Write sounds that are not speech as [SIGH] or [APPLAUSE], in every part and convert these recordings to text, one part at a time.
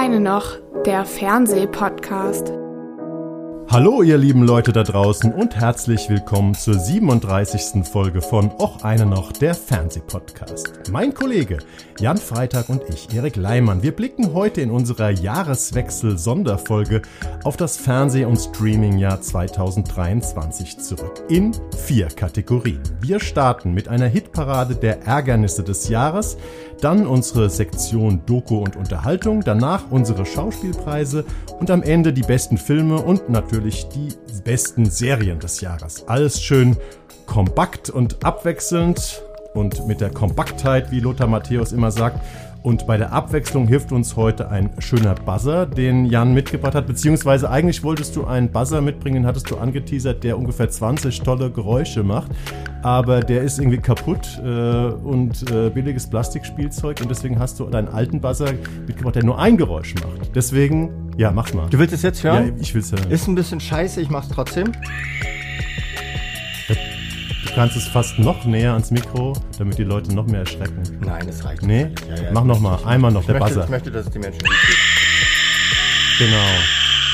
eine noch, der Fernsehpodcast. Hallo ihr lieben Leute da draußen und herzlich willkommen zur 37. Folge von Och eine noch, der Fernsehpodcast. Mein Kollege Jan Freitag und ich, Erik Leimann, wir blicken heute in unserer Jahreswechsel-Sonderfolge auf das Fernseh- und Streamingjahr 2023 zurück. In vier Kategorien. Wir starten mit einer Hitparade der Ärgernisse des Jahres, dann unsere Sektion Doku und Unterhaltung, danach unsere Schauspielpreise und am Ende die besten Filme und natürlich die besten Serien des Jahres. Alles schön kompakt und abwechselnd und mit der Kompaktheit, wie Lothar Matthäus immer sagt. Und bei der Abwechslung hilft uns heute ein schöner Buzzer, den Jan mitgebracht hat. Beziehungsweise eigentlich wolltest du einen Buzzer mitbringen, den hattest du angeteasert, der ungefähr 20 tolle Geräusche macht. Aber der ist irgendwie kaputt äh, und äh, billiges Plastikspielzeug. Und deswegen hast du deinen alten Buzzer mitgebracht, der nur ein Geräusch macht. Deswegen, ja, mach mal. Du willst es jetzt hören? Ja, ich will es hören. Ist ein bisschen scheiße, ich mach's trotzdem. Du kannst es fast noch näher ans Mikro, damit die Leute noch mehr erschrecken. Nein, das reicht Nee? nicht. Ja, ja, Mach ich- noch mal. ich- Einmal noch, ich der möchte, Buzzer. Ich möchte, dass es die Menschen gut geht. Genau.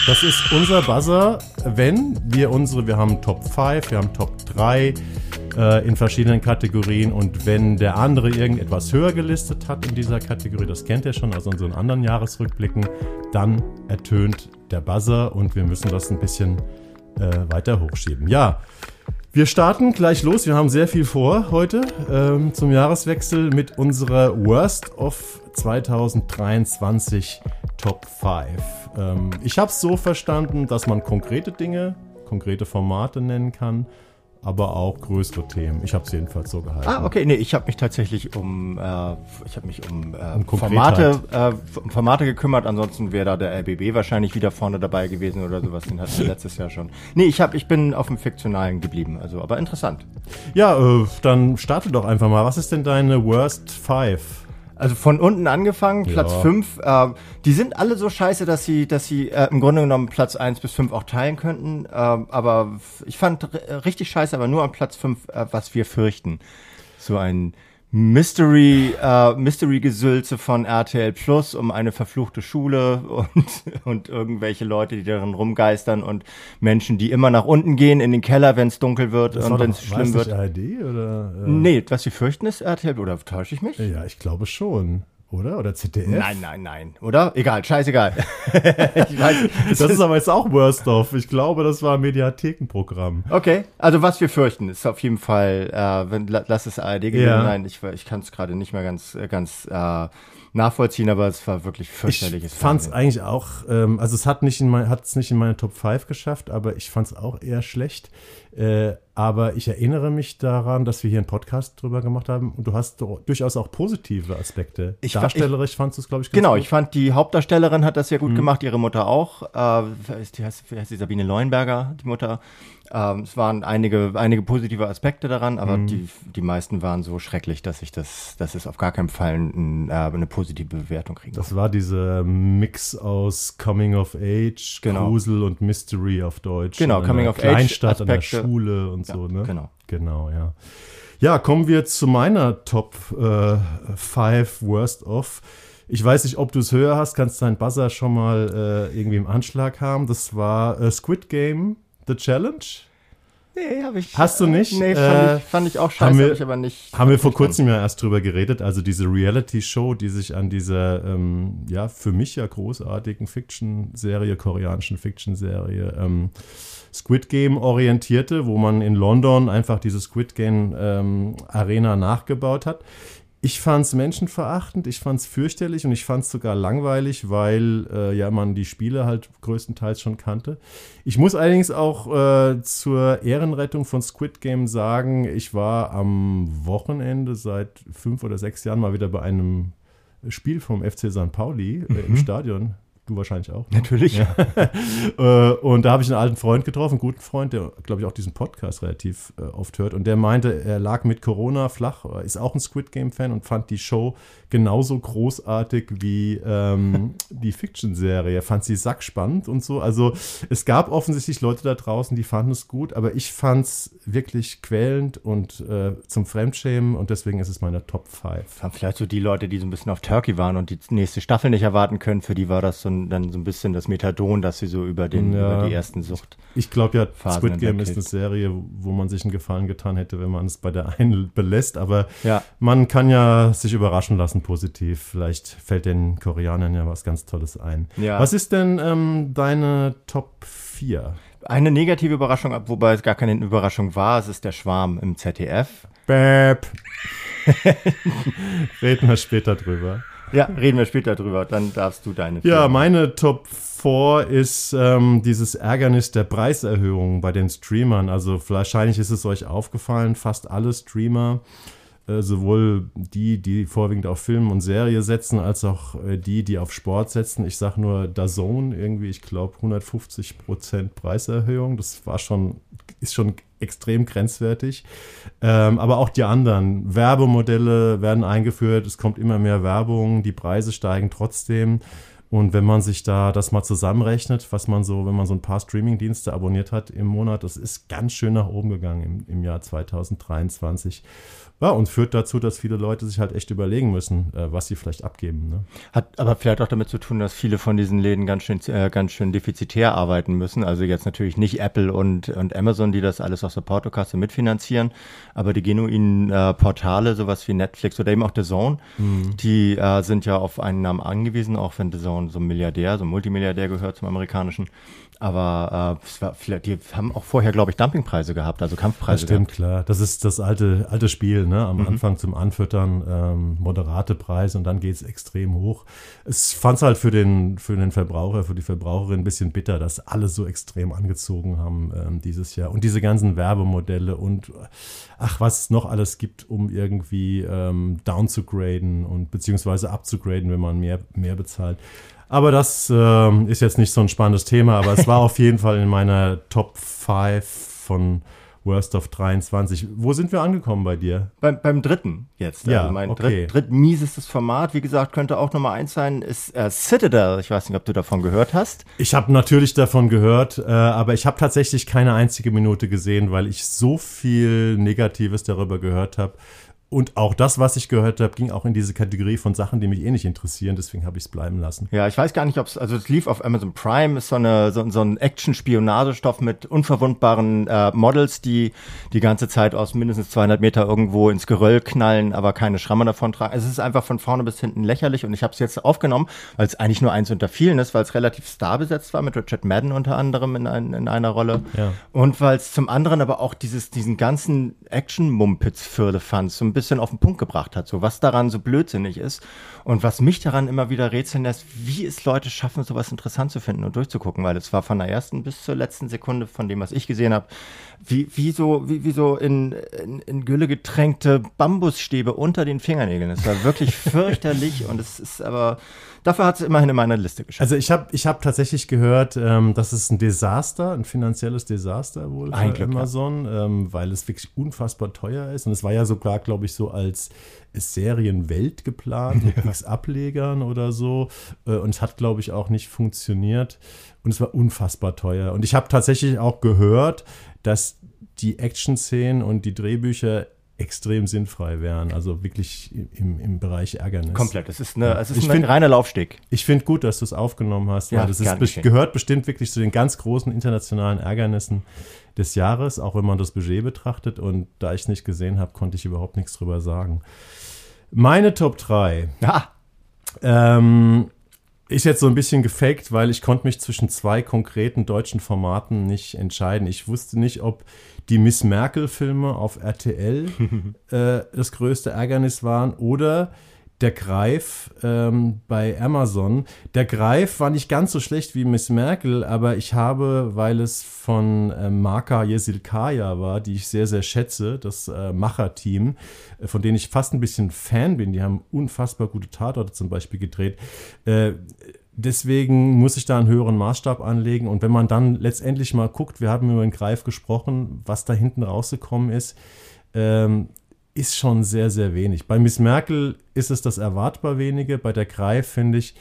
Das ist unser Buzzer, wenn wir unsere, wir haben Top 5, wir haben Top 3 äh, in verschiedenen Kategorien und wenn der andere irgendetwas höher gelistet hat in dieser Kategorie, das kennt ihr schon aus unseren anderen Jahresrückblicken, dann ertönt der Buzzer und wir müssen das ein bisschen äh, weiter hochschieben. Ja, wir starten gleich los. Wir haben sehr viel vor heute ähm, zum Jahreswechsel mit unserer Worst of 2023 Top 5. Ähm, ich habe es so verstanden, dass man konkrete Dinge, konkrete Formate nennen kann, aber auch größere Themen. Ich habe es jedenfalls so gehalten. Ah, okay, nee, ich habe mich tatsächlich um, äh, ich habe mich um, äh, Um Formate, äh, um Formate gekümmert. Ansonsten wäre da der RBB wahrscheinlich wieder vorne dabei gewesen oder sowas. Den hatten wir [LAUGHS] letztes Jahr schon. Nee, ich habe, ich bin auf dem fiktionalen geblieben. Also, aber interessant. Ja, äh, dann starte doch einfach mal. Was ist denn deine Worst 5? Also von unten angefangen, Platz Ja. 5. Äh, die sind alle so scheiße, dass sie, dass sie äh, im Grunde genommen Platz 1 bis 5 auch teilen könnten. Äh, aber ich fand r- richtig scheiße, aber nur am Platz 5, äh, was wir fürchten. So ein Mystery, äh, Mystery-Gesülze von RTL Plus um eine verfluchte Schule und, und irgendwelche Leute, die darin rumgeistern und Menschen, die immer nach unten gehen in den Keller, wenn es dunkel wird und wenn es schlimm wird. ARD oder? Äh, Nee, was sie fürchten ist RTL, oder täusche ich mich? Ja, ich glaube schon. Oder? Oder ZDF? Nein, nein, nein. Oder? Egal, scheißegal. [LAUGHS] ich weiß, Das ist aber jetzt auch Worst of. Ich glaube, das war ein Mediathekenprogramm. okay, also was wir fürchten, ist auf jeden Fall, äh, wenn, la- lass es ARD gewesen Ja. sein. Ich, ich kann es gerade nicht mehr ganz, äh, ganz äh, nachvollziehen, aber es war wirklich Ich fürchterliches fand es eigentlich auch, ähm, also es hat nicht in mein, hat's nicht in meine Top 5 geschafft, aber ich fand es auch eher schlecht. Äh, aber ich erinnere mich daran, dass wir hier einen Podcast drüber gemacht haben und du hast durchaus auch positive Aspekte. Ich Darstellerisch fandst du es, glaube ich, ganz Genau, gut. ich fand die Hauptdarstellerin hat das sehr Mhm. gut gemacht, ihre Mutter auch. Äh, die heißt, wer heißt die Sabine Leuenberger, die Mutter. Ähm, es waren einige, einige positive Aspekte daran, aber Mhm. die, die meisten waren so schrecklich, dass ich das, dass es auf gar keinen Fall ein, äh, eine positive Bewertung kriegen Das war dieser Mix aus Coming of Age, Genau. Grusel und Mystery auf Deutsch. Genau, Coming of Age Kleinstadt an der. Schule und Ja, so, ne? genau. Genau, ja. Ja, kommen wir zu meiner Top 5 Worst of. Ich weiß nicht, ob du es höher hast, kannst deinen Buzzer schon mal äh, irgendwie im Anschlag haben. Das war äh, Squid Game, The Challenge. Nee, habe ich. Hast du nicht? Nee, Äh, fand, ich, fand ich auch scheiße, haben wir- ich aber nicht. Haben wir vor kurzem ja erst drüber geredet, also diese Reality-Show, die sich an dieser, ähm, ja, für mich ja großartigen Fiction-Serie, koreanischen Fiction-Serie, ähm, Squid Game orientierte, wo man in London einfach diese Squid Game ähm, Arena nachgebaut hat. Ich fand es menschenverachtend, ich fand es fürchterlich und ich fand es sogar langweilig, weil äh, ja man die Spiele halt größtenteils schon kannte. Ich muss allerdings auch äh, zur Ehrenrettung von Squid Game sagen, ich war am Wochenende seit fünf oder sechs Jahren mal wieder bei einem Spiel vom FC St. Pauli äh, im Stadion. Du wahrscheinlich auch. Ne? Natürlich. Ja. [LAUGHS] Äh, und da habe ich einen alten Freund getroffen, einen guten Freund, der, glaube ich, auch diesen Podcast relativ äh, oft hört. Und der meinte, er lag mit Corona flach, ist auch ein Squid Game-Fan und fand die Show genauso großartig wie ähm, [LAUGHS] die Fiction-Serie. Er fand sie sackspannend und so. Also es gab offensichtlich Leute da draußen, die fanden es gut, aber ich fand es wirklich quälend und äh, zum Fremdschämen und deswegen ist es meine Top 5. Vielleicht so die Leute, die so ein bisschen auf Turkey waren und die nächste Staffel nicht erwarten können, für die war das so ein, dann so ein bisschen das Methadon, dass sie so über, den, ja, über die ersten Sucht. Ich glaube ja, Phasen Squid Game ist eine Serie, wo man sich einen Gefallen getan hätte, wenn man es bei der einen belässt, aber ja. man kann ja sich überraschen lassen positiv. Vielleicht fällt den Koreanern ja was ganz Tolles ein. Ja. Was ist denn ähm, deine Top 4? Eine negative Überraschung, wobei es gar keine Überraschung war, es ist der Schwarm im ZDF. Bäp. [LAUGHS] Reden wir später drüber. Ja, reden wir später drüber. Dann darfst du deine. Ja, Filme. meine Top 4 ist ähm, dieses Ärgernis der Preiserhöhungen bei den Streamern. Also wahrscheinlich ist es euch aufgefallen, fast alle Streamer äh, sowohl die, die vorwiegend auf Film und Serie setzen, als auch äh, die, die auf Sport setzen. Ich sage nur Dazone, irgendwie, ich glaube 150 Prozent Preiserhöhung. Das war schon, ist schon extrem grenzwertig. Ähm, aber auch die anderen Werbemodelle werden eingeführt. Es kommt immer mehr Werbung, die Preise steigen trotzdem. Und wenn man sich da das mal zusammenrechnet, was man so, wenn man so ein paar Streamingdienste abonniert hat im Monat, das ist ganz schön nach oben gegangen im, im Jahr 2023. Ja, und führt dazu, dass viele Leute sich halt echt überlegen müssen, äh, was sie vielleicht abgeben. Ne? Hat aber vielleicht auch damit zu tun, dass viele von diesen Läden ganz schön, äh, ganz schön defizitär arbeiten müssen. Also jetzt natürlich nicht Apple und, und Amazon, die das alles aus der Portokasse mitfinanzieren, aber die genuinen äh, Portale, sowas wie Netflix oder eben auch The Zone, mhm. die äh, sind ja auf einen Namen angewiesen, auch wenn The Zone so ein Milliardär, so ein Multimilliardär gehört zum amerikanischen. Aber äh, die haben auch vorher, glaube ich, Dumpingpreise gehabt, also Kampfpreise. Das stimmt, gehabt. klar. Das ist das alte, alte Spiel, ne? Am mhm. Anfang zum Anfüttern, ähm, moderate Preise und dann geht es extrem hoch. Es fand es halt für den, für den Verbraucher, für die Verbraucherin ein bisschen bitter, dass alle so extrem angezogen haben ähm, dieses Jahr. Und diese ganzen Werbemodelle und ach, was es noch alles gibt, um irgendwie ähm, down zu graden und beziehungsweise abzugraden, wenn man mehr, mehr bezahlt. Aber das äh, ist jetzt nicht so ein spannendes Thema, aber es war [LAUGHS] auf jeden Fall in meiner Top 5 von Worst of 23. Wo sind wir angekommen bei dir? Beim, beim dritten jetzt. Ja, also mein okay. dritt, drittmiesestes Format, wie gesagt, könnte auch Nummer eins sein, ist äh, Citadel. Ich weiß nicht, ob du davon gehört hast. Ich habe natürlich davon gehört, äh, aber ich habe tatsächlich keine einzige Minute gesehen, weil ich so viel Negatives darüber gehört habe. Und auch das, was ich gehört habe, ging auch in diese Kategorie von Sachen, die mich eh nicht interessieren. Deswegen habe ich es bleiben lassen. Ja, ich weiß gar nicht, ob es, also es lief auf Amazon Prime, ist so, eine, so, so ein Action-Spionagestoff mit unverwundbaren äh, Models, die die ganze Zeit aus mindestens 200 Meter irgendwo ins Geröll knallen, aber keine Schramme davon tragen. Es ist einfach von vorne bis hinten lächerlich und ich habe es jetzt aufgenommen, weil es eigentlich nur eins unter vielen ist, weil es relativ starbesetzt war, mit Richard Madden unter anderem in, ein, in einer Rolle. Ja. Und weil es zum anderen aber auch dieses, diesen ganzen Action-Mumpitz fürde fand, so ein bisschen auf den Punkt gebracht hat, so was daran so blödsinnig ist und was mich daran immer wieder rätseln lässt, wie es Leute schaffen, sowas interessant zu finden und durchzugucken, weil es war von der ersten bis zur letzten Sekunde von dem, was ich gesehen habe, wie, wie so, wie, wie so in, in, in Gülle getränkte Bambusstäbe unter den Fingernägeln. Es war wirklich [LAUGHS] fürchterlich und es ist aber, dafür hat es immerhin in meiner Liste geschafft. Also ich habe ich hab tatsächlich gehört, ähm, das ist ein Desaster, ein finanzielles Desaster wohl für Glück, Amazon, ja. ähm, weil es wirklich unfassbar teuer ist und es war ja sogar, glaube ich, so als Serienwelt geplant [LAUGHS] mit ja. x Ablegern oder so äh, und es hat, glaube ich, auch nicht funktioniert und es war unfassbar teuer und ich habe tatsächlich auch gehört, dass die Action-Szenen und die Drehbücher extrem sinnfrei wären, also wirklich im, im Bereich Ärgernis. Komplett, es ist, eine, es ist ich ein find, reiner Laufsteg. Ich finde gut, dass du es aufgenommen hast, ja, weil das ist, gehört bestimmt wirklich zu den ganz großen internationalen Ärgernissen des Jahres, auch wenn man das Budget betrachtet und da ich es nicht gesehen habe, konnte ich überhaupt nichts drüber sagen. Meine Top 3. Ja. Ähm, ist jetzt so ein bisschen gefaked, weil ich konnte mich zwischen zwei konkreten deutschen Formaten nicht entscheiden. Ich wusste nicht, ob die Miss Merkel-Filme auf RTL [LAUGHS] äh, das größte Ärgernis waren oder der Greif ähm, bei Amazon. Der Greif war nicht ganz so schlecht wie Miss Merkel, aber ich habe, weil es von äh, Marka Yesilkaya war, die ich sehr, sehr schätze, das äh, Macherteam, äh, von denen ich fast ein bisschen Fan bin, die haben unfassbar gute Tatorte zum Beispiel gedreht. Äh, deswegen muss ich da einen höheren Maßstab anlegen. Und wenn man dann letztendlich mal guckt, wir haben über den Greif gesprochen, was da hinten rausgekommen ist, ähm, ist schon sehr, sehr wenig. Bei Miss Merkel ist es das erwartbar wenige. Bei der Greif finde ich,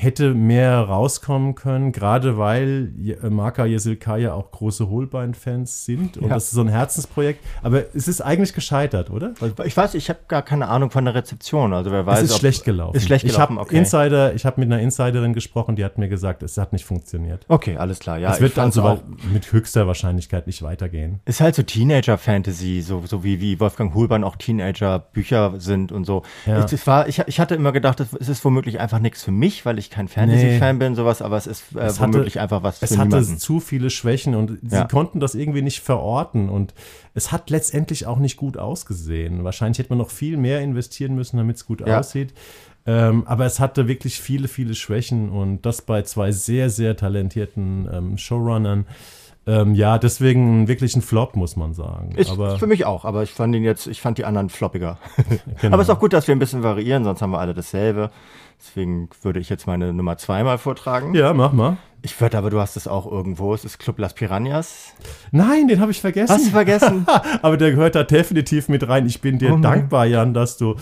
hätte mehr rauskommen können, gerade weil äh, Marka Jesilka ja auch große Holbein-Fans sind und ja. das ist so ein Herzensprojekt. Aber es ist eigentlich gescheitert, oder? Ich weiß, ich habe gar keine Ahnung von der Rezeption. Also wer weiß, es ist schlecht gelaufen. Ist schlecht gelaufen. Ich habe okay. Insider, ich habe mit einer Insiderin gesprochen, die hat mir gesagt, es hat nicht funktioniert. Okay, alles klar. Ja, es wird also auch mit höchster Wahrscheinlichkeit nicht weitergehen. Ist halt so Teenager-Fantasy, so, so wie, wie Wolfgang Holbein auch Teenager-Bücher sind und so. Ja. Ich, war, ich, ich hatte immer gedacht, es ist womöglich einfach nichts für mich, weil ich ich kein Fantasy-Fan nee. bin, sowas, aber es ist äh, es womöglich hatte, einfach was für Es hatte niemanden. zu viele Schwächen und sie ja. konnten das irgendwie nicht verorten und es hat letztendlich auch nicht gut ausgesehen. Wahrscheinlich hätte man noch viel mehr investieren müssen, damit es gut ja. aussieht. Ähm, aber es hatte wirklich viele, viele Schwächen und das bei zwei sehr, sehr talentierten ähm, Showrunnern. Ähm, ja, deswegen wirklich ein Flop, muss man sagen. Ich, aber, für mich auch, aber ich fand ihn jetzt, ich fand die anderen floppiger. genau. [LAUGHS] Aber es ist auch gut, dass wir ein bisschen variieren, sonst haben wir alle dasselbe. Deswegen würde ich jetzt meine Nummer zwei mal vortragen. Ja, mach mal. Ich würde aber, du hast es auch irgendwo. Es ist Club Las Piranhas. Nein, den habe ich vergessen. Hast du vergessen? [LAUGHS] aber der gehört da definitiv mit rein. Ich bin dir oh dankbar, Jan, dass du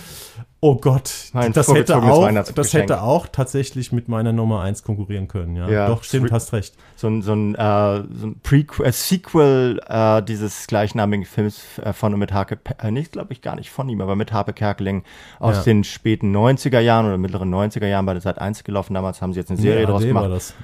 Oh Gott, mein das, hätte auch, das hätte auch tatsächlich mit meiner Nummer 1 konkurrieren können. Ja, ja doch, stimmt, hast recht. So ein, so ein, äh, so ein Prequel, äh, Sequel äh, dieses gleichnamigen Films äh, von und mit Hake, äh, nicht, glaube ich, gar nicht von ihm, aber mit Harpe Kerkeling aus ja. den späten 90er Jahren oder mittleren 90er Jahren bei der Sat 1 gelaufen. Damals haben sie jetzt eine Serie ja, draus gemacht. War das.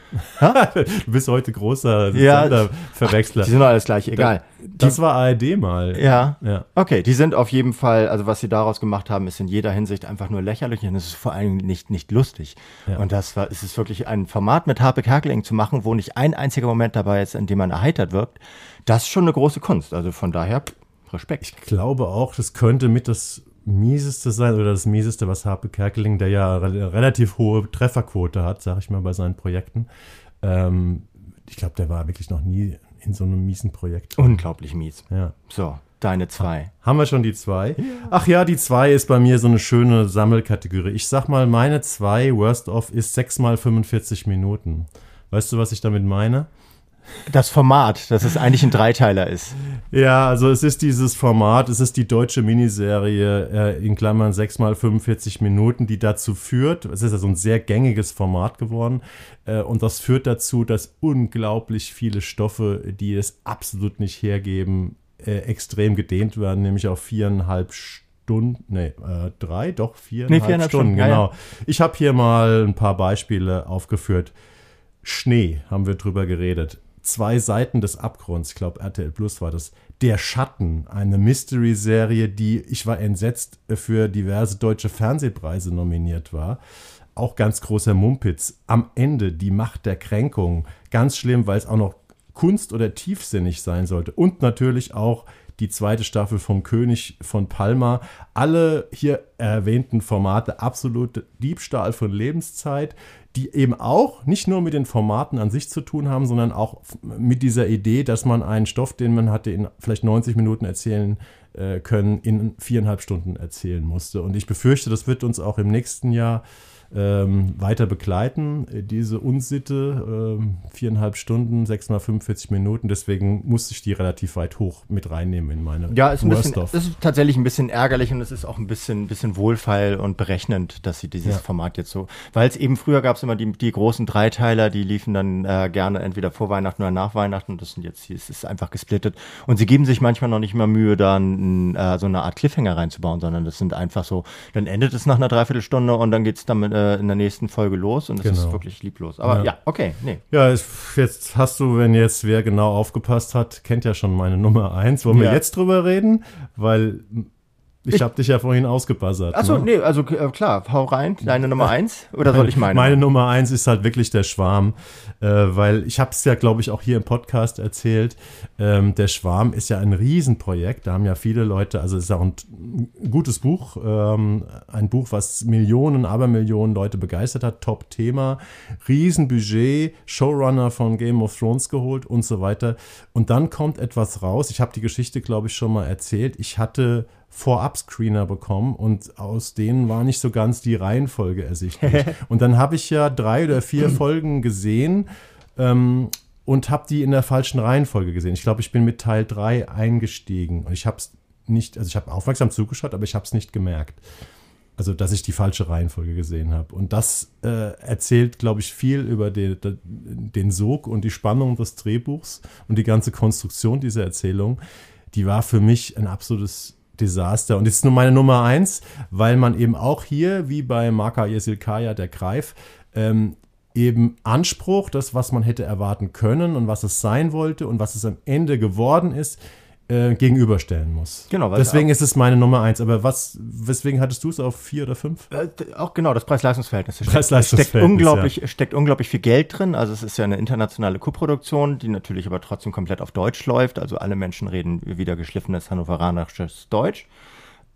du [LAUGHS] bist heute großer ja, Verwechsler. die sind doch alles gleich, egal. Das war ARD mal. Ja. ja. Okay, die sind auf jeden Fall, also was sie daraus gemacht haben, ist in jeder Hinsicht einfach nur lächerlich und es ist vor allem nicht, nicht lustig. Ja. Und das war, es ist wirklich ein Format mit Harpe Kerkeling zu machen, wo nicht ein einziger Moment dabei ist, in dem man erheitert wirkt. Das ist schon eine große Kunst. Also von daher, Respekt. Ich glaube auch, das könnte mit das mieseste sein oder das mieseste, was Harpe Kerkeling, der ja re relativ hohe Trefferquote hat, sag ich mal, bei seinen Projekten. Ähm, ich glaube, der war wirklich noch nie in so einem miesen Projekt. Unglaublich mies. Ja. So, deine zwei. Haben wir schon die zwei? Ja. Ach ja, die zwei ist bei mir so eine schöne Sammelkategorie. Ich sag mal, meine zwei Worst of ist 6 mal 45 Minuten. Weißt du, was ich damit meine? Das Format, dass es eigentlich ein Dreiteiler ist. Ja, also es ist dieses Format, es ist die deutsche Miniserie äh, in Klammern 6 mal 45 Minuten, die dazu führt, es ist also ein sehr gängiges Format geworden äh, und das führt dazu, dass unglaublich viele Stoffe, die es absolut nicht hergeben, äh, extrem gedehnt werden, nämlich auf viereinhalb Stunden, nee, äh, drei, doch viereinhalb, nee, viereinhalb Stunden, Stunden, genau. Ja. Ich habe hier mal ein paar Beispiele aufgeführt. Schnee haben wir drüber geredet zwei Seiten des Abgrunds, ich glaube RTL Plus war das, Der Schatten, eine Mystery-Serie, die, ich war entsetzt, für diverse deutsche Fernsehpreise nominiert war. Auch ganz großer Mumpitz. Am Ende die Macht der Kränkung. Ganz schlimm, weil es auch noch kunst- oder tiefsinnig sein sollte. Und natürlich auch die zweite Staffel vom König von Palma. Alle hier erwähnten Formate absolut Diebstahl von Lebenszeit die eben auch nicht nur mit den Formaten an sich zu tun haben, sondern auch mit dieser Idee, dass man einen Stoff, den man hatte, in vielleicht 90 Minuten erzählen äh, können, in viereinhalb Stunden erzählen musste. Und ich befürchte, das wird uns auch im nächsten Jahr ähm, weiter begleiten, äh, diese Unsitte, ähm, viereinhalb Stunden, sechs mal 45 Minuten. Deswegen musste ich die relativ weit hoch mit reinnehmen in meine Ja, ist, ein bisschen, ist tatsächlich ein bisschen ärgerlich und es ist auch ein bisschen, bisschen wohlfeil und berechnend, dass sie dieses ja. Format jetzt so, weil es eben früher gab es immer die, die großen Dreiteiler, die liefen dann äh, gerne entweder vor Weihnachten oder nach Weihnachten. Das sind jetzt, es ist einfach gesplittet. Und sie geben sich manchmal noch nicht mal Mühe, da äh, so eine Art Cliffhanger reinzubauen, sondern das sind einfach so, dann endet es nach einer Dreiviertelstunde und dann geht es damit äh, in der nächsten Folge los und es genau. ist wirklich lieblos. Aber ja, ja okay, nee. Ja, jetzt hast du, wenn jetzt wer genau aufgepasst hat, kennt ja schon meine Nummer eins. Wollen ja. wir jetzt drüber reden? Weil ich, ich habe dich ja vorhin ausgebuzzert. Achso, ne? nee, also äh, klar, hau rein, deine Nummer eins oder soll ich meine? Meine Nummer eins ist halt wirklich der Schwarm, äh, weil ich habe es ja, glaube ich, auch hier im Podcast erzählt. Ähm, der Schwarm ist ja ein Riesenprojekt, da haben ja viele Leute, also es ist auch ein gutes Buch, ähm, ein Buch, was Millionen, aber Millionen Leute begeistert hat, Top-Thema, Riesenbudget, Showrunner von Game of Thrones geholt und so weiter. Und dann kommt etwas raus, ich habe die Geschichte, glaube ich, schon mal erzählt. Ich hatte Vorab-Screener bekommen und aus denen war nicht so ganz die Reihenfolge ersichtlich. [LAUGHS] und dann habe ich ja drei oder vier [CLEARS THROAT] Folgen gesehen ähm, und habe die in der falschen Reihenfolge gesehen. Ich glaube, ich bin mit Teil 3 eingestiegen und ich habe es nicht, also ich habe aufmerksam zugeschaut, aber ich habe es nicht gemerkt. Also, dass ich die falsche Reihenfolge gesehen habe. Und das äh, erzählt, glaube ich, viel über den, den Sog und die Spannung des Drehbuchs und die ganze Konstruktion dieser Erzählung. Die war für mich ein absolutes Desaster. Und das ist nur meine Nummer eins, weil man eben auch hier, wie bei Marka Yesilkaya, der Greif, ähm, eben Anspruch, das, was man hätte erwarten können und was es sein wollte und was es am Ende geworden ist, äh, gegenüberstellen muss. Genau. Deswegen ist es meine Nummer eins. Aber was, weswegen hattest du es auf vier oder fünf? Äh, auch genau, das Preis-Leistungs-Verhältnis. Preis steckt, unglaublich, ja. steckt unglaublich viel Geld drin. Also es ist ja eine internationale Koproduktion, die natürlich aber trotzdem komplett auf Deutsch läuft. Also alle Menschen reden wieder geschliffenes hannoveranisches Deutsch.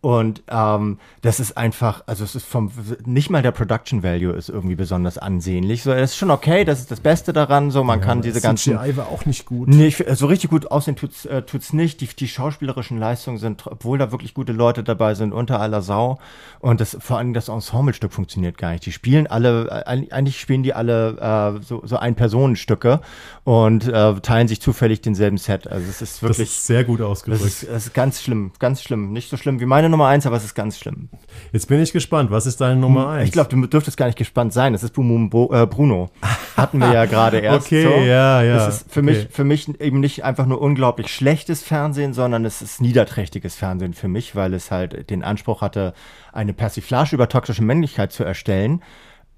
Und ähm, das ist einfach, also es ist vom, nicht mal der Production Value ist irgendwie besonders ansehnlich. So, es ist schon okay, das ist das Beste daran. So, man ja, kann diese ganzen. CGI war auch nicht gut. Nee, ich, so richtig gut aussehen tut's, äh, tut's nicht. Die, die schauspielerischen Leistungen sind, obwohl da wirklich gute Leute dabei sind, unter aller Sau. Und das, vor allem das Ensemblestück funktioniert gar nicht. Die spielen alle, äh, eigentlich spielen die alle äh, so, so Ein-Personenstücke und äh, teilen sich zufällig denselben Set. Also es ist wirklich. Das ist sehr gut ausgedrückt. Das ist, das ist ganz schlimm, ganz schlimm. Nicht so schlimm wie meine Nummer eins, aber es ist ganz schlimm. Jetzt bin ich gespannt. Was ist deine Nummer eins? Ich glaube, du dürftest gar nicht gespannt sein. Das ist Bo äh, Bruno. [LAUGHS] Hatten wir ja gerade erst. Okay, so. ja, ja. Das ist für okay. mich, für mich eben nicht einfach nur unglaublich schlechtes Fernsehen, sondern es ist niederträchtiges Fernsehen für mich, weil es halt den Anspruch hatte, eine Persiflage über toxische Männlichkeit zu erstellen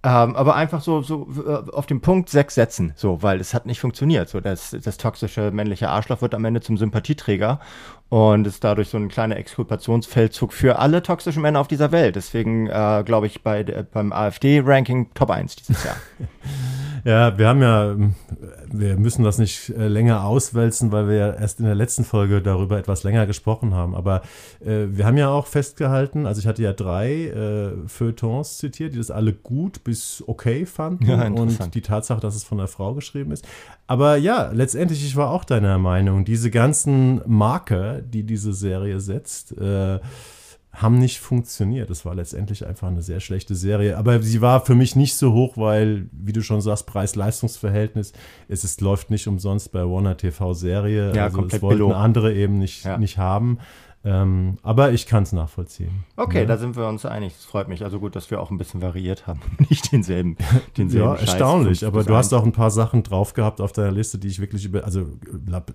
ähm, aber einfach so, so äh, auf den Punkt sechs Sätzen, so, weil es hat nicht funktioniert. So, das, das toxische männliche Arschloch wird am Ende zum Sympathieträger und ist dadurch so ein kleiner Exkulpationsfeldzug für alle toxischen Männer auf dieser Welt. Deswegen äh, glaube ich bei, beim AfD-Ranking Top 1 dieses Jahr. [LAUGHS] Ja, wir haben ja, wir müssen das nicht äh, länger auswälzen, weil wir ja erst in der letzten Folge darüber etwas länger gesprochen haben. Aber äh, wir haben ja auch festgehalten, also ich hatte ja drei äh, Feuilletons zitiert, die das alle gut bis okay fanden. Ja, und die Tatsache, dass es von einer Frau geschrieben ist. Aber ja, letztendlich, ich war auch deiner Meinung, diese ganzen Marker, die diese Serie setzt, äh, haben nicht funktioniert. Es war letztendlich einfach eine sehr schlechte Serie. Aber sie war für mich nicht so hoch, weil, wie du schon sagst, Preis-Leistungs-Verhältnis, es ist, läuft nicht umsonst bei Warner TV Serie. Ja, also das wollten below. andere eben nicht, ja. nicht haben. Ähm, aber ich kann es nachvollziehen. Okay, ja. da sind wir uns einig. Das freut mich. Also gut, dass wir auch ein bisschen variiert haben. [LAUGHS] Nicht denselben. denselben ja, Scheiß erstaunlich. Aber du hast auch ein paar Sachen drauf gehabt auf deiner Liste, die ich wirklich über. Also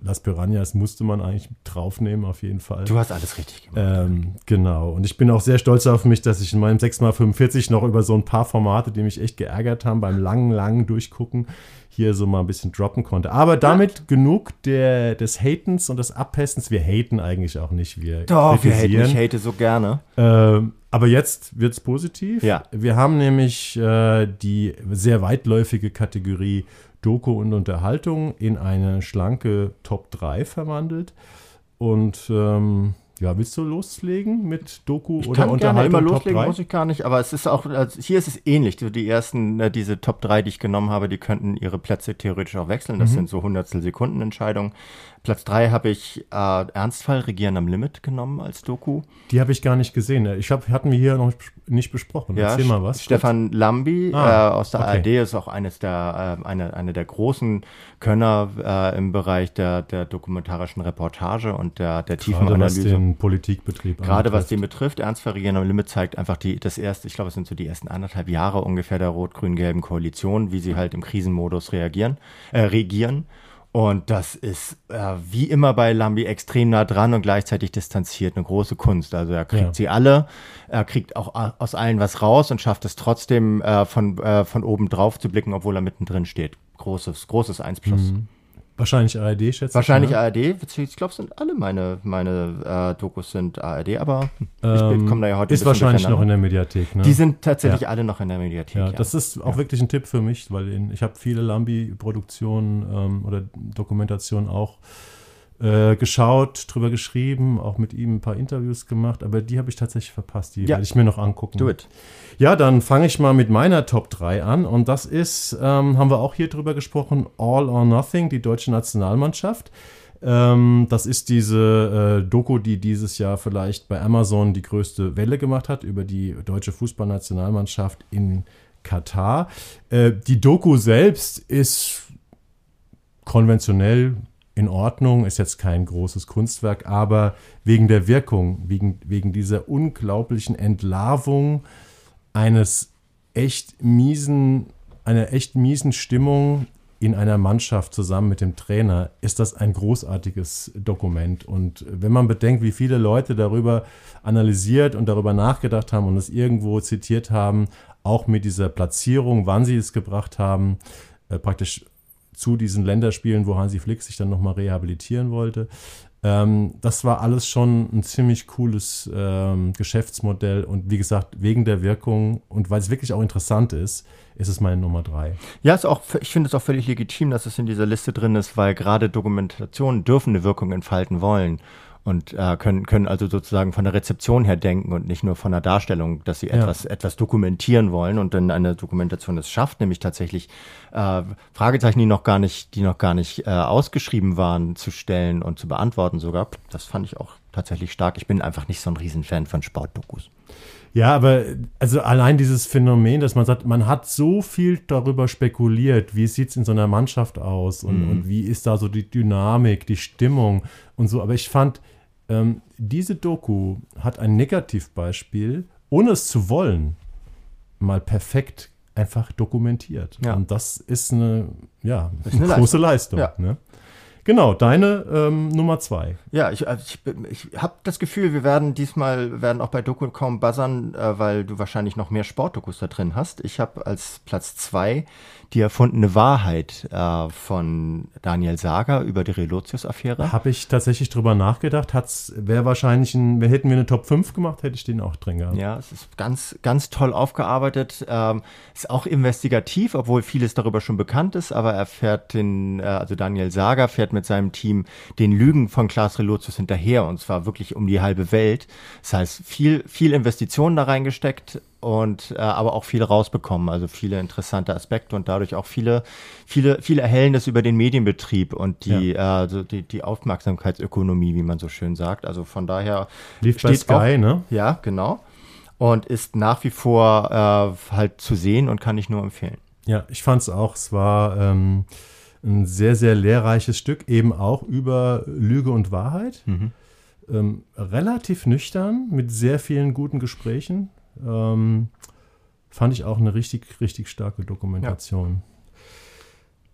Las Piranhas musste man eigentlich draufnehmen, auf jeden Fall. Du hast alles richtig gemacht. Ähm, genau. Und ich bin auch sehr stolz auf mich, dass ich in meinem 6x45 noch über so ein paar Formate, die mich echt geärgert haben, beim langen, langen Durchgucken, hier so mal ein bisschen droppen konnte. Aber damit ja. genug der, des Hatens und des Abpestens. Wir haten eigentlich auch nicht. Wir Doch, wir haten, ich hate so gerne. Ähm, aber jetzt wird es positiv. Ja. Wir haben nämlich äh, die sehr weitläufige Kategorie Doku und Unterhaltung in eine schlanke Top 3 verwandelt. Und ähm, ja, willst du loslegen mit Doku ich oder kann Unterhaltung? Gerne immer loslegen, muss ich gar nicht, aber es ist auch, also hier ist es ähnlich. Die ersten, äh, diese Top 3, die ich genommen habe, die könnten ihre Plätze theoretisch auch wechseln. Das mhm. sind so Hundertstel Sekunden Entscheidungen. Platz 3 habe ich äh, Ernstfall Regieren am Limit genommen als Doku. Die habe ich gar nicht gesehen. Ich hab, hatten wir hier noch nicht besprochen. Ja, Erzähl mal was. Stefan. Lambi ah, äh, aus der okay. ARD ist auch eines der, äh, eine, eine der großen Könner äh, im Bereich der, der dokumentarischen Reportage und der, der Tiefenanalyse. Gerade was den Politikbetrieb Gerade was den betrifft. Ernstfall Regieren am Limit zeigt einfach die, das erste, ich glaube, es sind so die ersten anderthalb Jahre ungefähr der rot-grün-gelben Koalition, wie sie halt im Krisenmodus reagieren, äh, regieren. Und das ist äh, wie immer bei Lambi extrem nah dran und gleichzeitig distanziert. Eine große Kunst. Also er kriegt ja. sie alle, er kriegt auch aus allen was raus und schafft es trotzdem äh, von, äh, von oben drauf zu blicken, obwohl er mittendrin steht. Großes, großes 1 plus. Mhm. Wahrscheinlich ARD, schätze ich. Wahrscheinlich ne? ARD. Ich glaube, sind alle meine, meine äh, Dokus sind ARD, aber ähm, ich komme da ja heute Ist wahrscheinlich noch in der Mediathek, ne? Die sind tatsächlich ja. alle noch in der Mediathek. Ja, ja. das ist auch wirklich ein Tipp für mich, weil in, ich habe viele Lambi-Produktionen ähm, oder Dokumentationen auch äh, geschaut, drüber geschrieben, auch mit ihm ein paar Interviews gemacht, aber die habe ich tatsächlich verpasst. Die ja. werde ich mir noch angucken. Do it. Ja, dann fange ich mal mit meiner Top 3 an und das ist, ähm, haben wir auch hier drüber gesprochen, All or Nothing, die deutsche Nationalmannschaft. Ähm, das ist diese äh, Doku, die dieses Jahr vielleicht bei Amazon die größte Welle gemacht hat über die deutsche Fußballnationalmannschaft in Katar. Äh, die Doku selbst ist konventionell in Ordnung, ist jetzt kein großes Kunstwerk, aber wegen der Wirkung, wegen, wegen dieser unglaublichen Entlarvung eines echt miesen, einer echt miesen Stimmung in einer Mannschaft zusammen mit dem Trainer ist das ein großartiges Dokument. Und wenn man bedenkt, wie viele Leute darüber analysiert und darüber nachgedacht haben und es irgendwo zitiert haben, auch mit dieser Platzierung, wann sie es gebracht haben, äh, praktisch zu diesen Länderspielen, wo Hansi Flick sich dann nochmal rehabilitieren wollte. Ähm, das war alles schon ein ziemlich cooles ähm, Geschäftsmodell und wie gesagt, wegen der Wirkung und weil es wirklich auch interessant ist, ist es meine Nummer drei. Ja, ist auch, ich finde es auch völlig legitim, dass es in dieser Liste drin ist, weil gerade Dokumentationen dürfen eine Wirkung entfalten wollen und äh, können, können also sozusagen von der Rezeption her denken und nicht nur von der Darstellung, dass sie ja. etwas, etwas dokumentieren wollen und dann eine Dokumentation es schafft, nämlich tatsächlich äh, Fragezeichen, die noch gar nicht, die noch gar nicht äh, ausgeschrieben waren, zu stellen und zu beantworten sogar. Das fand ich auch tatsächlich stark. Ich bin einfach nicht so ein Riesenfan von Sportdokus. Ja, aber also allein dieses Phänomen, dass man sagt, man hat so viel darüber spekuliert, wie sieht es in so einer Mannschaft aus und, mhm. und wie ist da so die Dynamik, die Stimmung und so. Aber ich fand, ähm, diese Doku hat ein Negativbeispiel, ohne es zu wollen, mal perfekt einfach dokumentiert. Ja. Und das ist eine, ja, ist eine große Leistung. Leistung ja. ne? Genau, deine ähm, Nummer zwei. Ja, ich, also ich, ich habe das Gefühl, wir werden diesmal, werden auch bei Doku kaum buzzern, äh, weil du wahrscheinlich noch mehr Sportdokus da drin hast. Ich habe als Platz zwei die erfundene Wahrheit äh, von Daniel Sager über die Relotius-Affäre. Habe ich tatsächlich drüber nachgedacht. Wäre wahrscheinlich ein, hätten wir eine Top 5 gemacht, hätte ich den auch drin gehabt. Ja, es ist ganz, ganz toll aufgearbeitet. Ähm, ist auch investigativ, obwohl vieles darüber schon bekannt ist, aber er fährt den, äh, also Daniel Sager fährt mit seinem Team den Lügen von Klaas Relotius hinterher und zwar wirklich um die halbe Welt. Das heißt, viel, viel Investitionen da reingesteckt und äh, aber auch viel rausbekommen, also viele interessante Aspekte und dadurch auch viele, viele, viel Erhellendes über den Medienbetrieb und die, ja. äh, also die, die Aufmerksamkeitsökonomie, wie man so schön sagt. Also von daher lief bei Sky, auch, ne? Ja, genau. Und ist nach wie vor äh, halt zu sehen und kann ich nur empfehlen. Ja, ich fand es auch. Es war ähm, ein sehr, sehr lehrreiches Stück, eben auch über Lüge und Wahrheit. Mhm. Ähm, relativ nüchtern, mit sehr vielen guten Gesprächen. Ähm, fand ich auch eine richtig, richtig starke Dokumentation. Ja.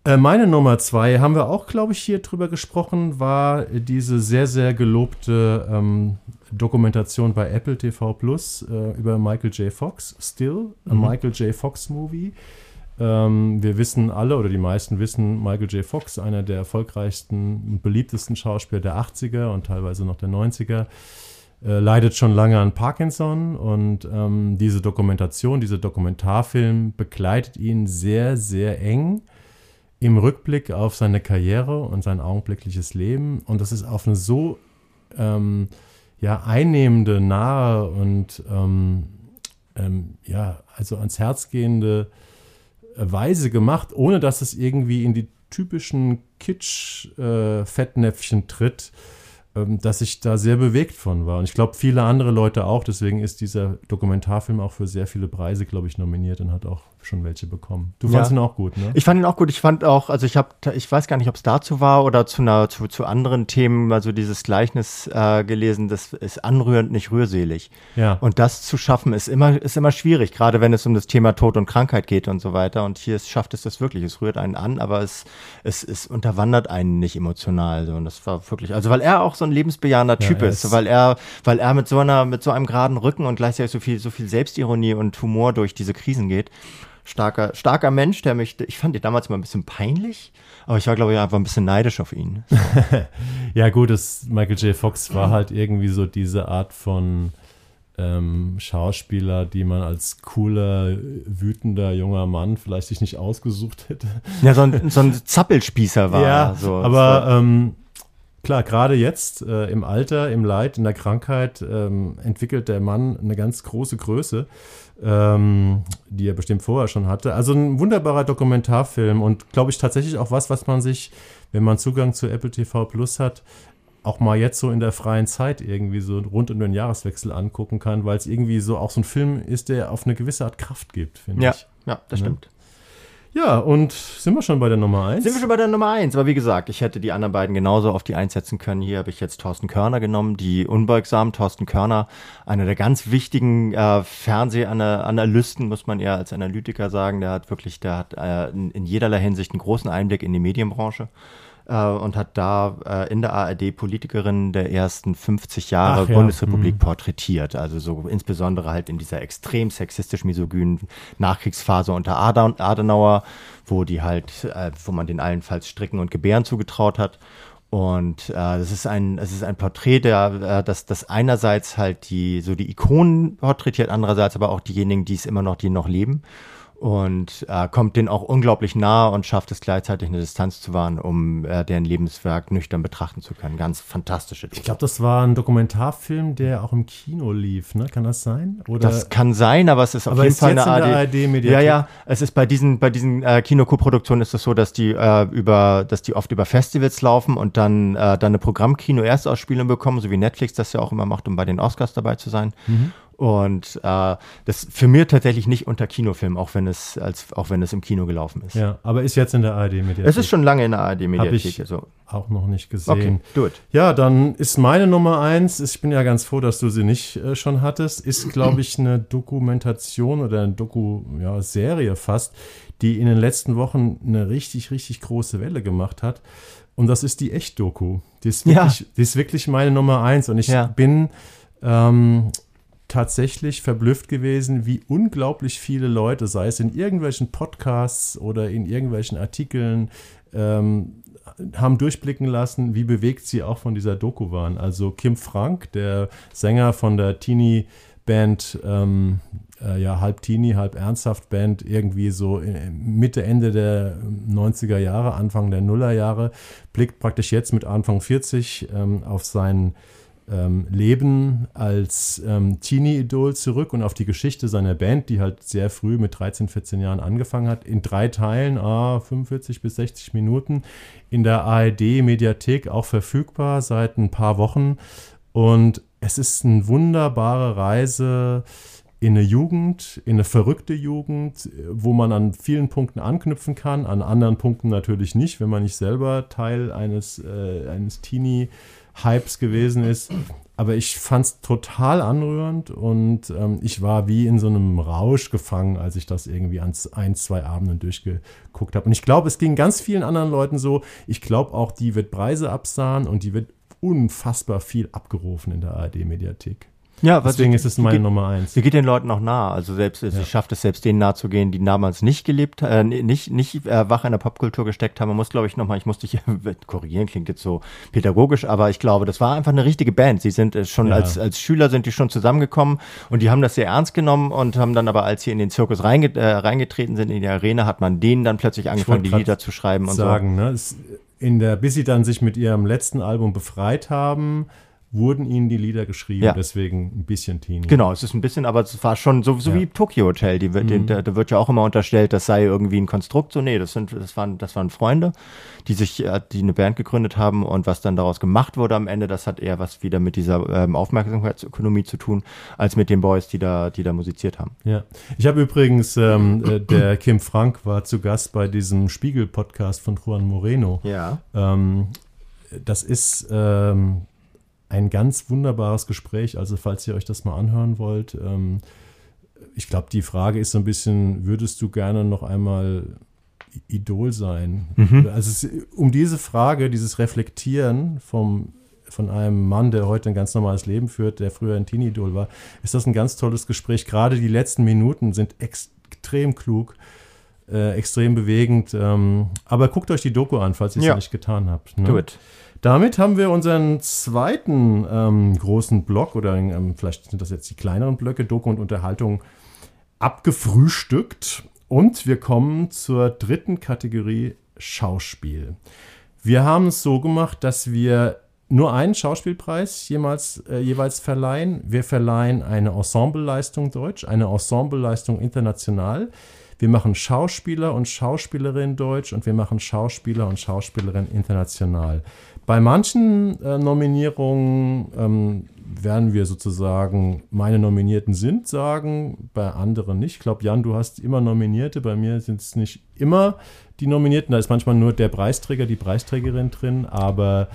Äh, meine Nummer zwei, haben wir auch, glaube ich, hier drüber gesprochen, war diese sehr, sehr gelobte ähm, Dokumentation bei Apple TV Plus äh, über Michael J. Fox, Still, a mhm. Michael J. Fox Movie. Ähm, wir wissen alle oder die meisten wissen, Michael J. Fox, einer der erfolgreichsten und beliebtesten Schauspieler der 80er und teilweise noch der 90er äh, leidet schon lange an Parkinson und ähm, diese Dokumentation, dieser Dokumentarfilm begleitet ihn sehr, sehr eng im Rückblick auf seine Karriere und sein augenblickliches Leben. Und das ist auf eine so ähm, ja, einnehmende, nahe und ähm, ähm ja, also ans Herz gehende Weise gemacht, ohne dass es irgendwie in die typischen Kitsch-Fettnäpfchen äh, tritt dass ich da sehr bewegt von war. Und ich glaube, viele andere Leute auch. Deswegen ist dieser Dokumentarfilm auch für sehr viele Preise, glaube ich, nominiert und hat auch schon welche bekommen. Du fandest ja. ihn auch gut, ne? Ich fand ihn auch gut. Ich fand auch, also ich habe, ich weiß gar nicht, ob es dazu war oder zu, einer, zu, zu anderen Themen, also dieses Gleichnis äh, gelesen, das ist anrührend, nicht rührselig. Ja. Und das zu schaffen, ist immer, ist immer schwierig, gerade wenn es um das Thema Tod und Krankheit geht und so weiter. Und hier schafft es das wirklich. Es rührt einen an, aber es, es, es unterwandert einen nicht emotional. So. Und das war wirklich, also weil er auch so ein lebensbejahender ja, Typ ist, ist, weil er, weil er mit so einer, mit so einem geraden Rücken und gleichzeitig so viel, so viel Selbstironie und Humor durch diese Krisen geht starker, starker Mensch, der mich, ich fand ihn damals mal ein bisschen peinlich, aber ich war, glaube ich, einfach ein bisschen neidisch auf ihn. [LAUGHS] ja, gut, das Michael J. Fox war halt irgendwie so diese Art von ähm, Schauspieler, die man als cooler, wütender junger Mann vielleicht sich nicht ausgesucht hätte. Ja, so ein, so ein Zappelspießer war ja, so. Aber ähm, klar, gerade jetzt äh, im Alter, im Leid, in der Krankheit ähm, entwickelt der Mann eine ganz große Größe ähm, die er bestimmt vorher schon hatte. Also ein wunderbarer Dokumentarfilm und glaube ich tatsächlich auch was, was man sich wenn man Zugang zu Apple TV Plus hat, auch mal jetzt so in der freien Zeit irgendwie so rund um den Jahreswechsel angucken kann, weil es irgendwie so auch so ein Film ist, der auf eine gewisse Art Kraft gibt, finde Ja, ich. ja, das Ne? stimmt. Ja, und sind wir schon bei der Nummer 1? Sind wir schon bei der Nummer eins? Aber wie gesagt, ich hätte die anderen beiden genauso auf die eins setzen können. Hier habe ich jetzt Thorsten Körner genommen, die unbeugsamen Thorsten Körner, einer der ganz wichtigen äh, Fernsehanalysten, muss man eher als Analytiker sagen. Der hat wirklich, der hat äh, in, in jederlei Hinsicht einen großen Einblick in die Medienbranche. Äh, Und hat da äh, in der ARD Politikerinnen der ersten 50 Jahre Ach ja, Bundesrepublik mhm. porträtiert. Also so insbesondere halt in dieser extrem sexistisch-misogynen Nachkriegsphase unter Aden- Adenauer, wo die halt, äh, wo man den allenfalls Stricken und Gebären zugetraut hat. Und äh, das ist ein, es ist ein Porträt, der, äh, das, das einerseits halt die, so die Ikonen porträtiert, andererseits aber auch diejenigen, die es immer noch, die noch leben. Und äh, kommt denen auch unglaublich nahe und schafft es gleichzeitig eine Distanz zu wahren, um äh, deren Lebenswerk nüchtern betrachten zu können. Ganz fantastische Ich glaube, das war ein Dokumentarfilm, der auch im Kino lief, ne? Kann das sein? Oder Das kann sein, aber es ist auf jeden ist Fall jetzt eine ARD. ARD-Mediathek? ja, ja. Es ist bei diesen, bei diesen äh, Kinokoproduktionen ist es so, dass die äh, über, dass die oft über Festivals laufen und dann, äh, dann eine Programmkino-Erstausspielung bekommen, so wie Netflix das ja auch immer macht, um bei den Oscars dabei zu sein. Mhm. Und äh, das für mir tatsächlich nicht unter Kinofilm, auch wenn es als, auch wenn es im Kino gelaufen ist. ja, aber ist jetzt in der ARD-Mediathek. Es ist schon lange in der ARD-Mediathek. ich Also. auch noch nicht Okay, gesehen. gut. Ja, dann ist meine Nummer eins, ich bin ja ganz froh, dass du sie nicht äh, schon hattest, ist, glaube ich, eine Dokumentation oder eine Doku-Serie fast, die in den letzten Wochen eine richtig, richtig große Welle gemacht hat. Und das ist die Echt-Doku. Die, ist Ja. wirklich- die ist wirklich meine Nummer eins. Und ich Ja. bin ähm, tatsächlich verblüfft gewesen, wie unglaublich viele Leute, sei es in irgendwelchen Podcasts oder in irgendwelchen Artikeln, ähm, haben durchblicken lassen, wie bewegt sie auch von dieser Doku waren. Also Kim Frank, der Sänger von der Teenie-Band, ähm, äh, ja, halb Teenie, halb ernsthaft Band, irgendwie so in- Mitte, Ende der 90er Jahre, Anfang der Nullerjahre, blickt praktisch jetzt mit Anfang 40 ähm, auf sein ähm, Leben als ähm, Teenie-Idol zurück und auf die Geschichte seiner Band, die halt sehr früh mit 13, 14 Jahren angefangen hat, in drei Teilen, ah, 45 bis 60 Minuten, in der ARD-Mediathek auch verfügbar seit ein paar Wochen. Und es ist eine wunderbare Reise in eine Jugend, in eine verrückte Jugend, wo man an vielen Punkten anknüpfen kann, an anderen Punkten natürlich nicht, wenn man nicht selber Teil eines, äh, eines Teenie-Hypes gewesen ist. Aber ich fand es total anrührend und ähm, ich war wie in so einem Rausch gefangen, als ich das irgendwie an ein, zwei Abenden durchgeguckt habe. Und ich glaube, es ging ganz vielen anderen Leuten so. Ich glaube auch, die wird Preise absahen und die wird unfassbar viel abgerufen in der ARD-Mediathek. Ja, Deswegen ist es meine geht- Nummer eins. Sie geht den Leuten auch nah. Also selbst, sie schafft es selbst denen nahe zu gehen, die damals nicht gelebt, äh, nicht, nicht äh, wach in der Popkultur gesteckt haben. Man muss, glaube ich, nochmal, ich muss dich [LAUGHS] korrigieren, klingt jetzt so pädagogisch, aber ich glaube, das war einfach eine richtige Band. Sie sind äh, schon Ja. als, als Schüler sind die schon zusammengekommen und die haben das sehr ernst genommen und haben dann aber, als sie in den Zirkus reinge äh, reingetreten sind, in die Arena, hat man denen dann plötzlich angefangen, die Lieder zu schreiben und sagen, ne? Es, in der, bis sie dann sich mit ihrem letzten Album befreit haben, wurden ihnen die Lieder geschrieben, Ja. deswegen ein bisschen Teenie. Genau, es ist ein bisschen, aber es war schon so, so Ja. Mhm. wie Tokyo Hotel. Die wird, den, da, da wird ja auch immer unterstellt, das sei irgendwie ein Konstrukt. So, nee, das sind, das waren, das waren Freunde, die sich, äh, die eine Band gegründet haben und was dann daraus gemacht wurde am Ende, das hat eher was wieder mit dieser ähm, Aufmerksamkeitsökonomie zu tun, als mit den Boys, die da, die da musiziert haben. Ja. Ich habe übrigens, ähm, äh, der Kim Frank war zu Gast bei diesem Spiegel-Podcast von Juan Moreno. Ja. Ähm, das ist ähm, ein ganz wunderbares Gespräch. Also, falls ihr euch das mal anhören wollt, ähm, ich glaube, die Frage ist so ein bisschen: Würdest du gerne noch einmal Idol sein? Also, es, um diese Frage, dieses Reflektieren vom, von einem Mann, der heute ein ganz normales Leben führt, der früher ein Teenie-Idol war, ist das ein ganz tolles Gespräch. Gerade die letzten Minuten sind extrem klug. Äh, extrem bewegend. Ähm, aber guckt euch die Doku an, falls ihr es Ja. nicht getan habt. Ne? Do it. Damit haben wir unseren zweiten ähm, großen Block oder ähm, vielleicht sind das jetzt die kleineren Blöcke, Doku und Unterhaltung, abgefrühstückt. Und wir kommen zur dritten Kategorie Schauspiel. Wir haben es so gemacht, dass wir nur einen Schauspielpreis jemals, äh, jeweils verleihen. Wir verleihen eine Ensembleleistung Deutsch, eine Ensembleleistung international. wir machen Schauspieler und Schauspielerin deutsch und wir machen Schauspieler und Schauspielerin international. Bei manchen äh, Nominierungen ähm, werden wir sozusagen, meine Nominierten sind, sagen, bei anderen nicht. Ich glaube, Jan, du hast immer Nominierte, bei mir sind es nicht immer die Nominierten, da ist manchmal nur der Preisträger, die Preisträgerin drin, aber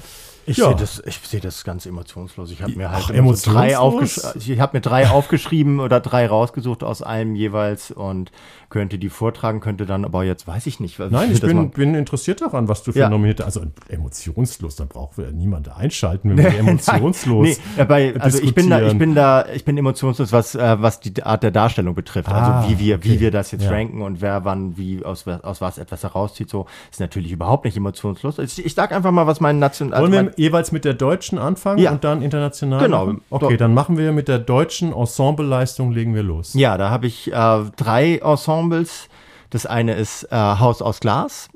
ich Ja. sehe das, ich sehe das ganz emotionslos. Ich habe mir halt Ach, so drei aufgesch ich habe mir drei aufgeschrieben oder drei rausgesucht aus einem jeweils und könnte die vortragen, könnte dann, aber jetzt weiß ich nicht. Nein, ich bin, bin interessiert daran, was du für Ja. Nominierte. Also emotionslos, da braucht wir niemand einschalten, wenn wir [LAUGHS] emotionslos. Nee, bei, also ich bin da, ich bin da, ich bin emotionslos, was, äh, was die Art der Darstellung betrifft. Ah, also wie wir, okay. wie wir das jetzt Ja. ranken und wer wann wie aus, aus was etwas herauszieht, so ist natürlich überhaupt nicht emotionslos. Ich, ich sag einfach mal, was mein Nation, Wollen wir mein, jeweils mit der deutschen anfangen Ja. und dann international? Genau. machen? Okay, dann machen wir mit der deutschen Ensembleleistung, legen wir los. Ja, da habe ich äh, drei Ensembles. Das eine ist äh, Haus aus Glas.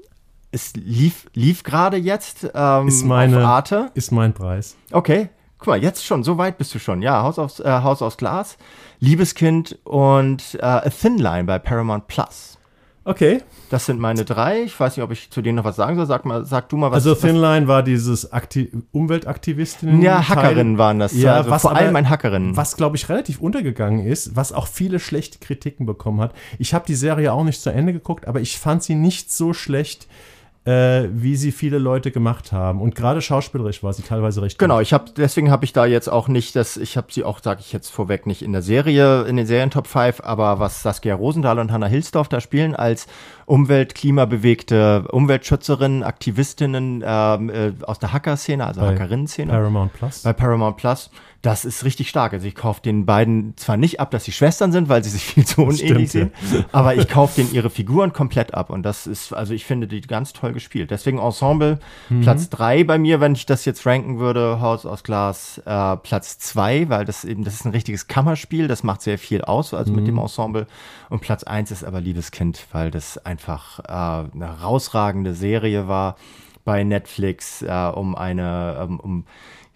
Es lief, lief gerade jetzt ähm, Ist meine- auf Arte. Ist mein Preis. Okay, guck mal, jetzt schon, so weit bist du schon. Ja, Haus aus, äh, Haus aus Glas, Liebeskind und äh, A Thin Line bei Paramount Plus. Okay. Das sind meine drei. Ich weiß nicht, ob ich zu denen noch was sagen soll. Sag mal, sag du mal was. Also was, Thin Line war dieses Akti Umweltaktivistinnen. ja, Hackerinnen waren das. Ja, also was vor aber- allem ein Hackerinnen. Was, glaube ich, relativ untergegangen ist, was auch viele schlechte Kritiken bekommen hat. Ich habe die Serie auch nicht zu Ende geguckt, aber ich fand sie nicht so schlecht, äh, wie sie viele Leute gemacht haben. Und gerade schauspielerisch war sie teilweise recht Genau, gut. ich habe deswegen habe ich da jetzt auch nicht, das, ich habe sie auch, sage ich jetzt vorweg, nicht in der Serie, in den Serien-Top 5, aber was Saskia Rosendahl und Hannah Hilsdorf da spielen als Umwelt-, klimabewegte Umweltschützerinnen, Aktivistinnen ähm, äh, aus der Hacker-Szene, also Hackerinnen-Szene. Paramount Plus. bei Paramount Plus. Das ist richtig stark. Also ich kaufe den beiden zwar nicht ab, dass sie Schwestern sind, weil sie sich viel zu unähnlich sehen, aber ich kaufe denen ihre Figuren komplett ab und das ist, also ich finde die ganz toll gespielt. Deswegen Ensemble Mhm. Platz drei bei mir, wenn ich das jetzt ranken würde, Haus aus Glas äh, Platz zwei, weil das eben, das ist ein richtiges Kammerspiel, das macht sehr viel aus, also Mhm. mit dem Ensemble. Und Platz eins ist aber Liebeskind, weil das einfach äh, eine herausragende Serie war bei Netflix äh, um eine, ähm, um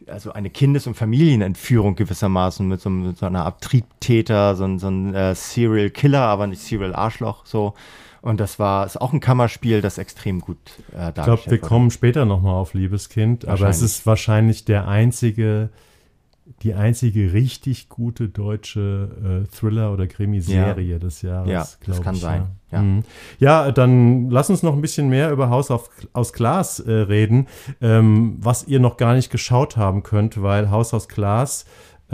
also eine Kindes- und Familienentführung gewissermaßen mit so, einem- mit so einer Art Triebtäter, so, ein- so ein äh, Serial Killer, aber nicht Serial Arschloch, so. Und das war, ist auch ein Kammerspiel, das extrem gut äh, dargestellt Ich glaube, wir wurde. kommen später nochmal auf Liebeskind, aber es ist wahrscheinlich der einzige, die einzige richtig gute deutsche äh, Thriller- oder Krimiserie des Jahres. Ja, das kann ich, sein, Ja. ja. Mhm. ja, dann lass uns noch ein bisschen mehr über Haus auf, aus Glas äh, reden, ähm, was ihr noch gar nicht geschaut haben könnt, weil Haus aus Glas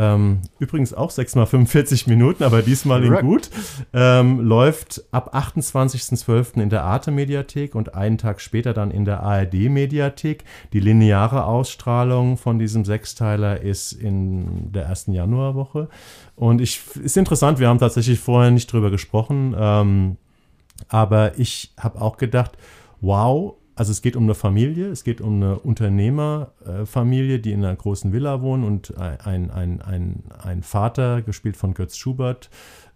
ähm, übrigens auch 6 mal 45 Minuten, aber diesmal in gut. Ähm, läuft ab 28.12. in der Arte-Mediathek und einen Tag später dann in der ARD-Mediathek. Die lineare Ausstrahlung von diesem Sechsteiler ist in der ersten Januarwoche. Und ich ist interessant, wir haben tatsächlich vorher nicht drüber gesprochen, ähm, aber ich habe auch gedacht, wow, also es geht um eine Familie, es geht um eine Unternehmerfamilie, die in einer großen Villa wohnen und ein, ein, ein, ein Vater, gespielt von Götz Schubert,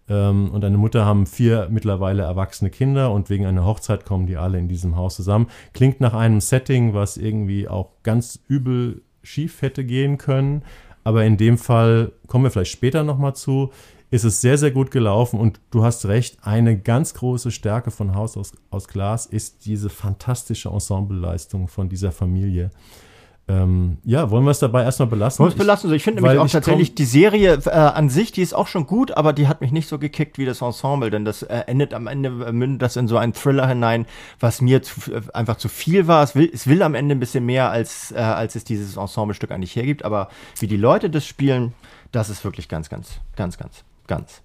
ähm, und eine Mutter haben vier mittlerweile erwachsene Kinder und wegen einer Hochzeit kommen die alle in diesem Haus zusammen. Klingt nach einem Setting, was irgendwie auch ganz übel schief hätte gehen können. Aber in dem Fall kommen wir vielleicht später nochmal zu. Ist es sehr, sehr gut gelaufen und du hast recht, eine ganz große Stärke von Haus aus, aus Glas ist diese fantastische Ensembleleistung von dieser Familie. Ähm, ja, wollen wir es dabei erstmal belassen? Muss belassen. Ich finde weil nämlich auch ich tatsächlich die Serie äh, an sich, die ist auch schon gut, aber die hat mich nicht so gekickt wie das Ensemble, denn das äh, endet am Ende, äh, mündet das in so einen Thriller hinein, was mir zu, äh, einfach zu viel war. Es will, es will am Ende ein bisschen mehr, als, äh, als es dieses Ensemblestück eigentlich hergibt, aber wie die Leute das spielen, das ist wirklich ganz, ganz, ganz, ganz, ganz.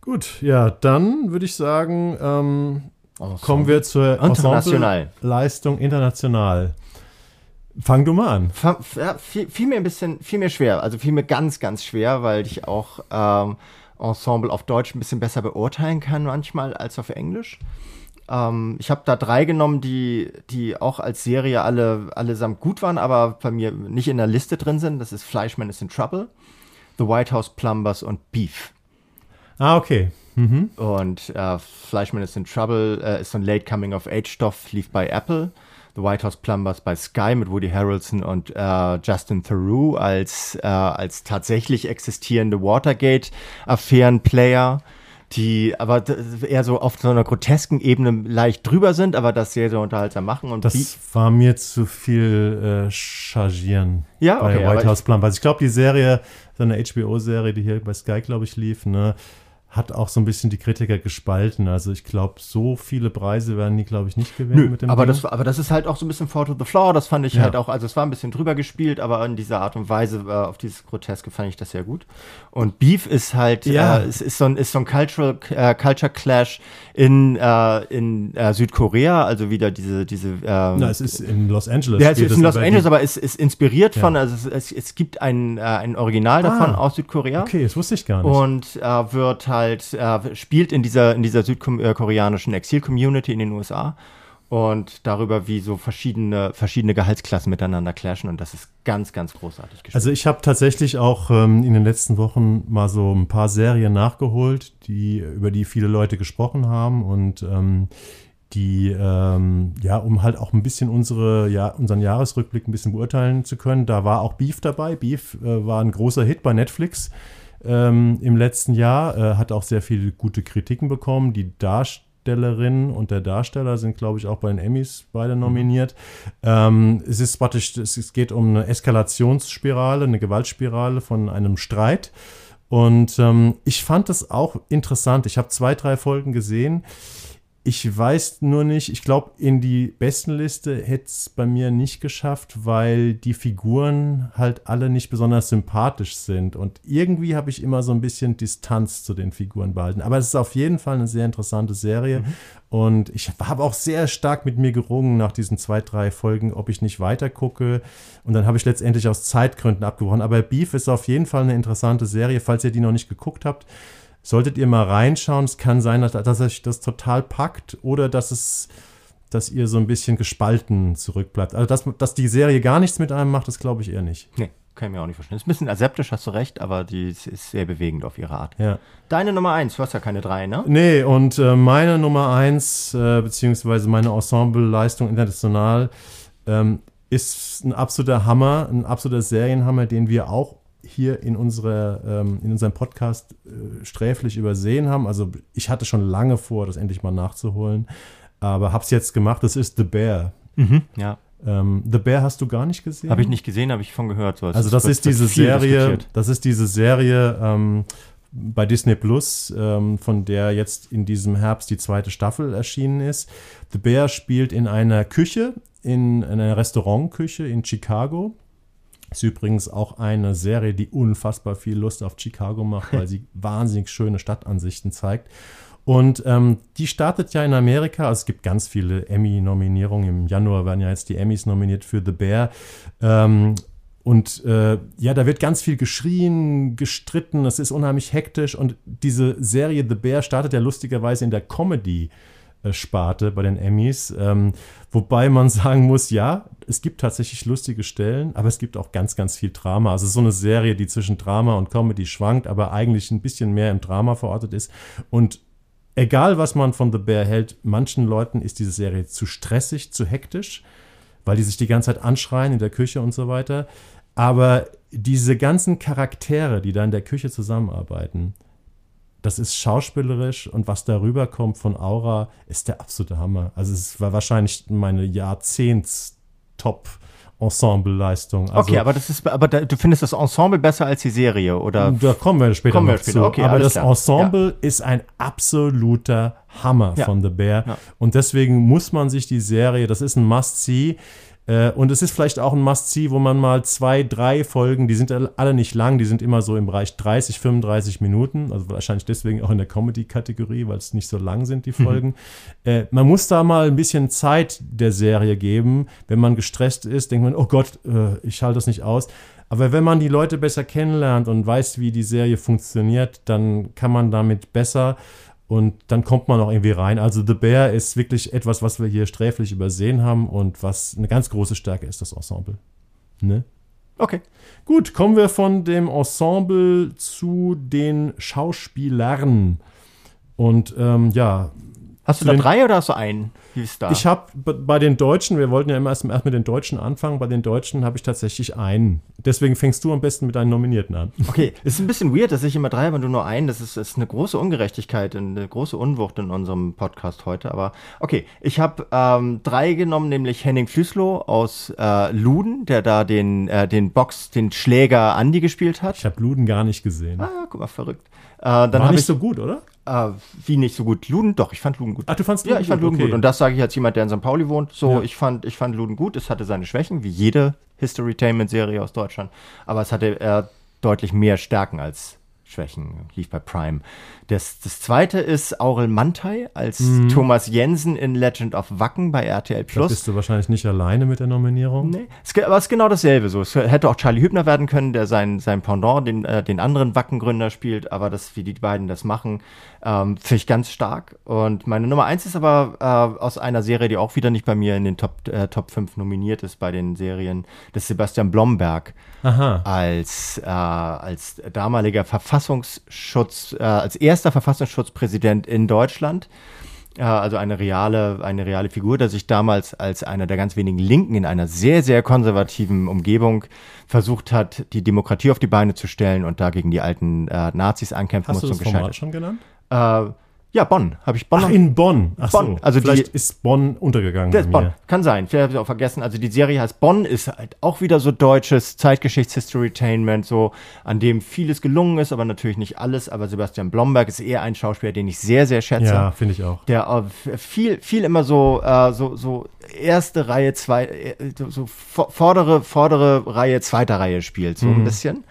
Gut, ja, dann würde ich sagen, ähm, kommen wir zur International. Leistung international. Fang du mal an. Ja, fiel, fiel mir ein bisschen, fiel mir schwer. Also fiel mir ganz, ganz schwer, weil ich auch ähm, Ensemble auf Deutsch ein bisschen besser beurteilen kann manchmal als auf Englisch. Ähm, ich habe da drei genommen, die, die auch als Serie alle allesamt gut waren, aber bei mir nicht in der Liste drin sind. Das ist Fleischman is in Trouble, The White House Plumbers und Beef. Ah, okay. Und äh, Fleischman is in Trouble äh, ist so ein Late Coming of Age Stoff, lief bei Apple. The White House Plumbers bei Sky mit Woody Harrelson und äh, Justin Theroux als, äh, als tatsächlich existierende Watergate-Affären-Player. Die aber eher so auf so einer grotesken Ebene leicht drüber sind, aber das sehr, sehr unterhaltsam machen. Und Das war mir zu viel äh, Chargieren Ja, bei okay, aber White House Plan. Also ich glaube, die Serie, so eine HBO-Serie, die hier bei Sky, glaube ich, lief, ne, hat auch so ein bisschen die Kritiker gespalten. Also ich glaube, so viele Preise werden die, glaube ich, nicht gewinnen Nö, mit dem aber Ding. das, aber das ist halt auch so ein bisschen Fall to the Floor. Das fand ich Ja. halt auch, also es war ein bisschen drüber gespielt, aber in dieser Art und Weise, äh, auf dieses Groteske fand ich das sehr gut. Und Beef ist halt, Ja. äh, es ist so ein, ist so ein Cultural, äh, Culture Clash in, äh, in äh, Südkorea, also wieder diese, diese, ähm, Na, es ist in Los Angeles. ja, es ist in Los Angeles, aber es ist inspiriert Ja. von, also es, es, es gibt ein, äh, ein Original davon Ah, aus Südkorea. Okay, das wusste ich gar nicht. Und wird halt, äh, spielt in dieser, in dieser südkoreanischen Exil-Community in den USA und darüber, wie so verschiedene, verschiedene Gehaltsklassen miteinander clashen und das ist ganz, ganz großartig gespielt. Also ich habe tatsächlich auch ähm, in den letzten Wochen mal so ein paar Serien nachgeholt, die, über die viele Leute gesprochen haben und ähm, die, ähm, ja, um halt auch ein bisschen unsere, ja, unseren Jahresrückblick ein bisschen beurteilen zu können. Da war auch Beef dabei. Beef äh, war ein großer Hit bei Netflix ähm, im letzten Jahr, äh, hat auch sehr viele gute Kritiken bekommen. Die Darstellerin und der Darsteller sind, glaube ich, auch bei den Emmys beide nominiert. Ähm, es ist praktisch, es, es geht um eine Eskalationsspirale, eine Gewaltspirale von einem Streit. Und ähm, ich fand das auch interessant. Ich habe zwei, drei Folgen gesehen. Ich weiß nur nicht, ich glaube, in die Bestenliste hätte es bei mir nicht geschafft, weil die Figuren halt alle nicht besonders sympathisch sind. Und irgendwie habe ich immer so ein bisschen Distanz zu den Figuren behalten. Aber es ist auf jeden Fall eine sehr interessante Serie. Und ich habe auch sehr stark mit mir gerungen nach diesen zwei, drei Folgen, ob ich nicht weiter gucke. Und dann habe ich letztendlich aus Zeitgründen abgebrochen. Aber Beef ist auf jeden Fall eine interessante Serie, falls ihr die noch nicht geguckt habt solltet ihr mal reinschauen. Es kann sein, dass, dass euch das total packt oder dass es, dass ihr so ein bisschen gespalten zurückbleibt. Also, dass, dass die Serie gar nichts mit einem macht, das glaube ich eher nicht. nee, kann ich mir auch nicht vorstellen. Ist ein bisschen aseptisch, hast du recht, aber die ist, ist sehr bewegend auf ihre Art. Ja. Deine Nummer eins, du hast ja keine drei, ne? Nee, und äh, meine Nummer eins, äh, beziehungsweise meine Ensemble-Leistung international, ähm, ist ein absoluter Hammer, ein absoluter Serienhammer, den wir auch hier in, unserer, ähm, in unserem Podcast äh, sträflich übersehen haben. Also ich hatte schon lange vor, das endlich mal nachzuholen, aber hab's jetzt gemacht. Das ist The Bear. Ja. Ähm, The Bear hast du gar nicht gesehen? Habe ich nicht gesehen, habe ich von gehört. So, es Also das ist diese Serie, das ist diese Serie ähm, bei Disney Plus, ähm, von der jetzt in diesem Herbst die zweite Staffel erschienen ist. The Bear spielt in einer Küche, in einer Restaurantküche in Chicago. Ist übrigens auch eine Serie, die unfassbar viel Lust auf Chicago macht, weil sie [LAUGHS] wahnsinnig schöne Stadtansichten zeigt. Und ähm, die startet ja in Amerika. Also es gibt ganz viele Emmy-Nominierungen. Im Januar werden ja jetzt die Emmys nominiert für The Bear. Ähm, und äh, ja, da wird ganz viel geschrien, gestritten. Es ist unheimlich hektisch. Und diese Serie The Bear startet ja lustigerweise in der Comedy. Sparte bei den Emmys. Ähm, wobei man [LAUGHS] sagen muss, ja, es gibt tatsächlich lustige Stellen, aber es gibt auch ganz, ganz viel Drama. Also so eine Serie, die zwischen Drama und Comedy schwankt, aber eigentlich ein bisschen mehr im Drama verortet ist. Und egal, was man von The Bear hält, manchen Leuten ist diese Serie zu stressig, zu hektisch, weil die sich die ganze Zeit anschreien in der Küche und so weiter. Aber diese ganzen Charaktere, die da in der Küche zusammenarbeiten, das ist schauspielerisch und was darüber kommt von Aura, ist der absolute Hammer. Also es war wahrscheinlich meine Jahrzehnts-Top. Ensemble-Leistung. Also, okay, aber das ist, aber da, du findest das Ensemble besser als die Serie, oder? da kommen wir später Kommen wir noch später. zu. Okay, aber das klar. Ensemble ist ein absoluter Hammer Ja. von The Bear. Ja. Und deswegen muss man sich die Serie, das ist ein Must-See. Äh, Und es ist vielleicht auch ein Must-See, wo man mal zwei, drei Folgen, die sind alle nicht lang, die sind immer so im Bereich 30, 35 Minuten, also wahrscheinlich deswegen auch in der Comedy-Kategorie, weil es nicht so lang sind, die Folgen. Äh, man muss da mal ein bisschen Zeit der Serie geben. Wenn man gestresst ist, denkt man, oh Gott, äh, ich halte das nicht aus. Aber wenn man die Leute besser kennenlernt und weiß, wie die Serie funktioniert, dann kann man damit besser und dann kommt man auch irgendwie rein. Also The Bear ist wirklich etwas, was wir hier sträflich übersehen haben und was eine ganz große Stärke ist, das Ensemble. Ne? Okay. Gut, kommen wir von dem Ensemble zu den Schauspielern. Und ähm, ja, Hast du da drei oder hast du einen? Ich habe bei den Deutschen, wir wollten ja immer erst, erst mit den Deutschen anfangen, bei den Deutschen habe ich tatsächlich einen. Deswegen fängst du am besten mit deinen Nominierten an. Okay, es ist ein bisschen weird, dass ich immer drei habe und du nur einen. Das ist, ist eine große Ungerechtigkeit, eine große Unwucht in unserem Podcast heute. Aber okay, ich habe ähm, drei genommen, nämlich Henning Flüslow aus äh, Luden, der da den, äh, den Box, den Schläger Andi gespielt hat. Ich habe Luden gar nicht gesehen. Ah, guck mal, verrückt. Äh, dann War nicht ich, so gut, oder? Äh, wie nicht so gut, Luden? Doch, ich fand Luden gut. Ach, du fandst Ja, ich fand Luden okay. gut. Und das sage ich als jemand, der in St. Pauli wohnt. So, Ja. ich, fand, ich fand Luden gut. Es hatte seine Schwächen, wie jede Historytainment-Serie aus Deutschland. Aber es hatte äh, deutlich mehr Stärken als Schwächen. Lief bei Prime. Das, das zweite ist Aurel Mantei als Thomas Jensen in Legend of Wacken bei RTL Da Plus. bist du wahrscheinlich nicht alleine mit der Nominierung. Nee. Es, aber es ist genau dasselbe so. Es hätte auch Charlie Hübner werden können, der sein, sein Pendant, den, äh, den anderen Wackengründer spielt, aber das, wie die beiden das machen, ähm, finde ich ganz stark. Und meine Nummer eins ist aber äh, aus einer Serie, die auch wieder nicht bei mir in den Top, äh, Top 5 nominiert ist bei den Serien, des Sebastian Blomberg Aha. als, äh, als damaliger Verfassungsschutz, äh, als erster Verfassungsschutzpräsident in Deutschland. Äh, also eine reale, eine reale Figur, der sich damals als einer der ganz wenigen Linken in einer sehr, sehr konservativen Umgebung versucht hat, die Demokratie auf die Beine zu stellen und dagegen die alten äh, Nazis ankämpfen Hast du musste das und Format gescheitert. schon genannt? Äh, ja, Bonn. Habe ich Bonn Ach, in Bonn. Ach Bonn. so. Also die- Vielleicht ist Bonn untergegangen Das ist Bonn. Kann sein. Vielleicht habe ich auch vergessen. Also die Serie heißt Bonn, ist halt auch wieder so deutsches Zeitgeschichts-Historytainment, so an dem vieles gelungen ist, aber natürlich nicht alles. Aber Sebastian Blomberg ist eher ein Schauspieler, den ich sehr, sehr schätze. Ja, finde ich auch. Der äh, viel, viel immer so, äh, so, so erste Reihe, zwei, äh, so, so vor- vordere, vordere Reihe, zweiter Reihe spielt, so ein bisschen.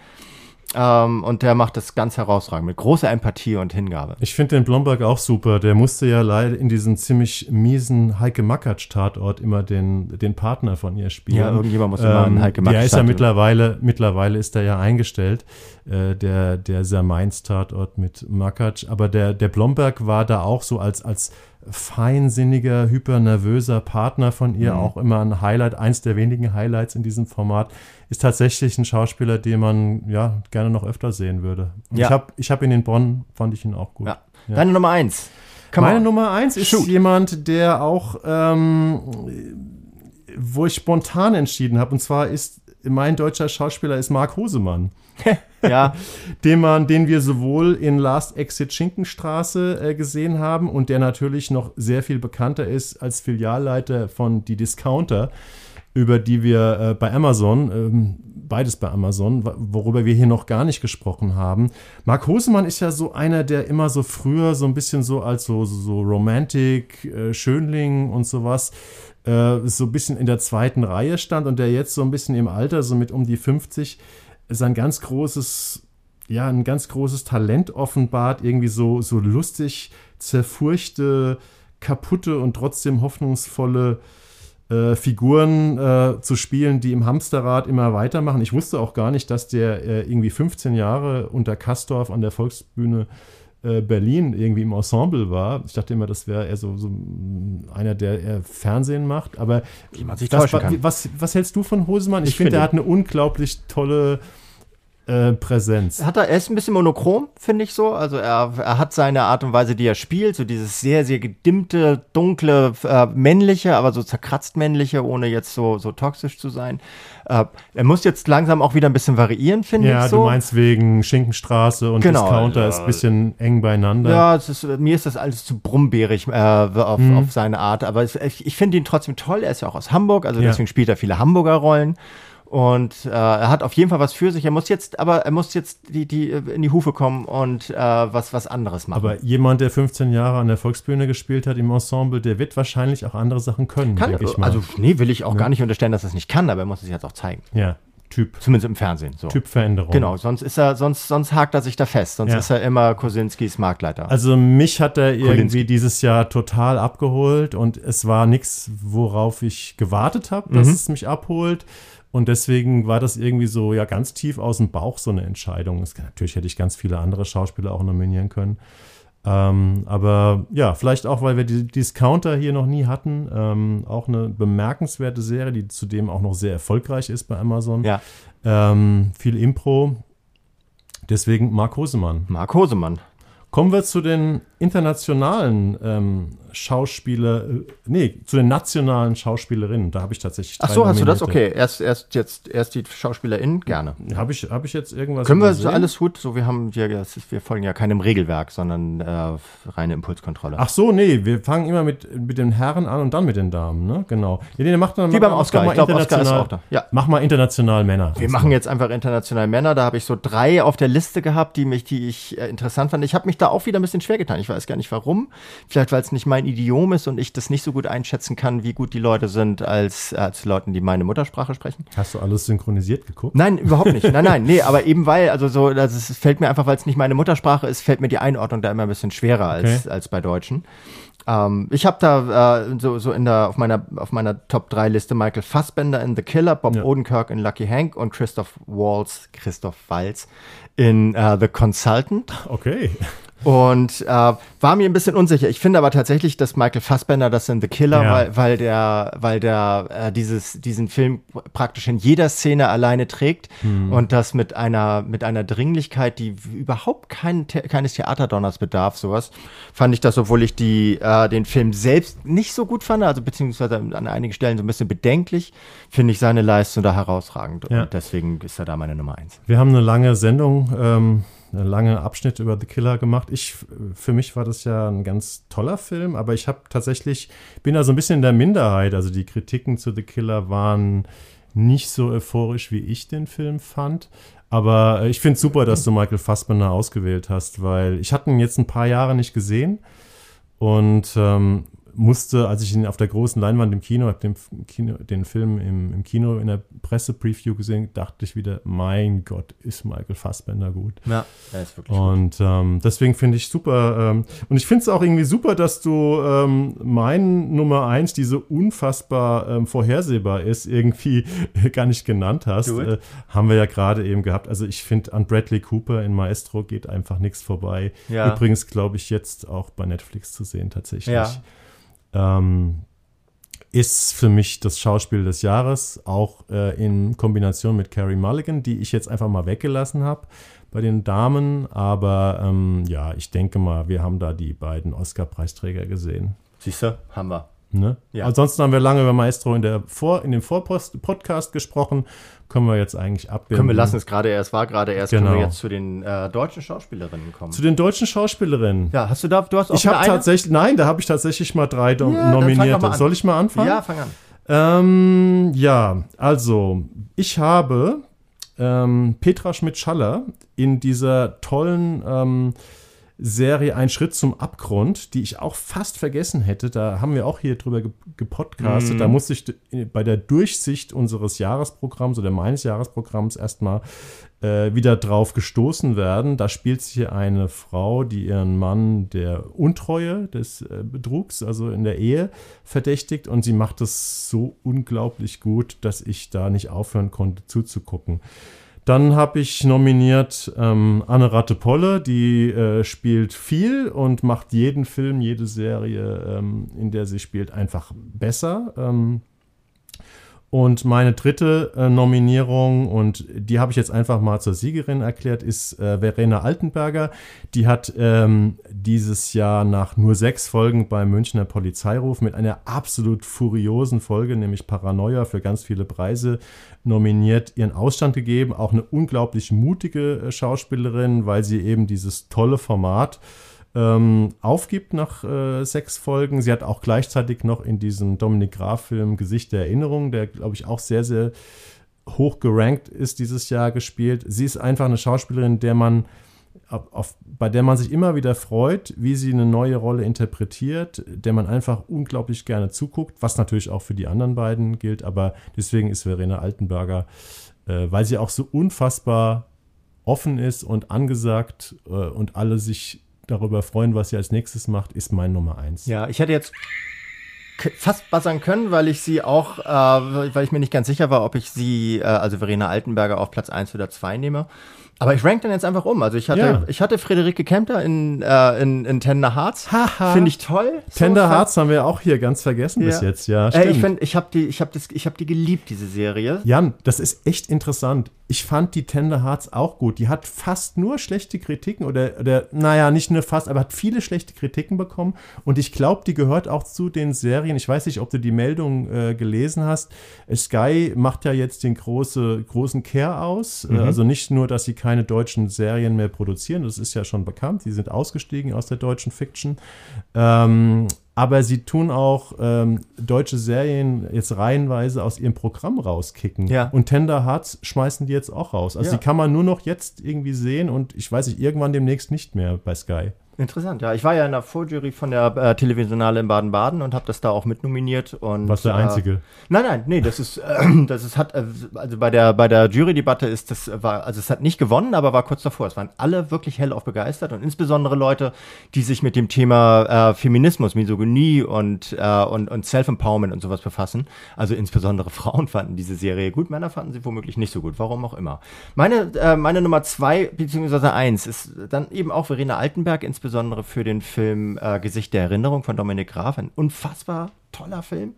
Ähm, und der macht das ganz herausragend, mit großer Empathie und Hingabe. Ich finde den Blomberg auch super. Der musste ja leider in diesem ziemlich miesen Heike Makatsch-Tatort immer den, den Partner von ihr spielen. Ja, irgendjemand muss immer einen Heike Der ist ja mittlerweile, mittlerweile ist er ja eingestellt, äh, der, der Mainz-Tatort mit Makatsch. Aber der, der Blomberg war da auch so als, als feinsinniger, hypernervöser Partner von ihr Mhm. auch immer ein Highlight. Eins der wenigen Highlights in diesem Format ist tatsächlich ein Schauspieler, den man ja gerne noch öfter sehen würde. Ja. Ich habe ich hab ihn in Bonn, fand ich ihn auch gut. Ja. Deine Nummer eins. Come Meine on. Nummer eins ist Shoot. jemand, der auch, ähm, wo ich spontan entschieden habe, und zwar ist mein deutscher Schauspieler ist Marc Hosemann, [LAUGHS] Ja, den man, den wir sowohl in Last Exit Schinkenstraße äh, gesehen haben und der natürlich noch sehr viel bekannter ist als Filialleiter von Die Discounter, über die wir äh, bei Amazon, ähm, beides bei Amazon, worüber wir hier noch gar nicht gesprochen haben. Marc Hosemann ist ja so einer, der immer so früher so ein bisschen so als so, so Romantic, äh, Schönling und sowas äh, so ein bisschen in der zweiten Reihe stand und der jetzt so ein bisschen im Alter, so mit um die 50, sein ganz großes, ja, ein ganz großes Talent offenbart, irgendwie so, so lustig, zerfurchte, kaputte und trotzdem hoffnungsvolle äh, Figuren äh, zu spielen, die im Hamsterrad immer weitermachen. Ich wusste auch gar nicht, dass der äh, irgendwie 15 Jahre unter Kastorf an der Volksbühne äh, Berlin irgendwie im Ensemble war. Ich dachte immer, das wäre eher so, so mm, einer, der Fernsehen macht. Aber Wie man sich das Was, was hältst du von Hosemann? Ich, Ich finde, finde- er hat eine unglaublich tolle äh, Präsenz. Hat er, er ist ein bisschen monochrom, finde ich so. Also er, er hat seine Art und Weise, die er spielt, so dieses sehr, sehr gedimmte, dunkle, äh, männliche, aber so zerkratzt männliche, ohne jetzt so, so toxisch zu sein. Äh, er muss jetzt langsam auch wieder ein bisschen variieren, finde Ja, ich so. du meinst wegen Schinkenstraße und Genau, Discounter ja. ist ein bisschen eng beieinander. Ja, ist, mir ist das alles zu brummbärig äh, auf, Mhm. auf seine Art. Aber es, ich, ich finde ihn trotzdem toll. Er ist ja auch aus Hamburg, also Ja. deswegen spielt er viele Hamburger Rollen. Und äh, er hat auf jeden Fall was für sich. Er muss jetzt, aber er muss jetzt die, die äh, in die Hufe kommen und äh, was, was anderes machen. Aber jemand, der 15 Jahre an der Volksbühne gespielt hat im Ensemble, der wird wahrscheinlich auch andere Sachen können, kann, denke ich mal. also nee, will ich auch gar nicht unterstellen, dass er es nicht kann, aber er muss es jetzt auch zeigen. ja, Typ, Zumindest im Fernsehen. So. Typveränderung. Genau, sonst ist er, sonst, sonst hakt er sich da fest. Sonst Ja. ist er immer Kosinskis Marktleiter. Also mich hat er irgendwie Kolinski. dieses Jahr total abgeholt und es war nichts, worauf ich gewartet habe, Mhm. dass es mich abholt. Und deswegen war das irgendwie so ja ganz tief aus dem Bauch so eine Entscheidung. Es, natürlich hätte ich ganz viele andere Schauspieler auch nominieren können. Ähm, aber ja, vielleicht auch, weil wir die Discounter hier noch nie hatten. Ähm, auch eine bemerkenswerte Serie, die zudem auch noch sehr erfolgreich ist bei Amazon. ja, Ähm, viel Impro. Deswegen Marc Hosemann. Marc Hosemann. Kommen wir zu den internationalen ähm, Schauspieler, äh, nee, zu den nationalen Schauspielerinnen. Da habe ich tatsächlich. Ach so, hast du das? Okay, erst, erst jetzt erst die SchauspielerInnen gerne. Habe ich, hab ich jetzt irgendwas? Können wir so alles gut? So, wir haben ja, ist, wir folgen ja keinem Regelwerk, sondern äh, reine Impulskontrolle. Ach so, nee, wir fangen immer mit, mit den Herren an und dann mit den Damen, ne? Genau. Ja, nee, macht dann, Wie beim Oscar. Ich glaube, Oscar ist auch da. Ja. Mach mal international Männer. Wir machen jetzt einfach international Männer. Da habe ich so drei auf der Liste gehabt, die mich, die ich äh, interessant fand. Ich habe mich da auch wieder ein bisschen schwer getan. Ich weiß gar nicht warum. Vielleicht, weil es nicht mein Idiom ist und ich das nicht so gut einschätzen kann, wie gut die Leute sind, als, als Leuten, die meine Muttersprache sprechen. Hast du alles synchronisiert geguckt? Nein, überhaupt nicht. Nein, nein, nee, aber eben weil, also so, das ist, fällt mir einfach, weil es nicht meine Muttersprache ist, fällt mir die Einordnung da immer ein bisschen schwerer als, okay. als bei Deutschen. Ähm, ich habe da äh, so, so in der, auf meiner, auf meiner Top 3 Liste Michael Fassbender in The Killer, Bob ja. Odenkirk in Lucky Hank und Christoph Waltz, Christoph Waltz in uh, The Consultant. Okay. Und äh, war mir ein bisschen unsicher. Ich finde aber tatsächlich, dass Michael Fassbender das in The Killer, ja. weil, weil der, weil der äh, dieses, diesen Film praktisch in jeder Szene alleine trägt hm. und das mit einer, mit einer Dringlichkeit, die überhaupt kein, keines Theaterdonners bedarf, sowas, fand ich das, obwohl ich die, äh, den Film selbst nicht so gut fand, also beziehungsweise an einigen Stellen so ein bisschen bedenklich, finde ich seine Leistung da herausragend. Ja. Und deswegen ist er da meine Nummer eins. Wir haben eine lange Sendung. Ähm eine lange Abschnitt über The Killer gemacht. Ich, für mich war das ja ein ganz toller Film, aber ich habe tatsächlich, bin da so ein bisschen in der Minderheit. Also die Kritiken zu The Killer waren nicht so euphorisch, wie ich den Film fand. Aber ich finde es super, dass du Michael Fassbender ausgewählt hast, weil ich hatte ihn jetzt ein paar Jahre nicht gesehen. Und ähm, musste, als ich ihn auf der großen Leinwand im Kino, habe den, Kino, den Film im, im Kino in der Presse-Preview gesehen, dachte ich wieder, mein Gott, ist Michael Fassbender gut. Ja, er ist wirklich Und ähm, deswegen finde ich super. Ähm, und ich finde es auch irgendwie super, dass du ähm, mein Nummer eins, die so unfassbar ähm, vorhersehbar ist, irgendwie [LAUGHS] gar nicht genannt hast. Äh, haben wir ja gerade eben gehabt. Also ich finde, an Bradley Cooper in Maestro geht einfach nichts vorbei. Ja. Übrigens, glaube ich, jetzt auch bei Netflix zu sehen tatsächlich. Ja ähm, ist für mich das Schauspiel des Jahres, auch äh, in Kombination mit Carrie Mulligan, die ich jetzt einfach mal weggelassen habe bei den Damen. Aber ähm, ja, ich denke mal, wir haben da die beiden Oscar-Preisträger gesehen. Siehst du, haben wir. Ne? Ja. Ansonsten haben wir lange über Maestro in, der Vor-, in dem Vorpost-Podcast gesprochen. Können wir jetzt eigentlich abbinden. Können wir lassen es gerade erst, war gerade erst. Genau. Können wir jetzt zu den äh, deutschen Schauspielerinnen kommen? Zu den deutschen Schauspielerinnen. Ja, hast du da, du hast auch Ich habe tatsächlich, nein, da habe ich tatsächlich mal drei ja, nominierte. Soll ich mal anfangen? Ja, fang an. Ähm, ja, also, ich habe ähm, Petra Schmidt-Schaller in dieser tollen ähm, Serie Ein Schritt zum Abgrund, die ich auch fast vergessen hätte. Da haben wir auch hier drüber gepodcastet. Mm. Da musste ich bei der Durchsicht unseres Jahresprogramms oder meines Jahresprogramms erstmal äh, wieder drauf gestoßen werden. Da spielt sich hier eine Frau, die ihren Mann der Untreue, des äh, Betrugs, also in der Ehe, verdächtigt und sie macht es so unglaublich gut, dass ich da nicht aufhören konnte zuzugucken. Dann habe ich nominiert ähm, Anne Rattepolle, die äh, spielt viel und macht jeden Film, jede Serie, ähm, in der sie spielt, einfach besser. Ähm, und meine dritte äh, Nominierung, und die habe ich jetzt einfach mal zur Siegerin erklärt, ist äh, Verena Altenberger. Die hat ähm, dieses Jahr nach nur sechs Folgen beim Münchner Polizeiruf mit einer absolut furiosen Folge, nämlich Paranoia, für ganz viele Preise nominiert, ihren Ausstand gegeben. Auch eine unglaublich mutige äh, Schauspielerin, weil sie eben dieses tolle Format ähm, aufgibt nach äh, sechs Folgen. Sie hat auch gleichzeitig noch in diesem Dominik Graf-Film Gesicht der Erinnerung, der, glaube ich, auch sehr, sehr hoch gerankt ist dieses Jahr gespielt. Sie ist einfach eine Schauspielerin, der man auf, bei der man sich immer wieder freut, wie sie eine neue Rolle interpretiert, der man einfach unglaublich gerne zuguckt, was natürlich auch für die anderen beiden gilt, aber deswegen ist Verena Altenberger, äh, weil sie auch so unfassbar offen ist und angesagt äh, und alle sich darüber freuen, was sie als nächstes macht, ist mein Nummer eins. Ja, ich hätte jetzt fast buzzern können, weil ich sie auch, äh, weil ich mir nicht ganz sicher war, ob ich sie, äh, also Verena Altenberger, auf Platz 1 oder 2 nehme. Aber ich rank dann jetzt einfach um. Also ich hatte, ja. ich hatte Friederike Kempter in, äh, in, in Tender Hearts. Finde ich toll. Tender so, Hearts haben wir auch hier ganz vergessen ja. bis jetzt, ja. Äh, ich finde, ich habe die, ich habe das, ich habe die geliebt, diese Serie. Jan, das ist echt interessant. Ich fand die Tender Hearts auch gut. Die hat fast nur schlechte Kritiken oder, oder naja, nicht nur fast, aber hat viele schlechte Kritiken bekommen. Und ich glaube, die gehört auch zu den Serien. Ich weiß nicht, ob du die Meldung äh, gelesen hast. Sky macht ja jetzt den große, großen Care aus. Äh, mhm. also nicht nur, dass sie keine deutschen Serien mehr produzieren, das ist ja schon bekannt. Sie sind ausgestiegen aus der deutschen Fiction. Ähm, aber sie tun auch ähm, deutsche Serien jetzt reihenweise aus ihrem Programm rauskicken. Ja. Und Tender Hearts schmeißen die jetzt auch raus. Also Ja. die kann man nur noch jetzt irgendwie sehen und ich weiß nicht, irgendwann demnächst nicht mehr bei Sky. Interessant, ja. Ich war ja in der Vorjury von der äh, Televisionale in Baden-Baden und habe das da auch mitnominiert. Und, Was der äh, einzige. Nein, nein, nee, das ist, äh, das ist, hat, äh, also bei der, bei der Jurydebatte ist das, war, also es hat nicht gewonnen, aber war kurz davor. Es waren alle wirklich hellauf begeistert und insbesondere Leute, die sich mit dem Thema äh, Feminismus, Misogynie und, äh, und, und Self-Empowerment und sowas befassen. Also insbesondere [LAUGHS] Frauen fanden diese Serie gut, Männer fanden sie womöglich nicht so gut, warum auch immer. Meine, meine Nummer zwei, beziehungsweise eins, ist dann eben auch Verena Altenberg, insbesondere für den Film äh, Gesicht der Erinnerung von Dominik Graf. Ein unfassbar toller Film.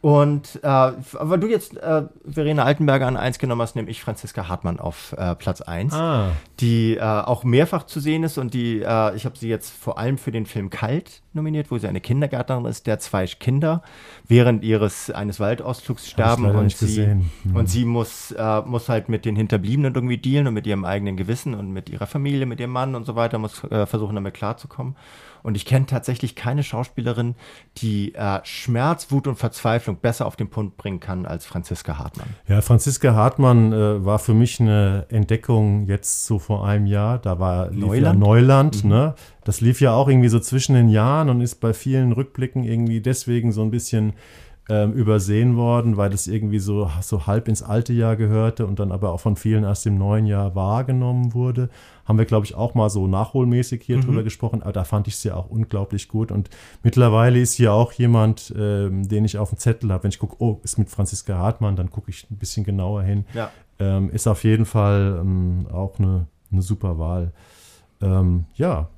Und äh, aber du jetzt äh, Verena Altenberger an eins genommen hast, nehme ich Franziska Hartmann auf äh, Platz eins, Ah. die äh, auch mehrfach zu sehen ist und die, äh, ich habe sie jetzt vor allem für den Film Kalt nominiert, wo sie eine Kindergärtnerin ist, der zwei Kinder während ihres eines Waldausflugs sterben und sie gesehen. Hm. und sie muss äh, muss halt mit den Hinterbliebenen irgendwie dealen und mit ihrem eigenen Gewissen und mit ihrer Familie, mit ihrem Mann und so weiter, muss äh, versuchen damit klarzukommen. Und ich kenne tatsächlich keine Schauspielerin, die äh, Schmerz, Wut und Verzweiflung besser auf den Punkt bringen kann als Franziska Hartmann. Ja, Franziska Hartmann äh, war für mich eine Entdeckung jetzt so vor einem Jahr. Da war Neuland? Ja Neuland, ne? Das lief ja auch irgendwie so zwischen den Jahren und ist bei vielen Rückblicken irgendwie deswegen so ein bisschen ähm, übersehen worden, weil das irgendwie so, so halb ins alte Jahr gehörte und dann aber auch von vielen erst im neuen Jahr wahrgenommen wurde. Haben wir, glaube ich, auch mal so nachholmäßig hier drüber gesprochen, aber da fand ich sie auch unglaublich gut. Und mittlerweile ist hier auch jemand, ähm, den ich auf dem Zettel habe. Wenn ich gucke, oh, ist mit Franziska Hartmann, dann gucke ich ein bisschen genauer hin. Ja. Ähm, ist auf jeden Fall ähm, auch eine, eine super Wahl. Ähm, ja,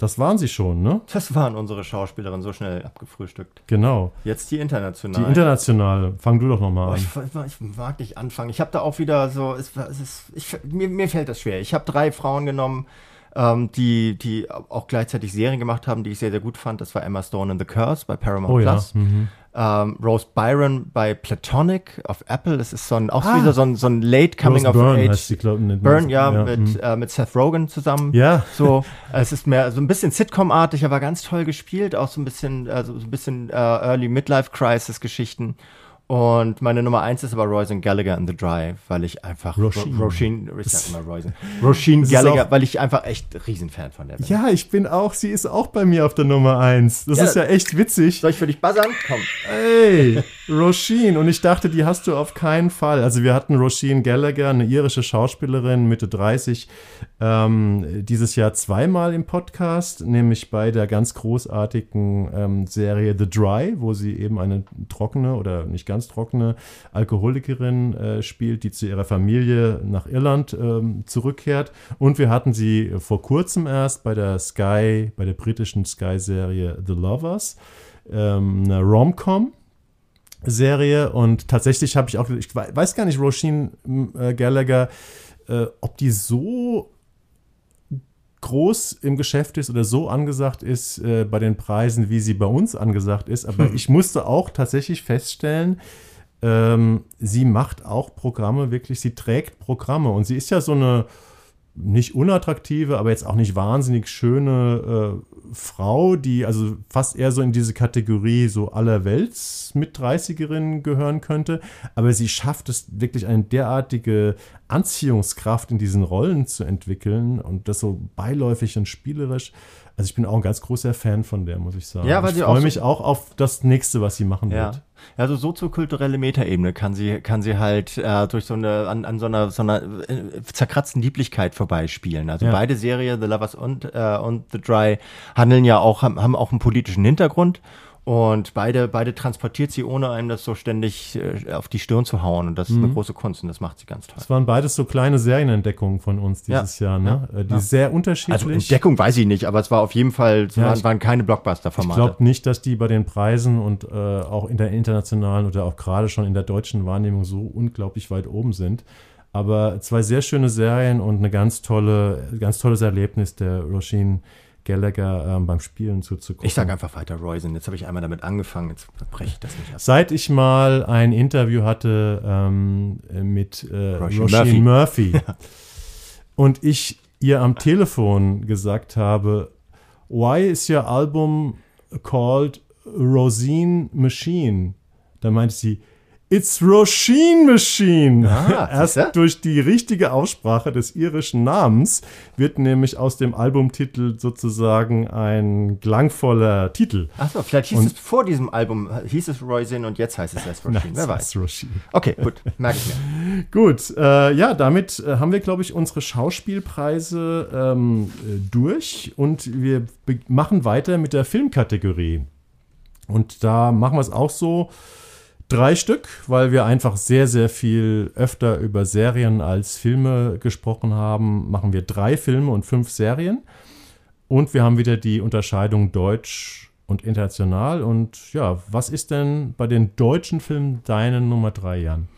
das waren sie schon, ne? Das waren unsere Schauspielerinnen so schnell abgefrühstückt. Genau. Jetzt die Die internationalen. internationale, fang du doch nochmal Boah, an. ich, ich mag nicht anfangen. Ich habe da auch wieder so, es, es ist, ich, mir, mir fällt das schwer. Ich habe drei Frauen genommen, ähm, die, die auch gleichzeitig Serien gemacht haben, die ich sehr, sehr gut fand. Das war Emma Stone in The Curse bei Paramount Oh ja. Plus. Mhm. Ähm, Rose Byron bei Platonic auf Apple. Das ist so ein, auch Ah. wieder so ein, so ein Late Coming Rose of Byrne Age. heißt sie, glaub ich. Burn, ja, mit, mhm. äh, mit Seth Rogen zusammen. Ja. So, es ist mehr so ein bisschen Sitcom-artig, aber ganz toll gespielt. Auch so ein bisschen, also so ein bisschen äh, Early Midlife Crisis Geschichten. Und meine Nummer eins ist aber Roisin Gallagher in The Drive, weil ich einfach Roisin. Ro- Roisin, ich sag immer Roisin, [LAUGHS] ist Gallagher, auch- weil ich einfach echt Riesenfan von der bin. Ja, ich bin auch, sie ist auch bei mir auf der Nummer 1. Das Ja. ist ja echt witzig. Soll ich für dich buzzern? Komm. Ey, Roisin. Und ich dachte, die hast du auf keinen Fall. Also wir hatten Roisin Gallagher, eine irische Schauspielerin, Mitte 30, ähm, dieses Jahr zweimal im Podcast, nämlich bei der ganz großartigen ähm, Serie The Dry, wo sie eben eine trockene oder nicht ganz trockene Alkoholikerin äh, spielt, die zu ihrer Familie nach Irland ähm, zurückkehrt. Und wir hatten sie vor kurzem erst bei der Sky, bei der britischen Sky-Serie The Lovers, ähm, eine Rom-Com. Serie und tatsächlich habe ich auch, ich wei- weiß gar nicht, Roisin äh, Gallagher, äh, ob die so groß im Geschäft ist oder so angesagt ist äh, bei den Preisen, wie sie bei uns angesagt ist. Aber ich musste auch tatsächlich feststellen, ähm, sie macht auch Programme wirklich, sie trägt Programme und sie ist ja so eine nicht unattraktive, aber jetzt auch nicht wahnsinnig schöne äh, Frau, die also fast eher so in diese Kategorie so allerwelts mit 30erin gehören könnte. Aber sie schafft es wirklich eine derartige Anziehungskraft in diesen Rollen zu entwickeln und das so beiläufig und spielerisch. Also ich bin auch ein ganz großer Fan von der, muss ich sagen. Ja, weil ich freue so- mich auch auf das nächste, was sie machen Ja. wird. Also soziokulturelle Metaebene kann sie, kann sie halt äh, durch so eine, an, an so einer, so einer äh, zerkratzten Lieblichkeit vorbeispielen. Also Ja. beide Serien, The Lovers und, äh, und The Dry, handeln ja auch, haben, haben auch einen politischen Hintergrund. Und beide, beide transportiert sie, ohne einem das so ständig äh, auf die Stirn zu hauen. Und das ist Mhm. eine große Kunst und das macht sie ganz toll. Das waren beides so kleine Serienentdeckungen von uns dieses Jahr, ne? Äh, Die sehr unterschiedlich. Also Entdeckung weiß ich nicht, aber es war auf jeden Fall, es Ja, waren, ich- waren keine Ich Blockbuster-Formate. glaube nicht, dass die bei den Preisen und äh, auch in der internationalen oder auch gerade schon in der deutschen Wahrnehmung so unglaublich weit oben sind. Aber zwei sehr schöne Serien und eine ganz tolle, ganz tolles Erlebnis der Roshin Gallagher ähm, beim Spielen zuzugucken. Ich sage einfach weiter Roisin. Jetzt habe ich einmal damit angefangen, jetzt breche ich das nicht ab. Seit ich mal ein Interview hatte ähm, mit äh, Roisin Murphy. Murphy, [LAUGHS] und ich ihr am Telefon gesagt habe, why is your album called Rosine Machine? Da meinte sie, It's Roisin Machine. Ah, [LAUGHS] Erst durch die richtige Aussprache des irischen Namens wird nämlich aus dem Albumtitel sozusagen ein klangvoller Titel. Achso, vielleicht hieß Und- es vor diesem Album, hieß es Roisin und jetzt heißt es erst Roisin. Wer weiß. Roisin. Okay, gut, merke ich mir. [LAUGHS] Gut, äh, ja, damit äh, haben wir, glaube ich, unsere Schauspielpreise ähm, äh, durch und wir machen weiter mit der Filmkategorie. Und da machen wir es auch so drei Stück, weil wir einfach sehr, sehr viel öfter über Serien als Filme gesprochen haben, machen wir drei Filme und fünf Serien. Und wir haben wieder die Unterscheidung Deutsch und international. Und ja, was ist denn bei den deutschen Filmen deine Nummer drei, Jan?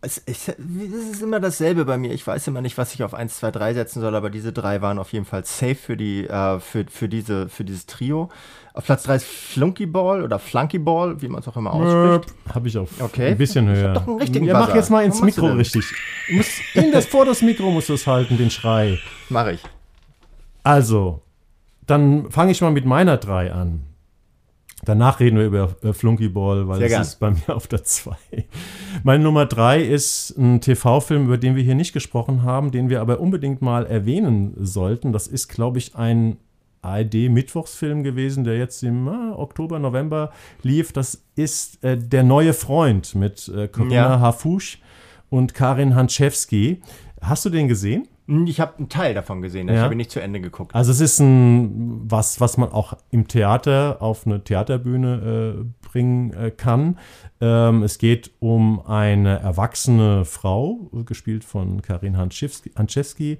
Es, ich, es ist immer dasselbe bei mir. Ich weiß immer nicht, was ich auf 1, 2, 3 setzen soll, aber diese drei waren auf jeden Fall safe für, die, äh, für, für, diese, für dieses Trio. Auf Platz 3 ist Flunky Ball oder Flunky Ball, wie man es auch immer ausspricht. Habe ich auf Okay. ein bisschen Ich hab höher. doch einen richtigen ja, mach jetzt mal ins Mikro richtig. Du musst in das, vor das Mikro musst du es halten, den Schrei. Mache ich. Also, dann fange ich mal mit meiner 3 an. Danach reden wir über äh, Flunkyball, weil Sehr es gern. ist bei mir auf der 2. Meine Nummer 3 ist ein TV-Film, über den wir hier nicht gesprochen haben, den wir aber unbedingt mal erwähnen sollten. Das ist, glaube ich, ein ARD-Mittwochsfilm gewesen, der jetzt im äh, Oktober, November lief. Das ist äh, Der neue Freund mit äh, Corinna Ja. Harfusch und Karin Hanczewski. Hast du den gesehen? Ich habe einen Teil davon gesehen, ich Ja. habe ihn nicht zu Ende geguckt. Also es ist ein was, was man auch im Theater auf eine Theaterbühne äh, bringen äh, kann. Ähm, es geht um eine erwachsene Frau, gespielt von Karin Hanczewski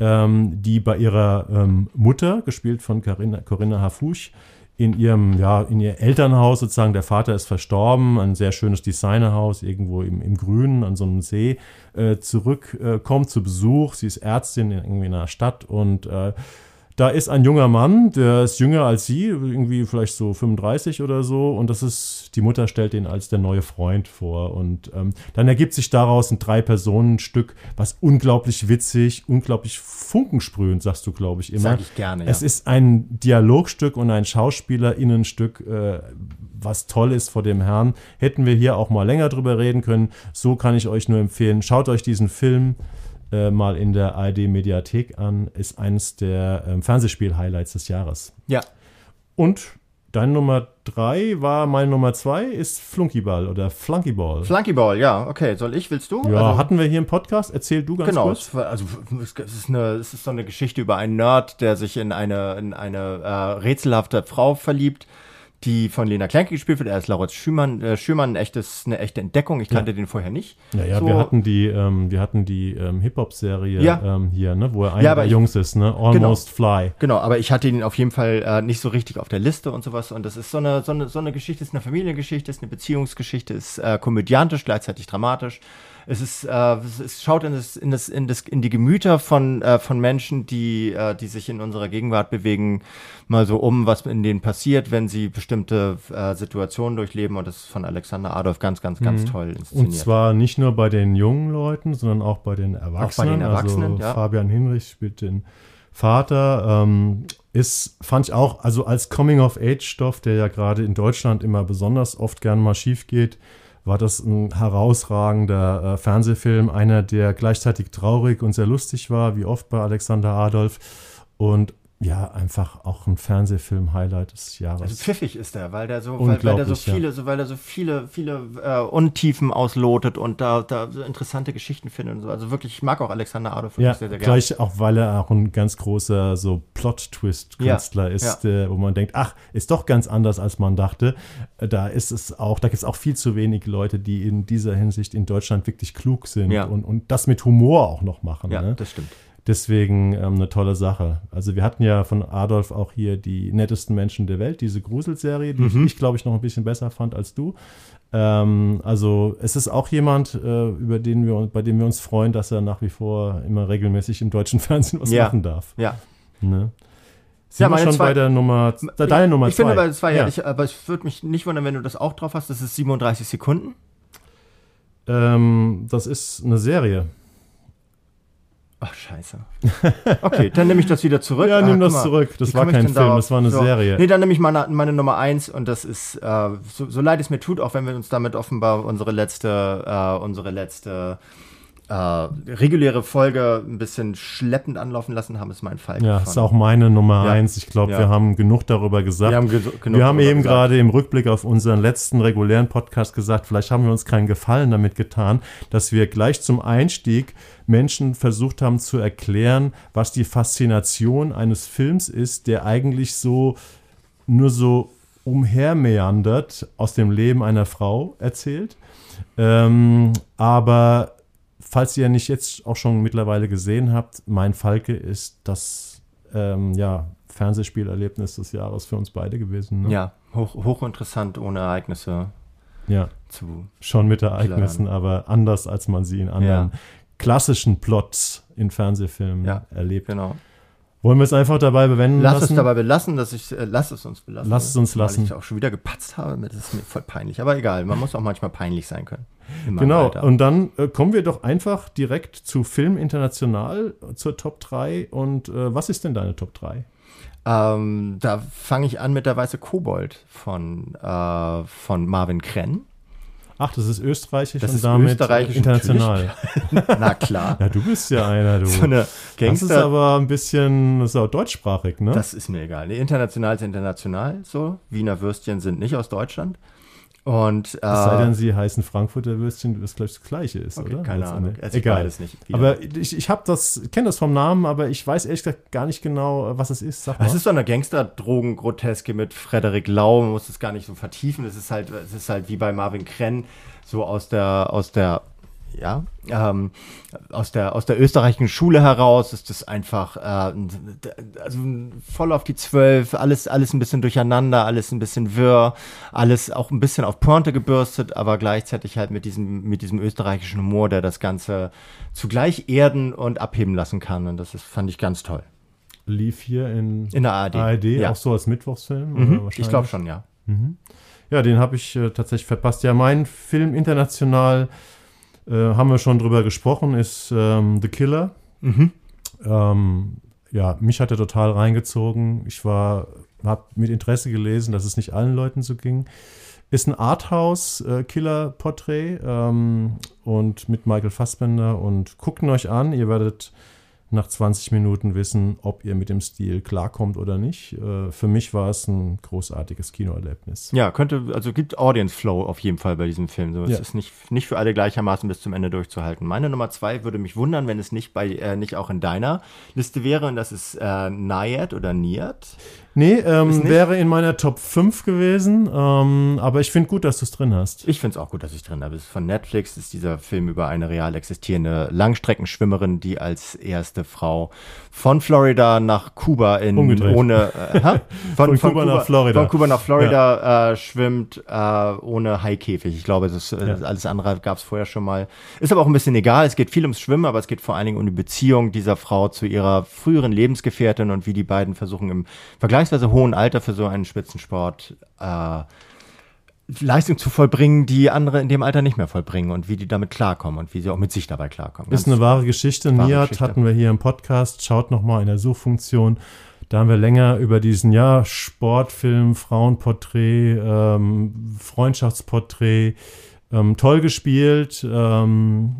ähm, die bei ihrer ähm, Mutter, gespielt von Corinna, Corinna Harfusch, in ihrem, ja, in ihr Elternhaus sozusagen, der Vater ist verstorben, ein sehr schönes Designerhaus irgendwo im, im Grünen an so einem See, äh, zurückkommt äh, zu Besuch. Sie ist Ärztin in, irgendwie in einer Stadt und äh, da ist ein junger Mann, der ist jünger als sie, irgendwie vielleicht so 35 oder so. Und das ist, die Mutter stellt ihn als der neue Freund vor. Und ähm, dann ergibt sich daraus ein Drei-Personen-Stück, was unglaublich witzig, unglaublich funkensprühend, sagst du, glaube ich, immer. Sag ich gerne, ja. Es ist ein Dialogstück und ein SchauspielerInnenstück, äh, was toll ist vor dem Herrn. Hätten wir hier auch mal länger drüber reden können. So kann ich euch nur empfehlen. Schaut euch diesen Film äh, mal in der ARD-Mediathek an. Ist eines der ähm, Fernsehspiel-Highlights des Jahres. Ja, Und deine Nummer drei war meine Nummer zwei, ist Flunkyball oder Flunkyball. Flunky Ball, ja, okay. Soll ich, willst du? ja, Also- hatten wir hier im Podcast. Erzähl du ganz Genau, kurz. es, war- also es ist, eine, es ist so eine Geschichte über einen Nerd, der sich in eine, in eine äh, rätselhafte Frau verliebt, die von Lena Klenke gespielt wird. Er ist Lauritz Schümann, äh, Schümann ein echtes, eine echte Entdeckung. Ich kannte den vorher nicht. Ja, ja, So- wir hatten die, ähm, wir hatten die ähm, Hip-Hop-Serie Ja. ähm, hier, ne, wo er einer Ja, der ich- Jungs ist, ne? Almost Fly. Genau, aber ich hatte ihn auf jeden Fall äh, nicht so richtig auf der Liste und sowas. Und das ist so eine, so eine, so eine Geschichte, ist eine Familiengeschichte, ist eine Beziehungsgeschichte, ist äh, komödiantisch, gleichzeitig dramatisch. Es ist, äh, es, schaut in, das, in, das, in, das, in die Gemüter von, äh, von Menschen, die, äh, die sich in unserer Gegenwart bewegen, mal so um, was in denen passiert, wenn sie bestimmte äh, Situationen durchleben. Und das ist von Alexander Adolf ganz, ganz, ganz toll inszeniert. Und zwar nicht nur bei den jungen Leuten, sondern auch bei den Erwachsenen. Erwachsenen, also ja. Fabian Hinrich spielt den Vater. Ähm, ist, fand ich auch, also als Coming-of-Age-Stoff, der ja gerade in Deutschland immer besonders oft gern mal schief geht, war das ein herausragender äh, Fernsehfilm, einer, der gleichzeitig traurig und sehr lustig war, wie oft bei Alexander Adolf. Und ja, einfach auch ein Fernsehfilm-Highlight des Jahres. Also pfiffig ist er, weil der so, weil, weil der so Unglaublich, ja. viele, so, weil er so viele, viele äh, Untiefen auslotet und da, da so interessante Geschichten findet und so. Also wirklich, ich mag auch Alexander Adolf Ja, sehr, sehr gerne. gleich auch, weil er auch ein ganz großer so Plot-Twist-Künstler Ja, ist, Äh, wo man denkt, ach, ist doch ganz anders, als man dachte. Äh, Da ist es auch, da gibt es auch viel zu wenig Leute, die in dieser Hinsicht in Deutschland wirklich klug sind und, und das mit Humor auch noch machen. Ja, ne? das stimmt. Deswegen ähm, eine tolle Sache. Also wir hatten ja von Adolf auch hier die nettesten Menschen der Welt, diese Gruselserie, die Mhm. ich, glaube ich, noch ein bisschen besser fand als du. Ähm, also es ist auch jemand, äh, über den wir, bei dem wir uns freuen, dass er nach wie vor immer regelmäßig im deutschen [LAUGHS] Fernsehen was Ja. machen darf. Ja. Ne? Sind Ja, wir meine schon zwei- bei der Nummer, de- deine Nummer ich zwei? finde bei zwei, ja. ja. Ich, aber es würde mich nicht wundern, wenn du das auch drauf hast. Das ist 37 Sekunden. ähm, das ist eine Serie. Ach, scheiße. [LAUGHS] Okay, dann nehme ich das wieder zurück. Ja, Ah, nimm das mal. zurück. Das war kein Film, darauf? das war eine so. Serie. Nee, dann nehme ich meine, meine Nummer eins und das ist, äh, so, so leid es mir tut, auch wenn wir uns damit offenbar unsere letzte, äh, unsere letzte äh, reguläre Folge ein bisschen schleppend anlaufen lassen haben, ist mein Fall. Ja, ist auch meine Nummer Ja. eins. Ich glaube, Ja. wir haben genug darüber gesagt. Wir haben, ge genug Wir haben eben gesagt. gerade im Rückblick auf unseren letzten regulären Podcast gesagt, vielleicht haben wir uns keinen Gefallen damit getan, dass wir gleich zum Einstieg Menschen versucht haben zu erklären, was die Faszination eines Films ist, der eigentlich so nur so umhermeandert aus dem Leben einer Frau erzählt. Ähm, aber falls ihr nicht jetzt auch schon mittlerweile gesehen habt, mein Falke ist das ähm, ja, Fernsehspielerlebnis des Jahres für uns beide gewesen. Ne? Ja, hoch, hochinteressant, ohne Ereignisse ja, zu. schon mit Ereignissen, aber anders als man sie in anderen Ja. klassischen Plots in Fernsehfilmen Ja, erlebt. Genau. Wollen wir es einfach dabei bewenden Lass lassen? es dabei belassen, dass ich, äh, lass es uns belassen. Lass es uns lassen. Weil ich auch schon wieder gepatzt habe, das ist mir voll peinlich. Aber egal, man muss auch manchmal peinlich sein können. Genau, Alter. und dann äh, kommen wir doch einfach direkt zu Film International, zur Top 3. Und äh, was ist denn deine Top 3? Ähm, da fange ich an mit der Weiße Kobold von, äh, von Marvin Krenn. Ach, das ist österreichisch Das und ist damit österreichisch, international. [LAUGHS] Na klar. Ja, du bist ja einer, du. so eine das ist Gangster. aber ein bisschen, das ist auch deutschsprachig, ne? Das ist mir egal. Nee, international ist international so. Wiener Würstchen sind nicht aus Deutschland. Und äh, es sei denn, sie heißen Frankfurter Würstchen, was gleich das gleiche ist, okay, oder? keine. Ahnung. Also ich Egal. beides nicht. Wieder. Aber ich, ich habe das, kenne das vom Namen, aber ich weiß ehrlich gesagt gar nicht genau, was es ist. Sag mal. Es ist so eine Gangster-Drogen-Groteske mit Frederik Lau, man muss es gar nicht so vertiefen. Es ist halt, es ist halt wie bei Marvin Krenn, so aus der, aus der, ja, ähm, aus der, aus der österreichischen Schule heraus ist das einfach, äh, also voll auf die Zwölf, alles, alles ein bisschen durcheinander, alles ein bisschen wirr, alles auch ein bisschen auf Pointe gebürstet, aber gleichzeitig halt mit diesem, mit diesem österreichischen Humor, der das Ganze zugleich erden und abheben lassen kann. Und das ist, fand ich ganz toll. Lief hier in, In der ARD. ARD, ja. auch so als Mittwochsfilm? Mhm, ich glaube schon, ja. Ja, den habe ich äh, tatsächlich verpasst. Ja, mein Film international, äh, haben wir schon drüber gesprochen, ist ähm, The Killer. Mhm. Ähm, ja, mich hat er total reingezogen. Ich war, habe mit Interesse gelesen, dass es nicht allen Leuten so ging. Ist ein Arthouse-Killer-Porträt ähm, und mit Michael Fassbender und guckt ihn euch an. Ihr werdet nach 20 Minuten wissen, ob ihr mit dem Stil klarkommt oder nicht. Äh, für mich war es ein großartiges Kinoerlebnis. Ja, könnte, also gibt Audience Flow auf jeden Fall bei diesem Film. So, es Ja. ist nicht, nicht für alle gleichermaßen bis zum Ende durchzuhalten. Meine Nummer zwei würde mich wundern, wenn es nicht bei, äh, nicht auch in deiner Liste wäre, und das ist äh, Nayad oder Niat. Nee, ähm, wäre in meiner Top 5 gewesen, ähm, aber ich finde gut, dass du es drin hast. Ich finde es auch gut, dass ich drin habe. Von Netflix, ist dieser Film über eine real existierende Langstreckenschwimmerin, die als erste Frau von Florida nach Kuba in Umgedreht. ohne äh, hä? [LAUGHS] Von Kuba nach Florida. Von Kuba nach Florida äh, schwimmt äh, ohne Haikäfig. Ich glaube, das, äh, Ja. alles andere gab es vorher schon mal. Ist aber auch ein bisschen egal. Es geht viel ums Schwimmen, aber es geht vor allen Dingen um die Beziehung dieser Frau zu ihrer früheren Lebensgefährtin und wie die beiden versuchen im vergleichsweise hohen Alter für so einen Spitzensport äh, Leistung zu vollbringen, die andere in dem Alter nicht mehr vollbringen und wie die damit klarkommen und wie sie auch mit sich dabei klarkommen. Ist Ganz- eine wahre Geschichte. wahre Niat Geschichte. hatten wir hier im Podcast. Schaut nochmal in der Suchfunktion. Da haben wir länger über diesen ja, Sportfilm, Frauenporträt, ähm, Freundschaftsporträt, ähm, toll gespielt. Ähm,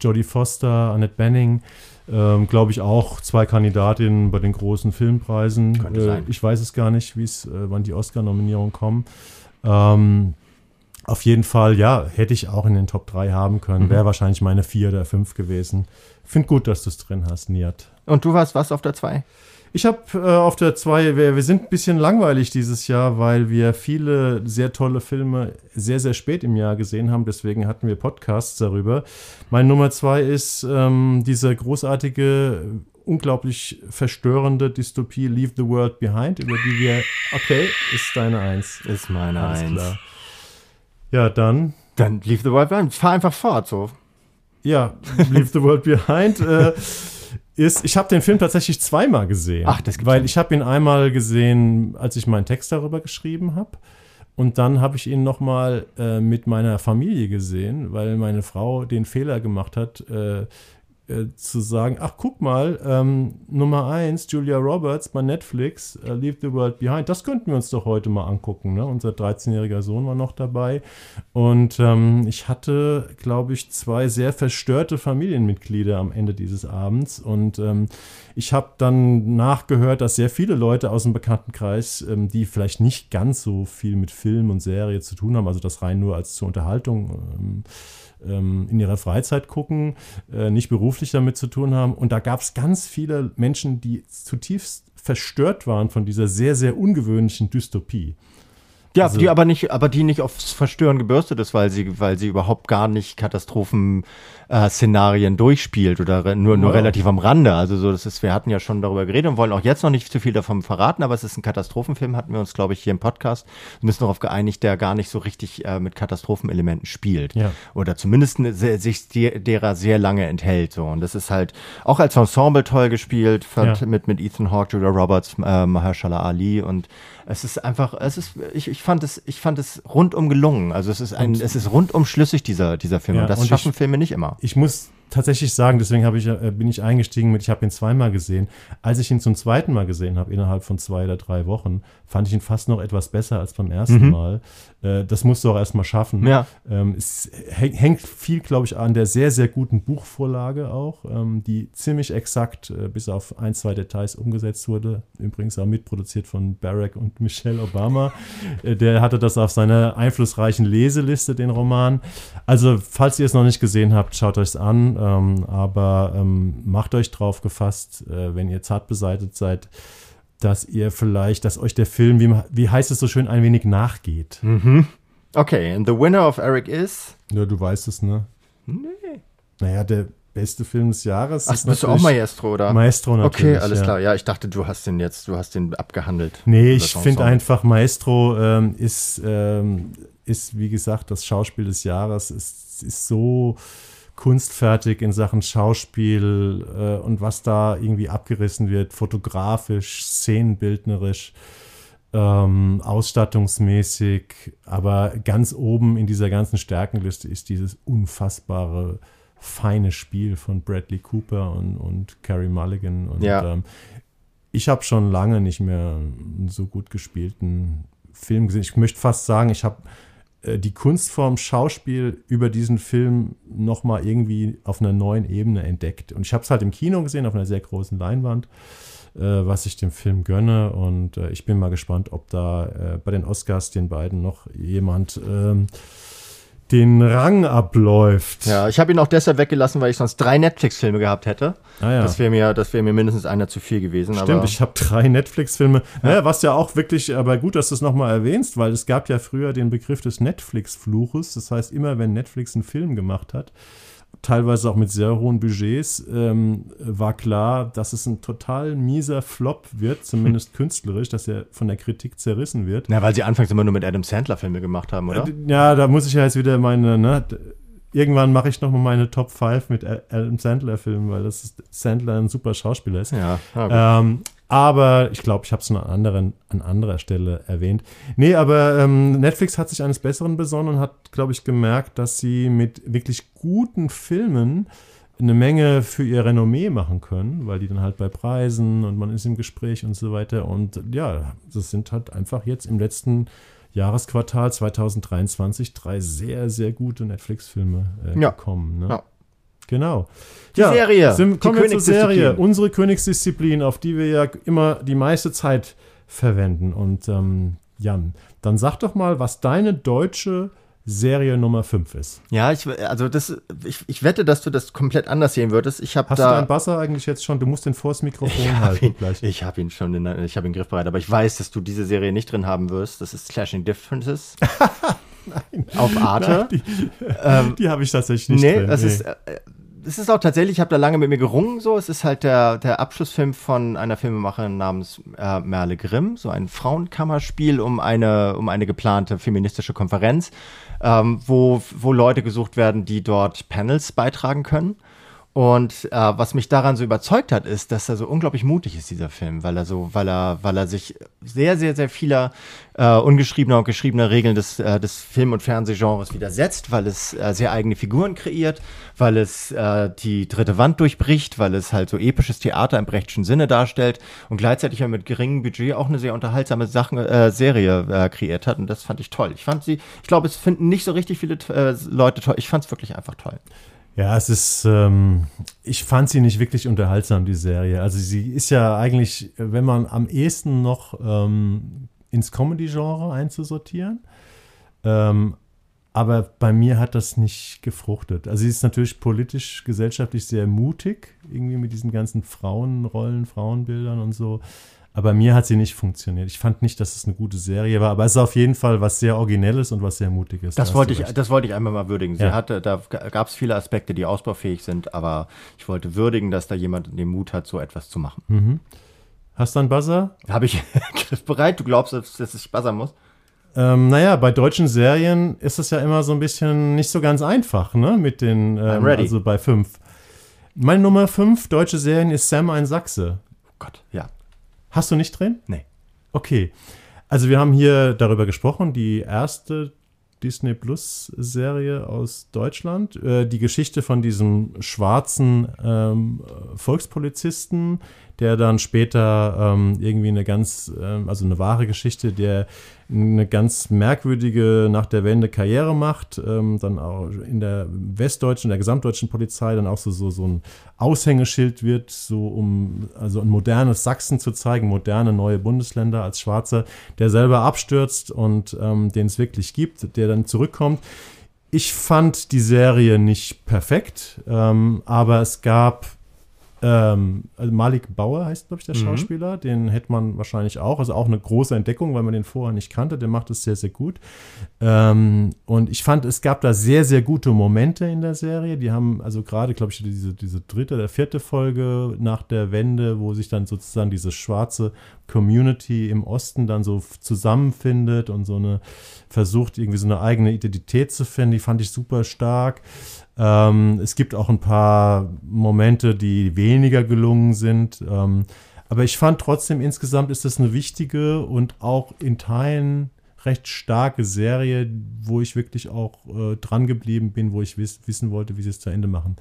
Jodie Foster, Annette Benning, ähm, glaube ich auch zwei Kandidatinnen bei den großen Filmpreisen. Könnte Äh, sein. ich weiß es gar nicht, wie es, äh, wann die Oscar-Nominierungen kommen. Ähm, auf jeden Fall, ja, hätte ich auch in den Top 3 haben können. Mhm. Wäre wahrscheinlich meine 4 oder 5 gewesen. Find gut, dass du es drin hast, Niat. Und du warst was auf der 2? Ich habe äh, auf der 2, wir, wir sind ein bisschen langweilig dieses Jahr, weil wir viele sehr tolle Filme sehr, sehr spät im Jahr gesehen haben. Deswegen hatten wir Podcasts darüber. Mein Nummer 2 ist ähm, dieser großartige, unglaublich verstörende Dystopie Leave the World Behind, über die wir. Okay, ist deine Eins. Ist meine Alles Eins. klar. Ja, dann. Dann Leave the World Behind. Fahr einfach fort, so. Ja, Leave the World Behind äh, ist. Ich habe den Film tatsächlich zweimal gesehen. Ach, das gibt's Weil ich habe ihn einmal gesehen, als ich meinen Text darüber geschrieben habe. Und dann habe ich ihn nochmal äh, mit meiner Familie gesehen, weil meine Frau den Fehler gemacht hat, äh, äh, zu sagen, ach guck mal, ähm, Nummer eins, Julia Roberts bei Netflix, äh, Leave the World Behind, das könnten wir uns doch heute mal angucken. Ne? Unser 13-jähriger Sohn war noch dabei. Und ähm, ich hatte, glaube ich, zwei sehr verstörte Familienmitglieder am Ende dieses Abends. Und ähm, ich habe dann nachgehört, dass sehr viele Leute aus dem Bekanntenkreis, ähm, die vielleicht nicht ganz so viel mit Film und Serie zu tun haben, also das rein nur als zur Unterhaltung ähm, in ihrer Freizeit gucken, äh, nicht beruflich damit zu tun haben. Und da gab es ganz viele Menschen, die zutiefst verstört waren von dieser sehr, sehr ungewöhnlichen Dystopie. Ja, Also- die aber nicht, aber die nicht aufs Verstören gebürstet ist, weil sie, weil sie überhaupt gar nicht Katastrophen-Szenarien durchspielt oder nur, nur Wow. relativ am Rande. Also so, das ist, wir hatten ja schon darüber geredet und wollen auch jetzt noch nicht zu viel davon verraten, aber es ist ein Katastrophenfilm, hatten wir uns, glaube ich, hier im Podcast wir müssen darauf geeinigt, der gar nicht so richtig äh, mit Katastrophenelementen spielt. Ja. Oder zumindest ne- sich die, derer sehr lange enthält. So. Und das ist halt auch als Ensemble toll gespielt, Ja. mit, mit Ethan Hawke, Julia Roberts, äh, Mahershala Ali und es ist einfach, es ist, ich, ich fand es, ich fand es rundum gelungen. Also es ist ein, es ist rundum schlüssig, dieser, dieser Film. Ja, und das und ich- schaffen Filme nicht immer. Ich muss tatsächlich sagen, deswegen ich, äh, bin ich eingestiegen mit, ich habe ihn zweimal gesehen. Als ich ihn zum zweiten Mal gesehen habe, innerhalb von zwei oder drei Wochen, fand ich ihn fast noch etwas besser als beim ersten Mal. Äh, das musst du auch erstmal schaffen. Ja. Ähm, es häng- hängt viel, glaube ich, an der sehr, sehr guten Buchvorlage auch, ähm, die ziemlich exakt äh, bis auf ein, zwei Details umgesetzt wurde. Übrigens auch mitproduziert von Barack und Michelle Obama. Äh, der hatte das auf seiner einflussreichen Leseliste, den Roman. Also, falls ihr es noch nicht gesehen habt, schaut euch es an. Ähm, aber ähm, macht euch drauf gefasst, äh, wenn ihr zart beseitigt seid, dass ihr vielleicht, dass euch der Film, wie, wie heißt es so schön, ein wenig nachgeht. Okay, and the winner of Eric is. Ja, du weißt es, ne? Nee. Naja, der beste Film des Jahres Ach, bist du auch Maestro, oder? Maestro natürlich. Okay, alles ja. klar. Ja, ich dachte, du hast den jetzt, du hast den abgehandelt. Nee, ich finde einfach, Maestro ähm, ist, ähm, ist, wie gesagt, das Schauspiel des Jahres. ist, ist so kunstfertig in Sachen Schauspiel äh, und was da irgendwie abgerissen wird, fotografisch, szenenbildnerisch, ähm, ausstattungsmäßig. Aber ganz oben in dieser ganzen Stärkenliste ist dieses unfassbare, feine Spiel von Bradley Cooper und, und Carrie Mulligan. Und Ja. ähm, ich habe schon lange nicht mehr einen so gut gespielten Film gesehen. Ich möchte fast sagen, ich habe die Kunstform Schauspiel über diesen Film noch mal irgendwie auf einer neuen Ebene entdeckt. Und ich habe es halt im Kino gesehen, auf einer sehr großen Leinwand, äh, was ich dem Film gönne. Und äh, ich bin mal gespannt, ob da äh, bei den Oscars den beiden noch jemand ähm, den Rang abläuft. Ja, ich habe ihn auch deshalb weggelassen, weil ich sonst drei Netflix-Filme gehabt hätte. Ah, ja. Das wäre mir, das wäre mir mindestens einer zu viel gewesen. Stimmt, ich habe drei Netflix-Filme. Naja, was ja auch wirklich, aber gut, dass du es nochmal erwähnst, weil es gab ja früher den Begriff des Netflix-Fluches. Das heißt, immer wenn Netflix einen Film gemacht hat, teilweise auch mit sehr hohen Budgets, ähm, war klar, dass es ein total mieser Flop wird, zumindest [LAUGHS] künstlerisch, dass er von der Kritik zerrissen wird. Na, weil sie anfangs immer nur mit Adam Sandler Filme gemacht haben, oder? Äh, Ja, da muss ich ja jetzt wieder meine, ne, irgendwann mache ich nochmal meine Top 5 mit Adam Sandler-Filmen, weil das ist, Sandler ein super Schauspieler ist. Ja. Ähm, aber ich glaube, ich habe es an, anderen, an anderer Stelle erwähnt. Nee, aber ähm, Netflix hat sich eines Besseren besonnen und hat, glaube ich, gemerkt, dass sie mit wirklich guten Filmen eine Menge für ihr Renommee machen können, weil die dann halt bei Preisen und man ist im Gespräch und so weiter. Und ja, das sind halt einfach jetzt im letzten Jahresquartal 2023 drei sehr, sehr gute Netflix-Filme äh, Ja. gekommen. Ne? Ja. Genau. Die Serie. Sind, Die kommen wir zur Serie. Unsere Königsdisziplin, auf die wir ja immer die meiste Zeit verwenden. Und ähm, Jan, dann sag doch mal, was deine deutsche Serie Nummer 5 ist. Ja, ich, also das, ich, ich wette, dass du das komplett anders sehen würdest. Ich habe Hast du da. deinen Basser eigentlich jetzt schon? Du musst den vors Mikrofon [LAUGHS] Ich habe halten ihn, gleich. ich hab ihn schon, in, ich habe ihn griffbereit, aber ich weiß, dass du diese Serie nicht drin haben wirst. Das ist Clashing Differences. [LAUGHS] Auf Arte. Die, Ähm, die habe ich tatsächlich nicht nee, drin. es ist, äh, es ist auch tatsächlich, ich habe da lange mit mir gerungen, so. Es ist halt der, der Abschlussfilm von einer Filmemacherin namens äh, Merle Grimm, so ein Frauenkammerspiel um eine, um eine geplante feministische Konferenz, ähm, wo, wo Leute gesucht werden, die dort Panels beitragen können. Und äh, was mich daran so überzeugt hat, ist, dass er so unglaublich mutig ist, dieser Film, weil er so, weil er, weil er sich sehr, sehr, sehr vieler äh, ungeschriebener und geschriebener Regeln des, äh, des Film- und Fernsehgenres widersetzt, weil es äh, sehr eigene Figuren kreiert, weil es äh, die dritte Wand durchbricht, weil es halt so episches Theater im brechtschen Sinne darstellt und gleichzeitig ja mit geringem Budget auch eine sehr unterhaltsame Sachen, äh, Serie äh, kreiert hat. Und das fand ich toll. Ich fand sie, ich glaube, es finden nicht so richtig viele äh, Leute toll. Ich fand es wirklich einfach toll. Ja, es ist, ähm, ich fand sie nicht wirklich unterhaltsam, die Serie. Also sie ist ja eigentlich, wenn man am ehesten noch ähm, ins Comedy-Genre einzusortieren. Ähm, aber bei mir hat das nicht gefruchtet. Also sie ist natürlich politisch, gesellschaftlich sehr mutig, irgendwie mit diesen ganzen Frauenrollen, Frauenbildern und so. Aber mir hat sie nicht funktioniert. Ich fand nicht, dass es eine gute Serie war, aber es ist auf jeden Fall was sehr Originelles und was sehr Mutiges. Das Da wollte ich, das wollte ich einmal mal würdigen. Sie Ja. hatte, da gab es viele Aspekte, die ausbaufähig sind, aber ich wollte würdigen, dass da jemand den Mut hat, so etwas zu machen. Hm. Hast du einen Buzzer? Habe ich [LAUGHS] griffbereit? Du glaubst, dass, ich buzzern muss? Ähm, naja, bei deutschen Serien ist es ja immer so ein bisschen nicht so ganz einfach, ne? Mit den, ähm, also bei fünf. Meine Nummer fünf deutsche Serien ist Sam ein Sachse. Oh Gott, ja. Hast du nicht drin? Nee. Okay. Also wir haben hier darüber gesprochen, die erste Disney Plus Serie aus Deutschland, äh, die Geschichte von diesem schwarzen ähm, Volkspolizisten, der dann später ähm, irgendwie eine ganz, ähm, also eine wahre Geschichte, der eine ganz merkwürdige nach der Wende Karriere macht, ähm, dann auch in der westdeutschen, der gesamtdeutschen Polizei dann auch so, so, so ein Aushängeschild wird, so um also ein modernes Sachsen zu zeigen, moderne neue Bundesländer als Schwarzer, der selber abstürzt und ähm, den es wirklich gibt, der dann zurückkommt. Ich fand die Serie nicht perfekt, ähm, aber es gab ähm, also Malik Bauer heißt, glaube ich, der Schauspieler. Den hätte man wahrscheinlich auch. Also auch eine große Entdeckung, weil man den vorher nicht kannte. Der macht es sehr, sehr gut. Ähm, und ich fand, es gab da sehr, sehr gute Momente in der Serie. Die haben, also gerade, glaube ich, diese, diese dritte oder vierte Folge nach der Wende, wo sich dann sozusagen diese schwarze Community im Osten dann so zusammenfindet und so eine versucht, irgendwie so eine eigene Identität zu finden. Die fand ich super stark. Ähm, es gibt auch ein paar Momente, die weniger gelungen sind. Ähm, aber ich fand trotzdem, insgesamt ist das eine wichtige und auch in Teilen recht starke Serie, wo ich wirklich auch äh, dran geblieben bin, wo ich wiss, wissen wollte, wie sie es zu Ende machen.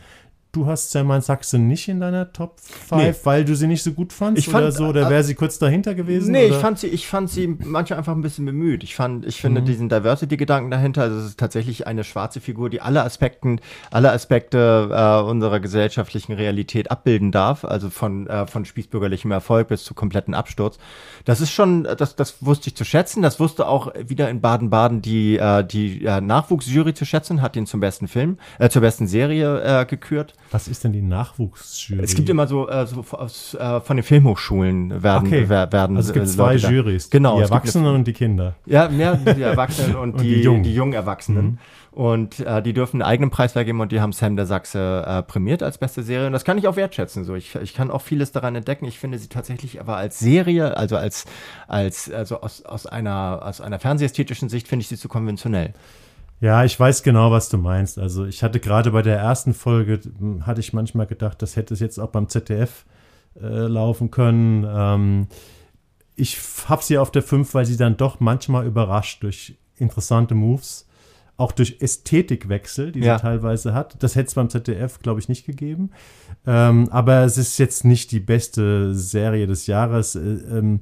Du hast Selman Sachse nicht in deiner Top 5, Nee. weil du sie nicht so gut fandst Ich fand, oder so, oder wäre sie kurz dahinter gewesen? Nee, oder? ich fand sie, ich fand sie manchmal einfach ein bisschen bemüht. Ich fand, ich finde diesen Diversity-Gedanken dahinter, also es ist tatsächlich eine schwarze Figur, die alle Aspekten, alle Aspekte äh, unserer gesellschaftlichen Realität abbilden darf, also von, äh, von spießbürgerlichem Erfolg bis zu kompletten Absturz. Das ist schon, das, das wusste ich zu schätzen. Das wusste auch wieder in Baden-Baden die, äh, die äh, Nachwuchsjury zu schätzen, hat ihn zum besten Film, äh, zur besten Serie äh, gekürt. Was ist denn die Nachwuchsjury? Es gibt immer so, äh, so aus, äh, von den Filmhochschulen werden, Okay. wer- werden also es gibt äh, zwei Leute Jurys. Genau. Die Erwachsenen und die Kinder. ja, mehr die Erwachsenen und, [LAUGHS] Und die, die Jungen. die jungen Erwachsenen. Und äh, die dürfen einen eigenen Preis vergeben und die haben Sam der Sachse äh, prämiert als beste Serie. Und das kann ich auch wertschätzen. So, ich, ich kann auch vieles daran entdecken. Ich finde sie tatsächlich aber als Serie, also als, als also aus, aus einer aus einer fernsehästhetischen Sicht finde ich sie zu konventionell. Ja, ich weiß genau, was du meinst. Also ich hatte gerade bei der ersten Folge, hm, hatte ich manchmal gedacht, das hätte es jetzt auch beim ZDF äh, laufen können. Ähm, ich habe sie auf der 5, weil sie dann doch manchmal überrascht durch interessante Moves, auch durch Ästhetikwechsel, die Ja. sie teilweise hat. Das hätte es beim ZDF, glaube ich, nicht gegeben. Ähm, aber es ist jetzt nicht die beste Serie des Jahres. Äh, ähm,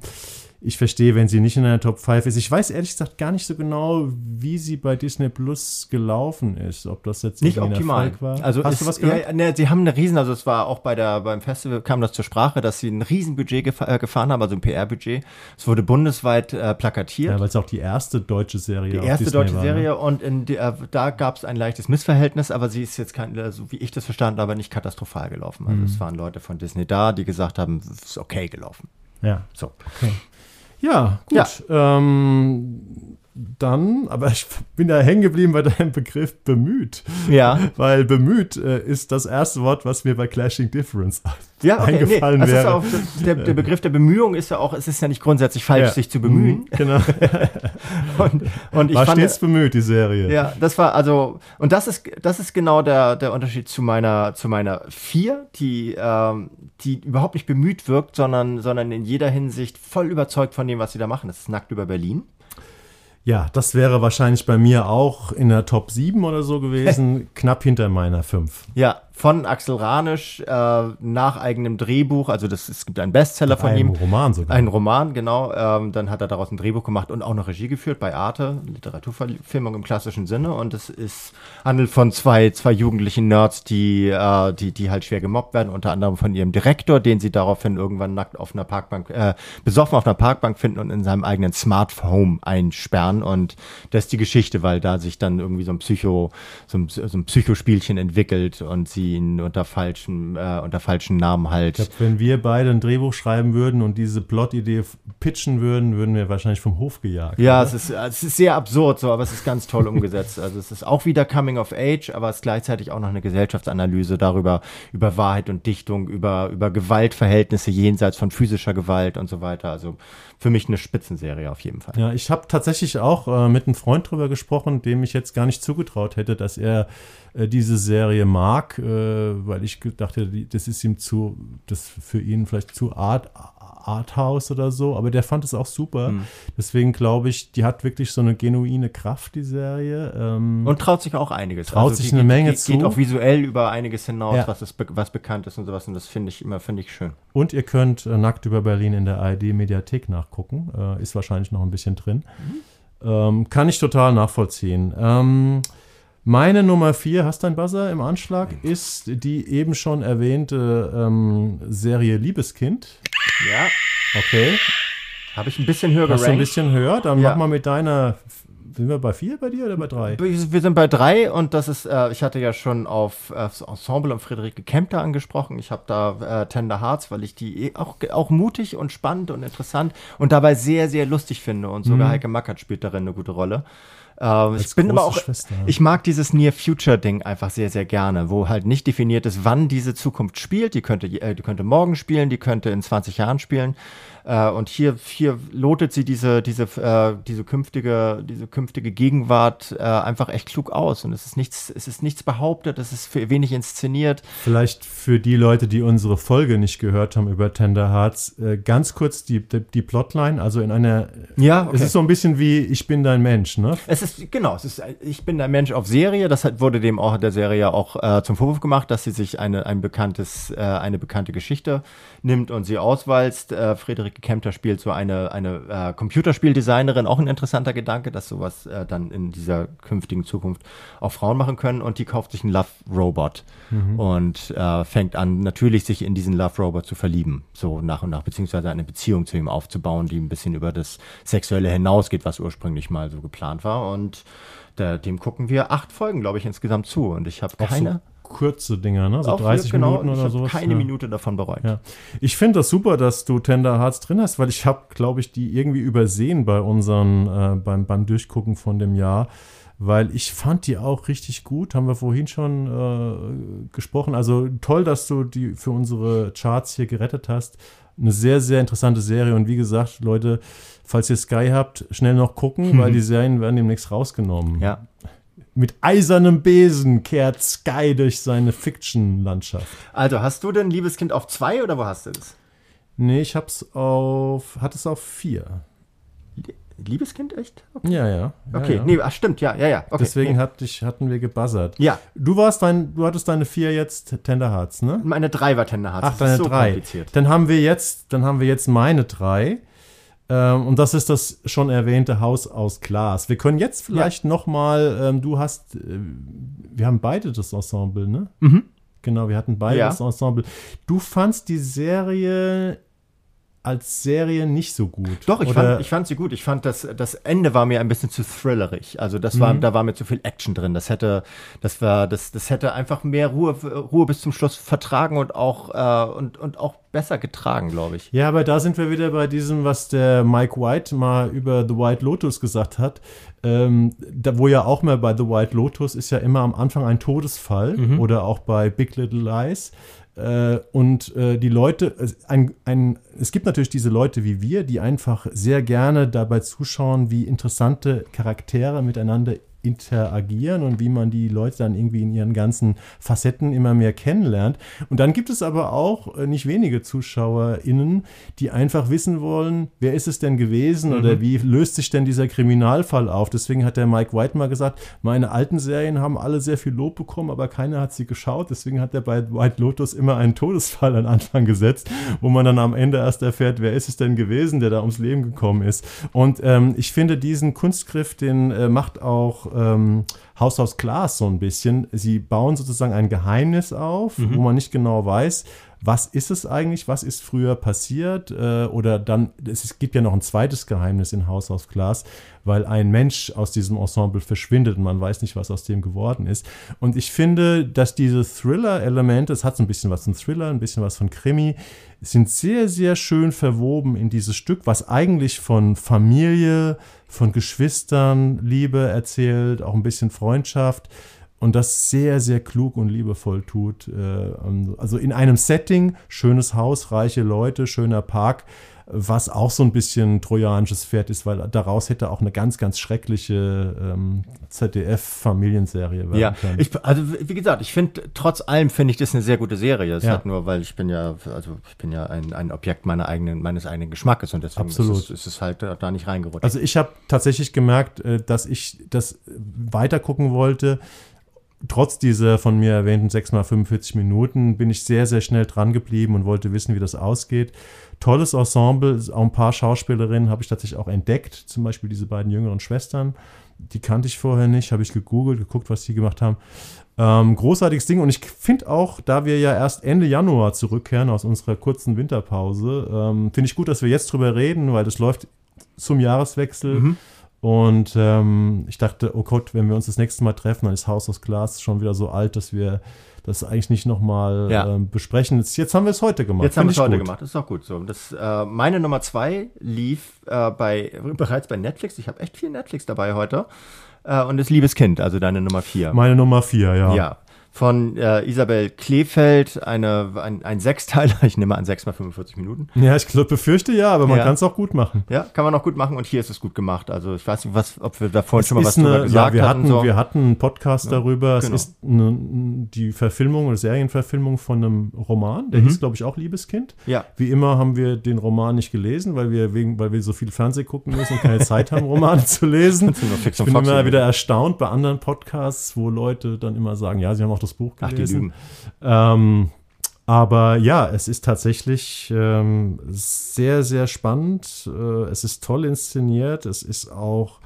ich verstehe, wenn sie nicht in einer Top 5 ist. Ich weiß ehrlich gesagt gar nicht so genau, wie sie bei Disney Plus gelaufen ist. Ob das jetzt Nicht optimal. Erfolg war. Also Hast es, du was gehört? Ja, ne, sie haben eine riesen, also es war auch bei der beim Festival kam das zur Sprache, dass sie ein Riesenbudget gefa äh, gefahren haben, also ein PR-Budget. Es wurde bundesweit äh, plakatiert. Ja, weil es auch die erste deutsche Serie Die erste Disney deutsche war, ne? Serie und in die, äh, da gab es ein leichtes Missverhältnis, aber sie ist jetzt kein, so wie ich das verstanden habe, nicht katastrophal gelaufen. Also Mhm. es waren Leute von Disney da, die gesagt haben, es ist okay gelaufen. Ja. So. Ja, gut. Ähm, dann, aber ich bin da hängen geblieben bei deinem Begriff bemüht. Ja. Weil bemüht äh, ist das erste Wort, was mir bei Clashing Difference Ja, okay, eingefallen nee, ist wäre. auch, der, der Begriff der Bemühung ist ja auch, es ist ja nicht grundsätzlich falsch, Ja. sich zu bemühen. Mhm, Genau. [LAUGHS] Und, und ich War fand, stets bemüht, die Serie. ja, das war also, und das ist, das ist genau der, der Unterschied zu meiner, zu meiner vier, die, ähm, die überhaupt nicht bemüht wirkt, sondern, sondern in jeder Hinsicht voll überzeugt von dem, was sie da machen. Das ist nackt über Berlin. Ja, das wäre wahrscheinlich bei mir auch in der Top 7 oder so gewesen, [LAUGHS] knapp hinter meiner 5. Ja, von Axel Ranisch äh, nach eigenem Drehbuch. Also das, es gibt einen Bestseller von ihm. Roman sogar. Ein Roman, genau. Ähm, dann hat er daraus ein Drehbuch gemacht und auch noch Regie geführt bei Arte, Literaturverfilmung im klassischen Sinne. Und es ist handelt von zwei, zwei jugendlichen Nerds, die, äh, die, die halt schwer gemobbt werden, unter anderem von ihrem Direktor, den sie daraufhin irgendwann nackt auf einer Parkbank, äh, besoffen auf einer Parkbank finden und in seinem eigenen Smart Home einsperren. Und das ist die Geschichte, weil da sich dann irgendwie so ein Psycho, so ein, so ein Psychospielchen entwickelt und sie ihn unter falschen, äh, unter falschen Namen halt. Ich glaub, wenn wir beide ein Drehbuch schreiben würden und diese Plot-Idee pitchen würden, würden wir wahrscheinlich vom Hof gejagt. Ja, es ist, es ist sehr absurd so, aber es ist ganz toll umgesetzt. Also es ist auch wieder Coming of Age, aber es ist gleichzeitig auch noch eine Gesellschaftsanalyse darüber, über Wahrheit und Dichtung, über, über Gewaltverhältnisse jenseits von physischer Gewalt und so weiter. Also für mich eine Spitzenserie auf jeden Fall. Ja, ich habe tatsächlich auch äh, mit einem Freund drüber gesprochen, dem ich jetzt gar nicht zugetraut hätte, dass er äh, diese Serie mag, äh, weil ich dachte, die, das ist ihm zu, das für ihn vielleicht zu Art, Arthouse oder so, aber der fand es auch super. Hm. Deswegen glaube ich, die hat wirklich so eine genuine Kraft, die Serie. Ähm, Und traut sich auch einiges. Traut sich die eine geht, Menge geht, zu. Geht auch visuell über einiges hinaus, Ja. was, ist, was bekannt ist und sowas. Und das finde ich immer, finde ich schön. Und ihr könnt äh, Nackt über Berlin in der ARD-Mediathek nachgucken. Äh, ist wahrscheinlich noch ein bisschen drin. Ähm, kann ich total nachvollziehen. Ähm, meine Nummer vier, hast du einen Buzzer im Anschlag, ist die eben schon erwähnte ähm, Serie Liebeskind. Ja, Okay. habe ich ein bisschen höher Hast du ein gerankt. bisschen höher? Dann Ja. mach mal mit deiner. Sind wir bei vier bei dir oder bei drei? Wir sind bei drei und das ist, äh, ich hatte ja schon auf äh, das Ensemble und Friederike Kempter angesprochen. Ich habe da äh, Tender Hearts, weil ich die eh auch, auch mutig und spannend und interessant und dabei sehr, sehr lustig finde. Und sogar Heike Mackert spielt darin eine gute Rolle. Äh, ich bin aber auch, Schwester. ich mag dieses Near Future Ding einfach sehr, sehr gerne, wo halt nicht definiert ist, wann diese Zukunft spielt. Die könnte, äh, die könnte morgen spielen, die könnte in 20 Jahren spielen. Äh, und hier, hier lotet sie diese, diese, äh, diese künftige, diese künftige Gegenwart äh, einfach echt klug aus. Und es ist nichts, es ist nichts behauptet, es ist für wenig inszeniert. Vielleicht für die Leute, die unsere Folge nicht gehört haben über Tender Hearts, äh, ganz kurz die, die, die Plotline. Also in einer. Ja, Es ist so ein bisschen wie Ich bin dein Mensch, ne? Es ist, genau, es ist, ich bin ein Mensch auf Serie, das hat, wurde dem auch der Serie auch äh, zum Vorwurf gemacht, dass sie sich eine, ein bekanntes, äh, eine bekannte Geschichte nimmt und sie auswalzt. Äh, Kempter spielt so eine, eine äh, Computerspieldesignerin, auch ein interessanter Gedanke, dass sowas äh, dann in dieser künftigen Zukunft auch Frauen machen können und die kauft sich einen Love Robot und äh, fängt an, natürlich sich in diesen Love Robot zu verlieben, so nach und nach, beziehungsweise eine Beziehung zu ihm aufzubauen, die ein bisschen über das Sexuelle hinausgeht, was ursprünglich mal so geplant war. Und da, dem gucken wir acht Folgen, glaube ich, insgesamt zu. Und ich habe keine, so kurze Dinger, ne? So auch 30 genau, Minuten oder sowas. keine ja. Minute davon bereut. Ja. Ich finde das super, dass du Tender Hearts drin hast, weil ich habe, glaube ich, die irgendwie übersehen bei unseren, äh, beim, beim Durchgucken von dem Jahr, weil ich fand die auch richtig gut, haben wir vorhin schon äh, gesprochen. Also toll, dass du die für unsere Charts hier gerettet hast. Eine sehr, sehr interessante Serie und wie gesagt, Leute, falls ihr Sky habt, schnell noch gucken, weil [LAUGHS] die Serien werden demnächst rausgenommen. Ja. Mit eisernem Besen kehrt Sky durch seine Fiction-Landschaft. Also, hast du denn Liebeskind auf zwei oder wo hast du das? Nee, ich hab's auf, hat es auf vier. Liebeskind, echt? Okay, Ja, ja. ja, okay. ja. nee, ach, stimmt, ja, ja, ja. Okay. Deswegen nee. hat dich, hatten wir gebuzzert. Ja, Du warst dein, du hattest deine vier jetzt Tender Hearts, ne? meine drei war Tender Hearts. Ach, Das deine so drei. Dann haben wir jetzt, dann haben wir jetzt meine drei. Ähm, und das ist das schon erwähnte Haus aus Glas. Wir können jetzt vielleicht noch mal, ähm, du hast, äh, wir haben beide das Ensemble, ne? Mhm. Genau, wir hatten beide Ja. das Ensemble. Du fandst die Serie als Serie nicht so gut. Doch, ich, Oder- fand, ich fand sie gut. Ich fand, das, das Ende war mir ein bisschen zu thrillerig. Also das war, da war mir zu viel Action drin. Das hätte, das war, das, das hätte einfach mehr Ruhe, Ruhe bis zum Schluss vertragen und auch, äh, und, und auch besser getragen, glaube ich. Ja, aber da sind wir wieder bei diesem, was der Mike White mal über The White Lotus gesagt hat. Ähm, da, wo ja auch mal bei The White Lotus ist ja immer am Anfang ein Todesfall oder auch bei Big Little Lies. Äh, und äh, die Leute, ein, ein, es gibt natürlich diese Leute wie wir, die einfach sehr gerne dabei zuschauen, wie interessante Charaktere miteinander interagieren und wie man die Leute dann irgendwie in ihren ganzen Facetten immer mehr kennenlernt. Und dann gibt es aber auch äh, nicht wenige ZuschauerInnen, die einfach wissen wollen, wer ist es denn gewesen oder wie löst sich denn dieser Kriminalfall auf. Deswegen hat der Mike White mal gesagt, meine alten Serien haben alle sehr viel Lob bekommen, aber keiner hat sie geschaut. Deswegen hat er bei White Lotus immer einen Todesfall an Anfang gesetzt, wo man dann am Ende erst erfährt, wer ist es denn gewesen, der da ums Leben gekommen ist. Und ähm, ich finde diesen Kunstgriff, den äh, macht auch ähm, House of Glass so ein bisschen. Sie bauen sozusagen ein Geheimnis auf, wo man nicht genau weiß, was ist es eigentlich, was ist früher passiert äh, oder dann, es gibt ja noch ein zweites Geheimnis in House of Glass, weil ein Mensch aus diesem Ensemble verschwindet und man weiß nicht, was aus dem geworden ist. Und ich finde, dass diese Thriller-Elemente, es hat so ein bisschen was von Thriller, ein bisschen was von Krimi, sind sehr, sehr schön verwoben in dieses Stück, was eigentlich von Familie, von Geschwistern, Liebe erzählt, auch ein bisschen Freundschaft und das sehr, sehr klug und liebevoll tut. Äh, Also in einem Setting, schönes Haus, reiche Leute, schöner Park, was auch so ein bisschen trojanisches Pferd ist, weil daraus hätte auch eine ganz, ganz schreckliche ähm, ZDF-Familienserie werden Ja, können. ich, also wie gesagt, ich finde, trotz allem finde ich das eine sehr gute Serie. Es Ja. hat nur, weil ich bin ja, also ich bin ja ein, ein Objekt meiner eigenen, meines eigenen Geschmackes und deswegen Absolut. Ist, es, ist es halt da da nicht reingerutscht. Also ich habe tatsächlich gemerkt, äh, dass ich das weiter gucken wollte. Trotz dieser von mir erwähnten 6 mal 45 Minuten bin ich sehr, sehr schnell dran geblieben und wollte wissen, wie das ausgeht. Tolles Ensemble, auch ein paar Schauspielerinnen habe ich tatsächlich auch entdeckt, zum Beispiel diese beiden jüngeren Schwestern. Die kannte ich vorher nicht, habe ich gegoogelt, geguckt, was die gemacht haben. Ähm, großartiges Ding und ich finde auch, da wir ja erst Ende Januar zurückkehren aus unserer kurzen Winterpause, ähm, finde ich gut, dass wir jetzt drüber reden, weil das läuft zum Jahreswechsel. Und ähm, ich dachte, oh Gott, wenn wir uns das nächste Mal treffen, dann ist House of Glass schon wieder so alt, dass wir das eigentlich nicht nochmal Ja. ähm, besprechen. Jetzt, jetzt haben wir es heute gemacht. Jetzt haben wir Find es heute gut. gemacht, das ist auch gut so. Das, äh, meine Nummer zwei lief äh, bei, bereits bei Netflix. Ich habe echt viel Netflix dabei heute. Äh, und das Liebes Kind, also deine Nummer vier. Meine Nummer vier, ja. Ja. Von äh, Isabel Kleefeld, eine, ein, ein Sechsteiler, [LAUGHS] ich nehme an, sechs mal 45 Minuten. Ja, ich glaub, befürchte ja, aber man Ja. kann es auch gut machen. Ja, kann man auch gut machen und hier ist es gut gemacht. Also ich weiß nicht, was, ob wir da vorhin schon mal was ist drüber eine, gesagt ja, wir hatten. hatten, so. wir hatten einen Podcast darüber. genau. Es ist eine, die Verfilmung oder Serienverfilmung von einem Roman, der hieß, glaube ich, auch Liebeskind. Mhm. Ja. Wie immer haben wir den Roman nicht gelesen, weil wir wegen, weil wir so viel Fernsehen gucken müssen und keine Zeit haben, [LAUGHS] Romane zu lesen. Ich bin immer wieder erstaunt bei anderen Podcasts, wo Leute dann immer sagen, ja, sie haben auch das Buch Ach, gelesen. Lügen. Ähm, aber ja, es ist tatsächlich ähm, sehr, sehr spannend. Äh, es ist toll inszeniert. Es ist auch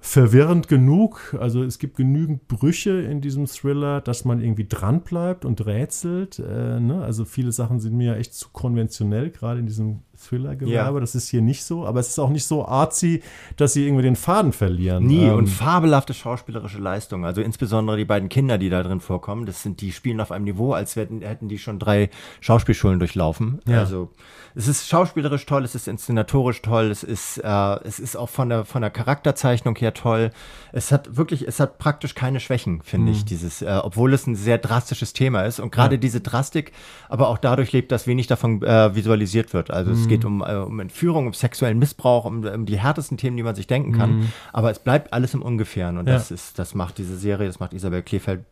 verwirrend genug. Also es gibt genügend Brüche in diesem Thriller, dass man irgendwie dran bleibt und rätselt. Äh, ne? Also viele Sachen sind mir ja echt zu konventionell, gerade in diesem Thriller-Gewerbe. Ja. Das ist hier nicht so. Aber es ist auch nicht so artsy, dass sie irgendwie den Faden verlieren. Nie Ähm, und fabelhafte schauspielerische Leistung. Also insbesondere die beiden Kinder, die da drin vorkommen, das sind, die spielen auf einem Niveau, als hätten, hätten die schon drei Schauspielschulen durchlaufen. Ja. Also es ist schauspielerisch toll, es ist inszenatorisch toll, es ist, äh, es ist auch von der, von der Charakterzeichnung her toll. Es hat wirklich, es hat praktisch keine Schwächen, finde ich, dieses, äh, obwohl es ein sehr drastisches Thema ist. Und gerade diese Drastik, aber auch dadurch lebt, dass wenig davon äh, visualisiert wird. Also es geht um, äh, um Entführung, um sexuellen Missbrauch, um, um die härtesten Themen, die man sich denken kann. Aber es bleibt alles im Ungefähren. Und Ja. das ist, das macht diese Serie, das macht Isabel Kleefeld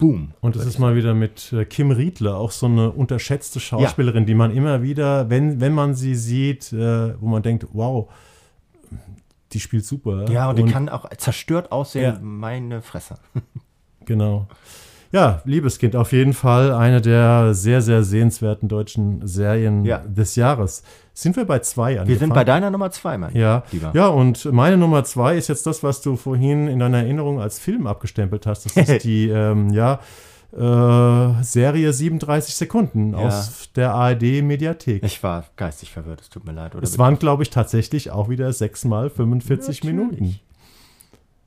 Boom. Und es ist mal wieder mit äh, Kim Riedler, auch so eine unterschätzte Schauspielerin, die man immer wieder, wenn, wenn man sie sieht, äh, wo man denkt, wow, die spielt super. Ja, und die kann auch zerstört aussehen, Ja. meine Fresse. [LAUGHS] Genau. Ja, Liebeskind, auf jeden Fall eine der sehr, sehr sehenswerten deutschen Serien Ja. des Jahres. Sind wir bei zwei angefangen? Wir sind bei deiner Nummer zwei, mein Ja, Lieber. ja, und meine Nummer zwei ist jetzt das, was du vorhin in deiner Erinnerung als Film abgestempelt hast. Das ist [LAUGHS] die, ähm, ja, äh, Serie 37 Sekunden Ja. aus der ARD-Mediathek. Ich war geistig verwirrt, es tut mir leid. Oder Es waren, glaube ich, tatsächlich auch wieder 6 mal 45 Natürlich. Minuten.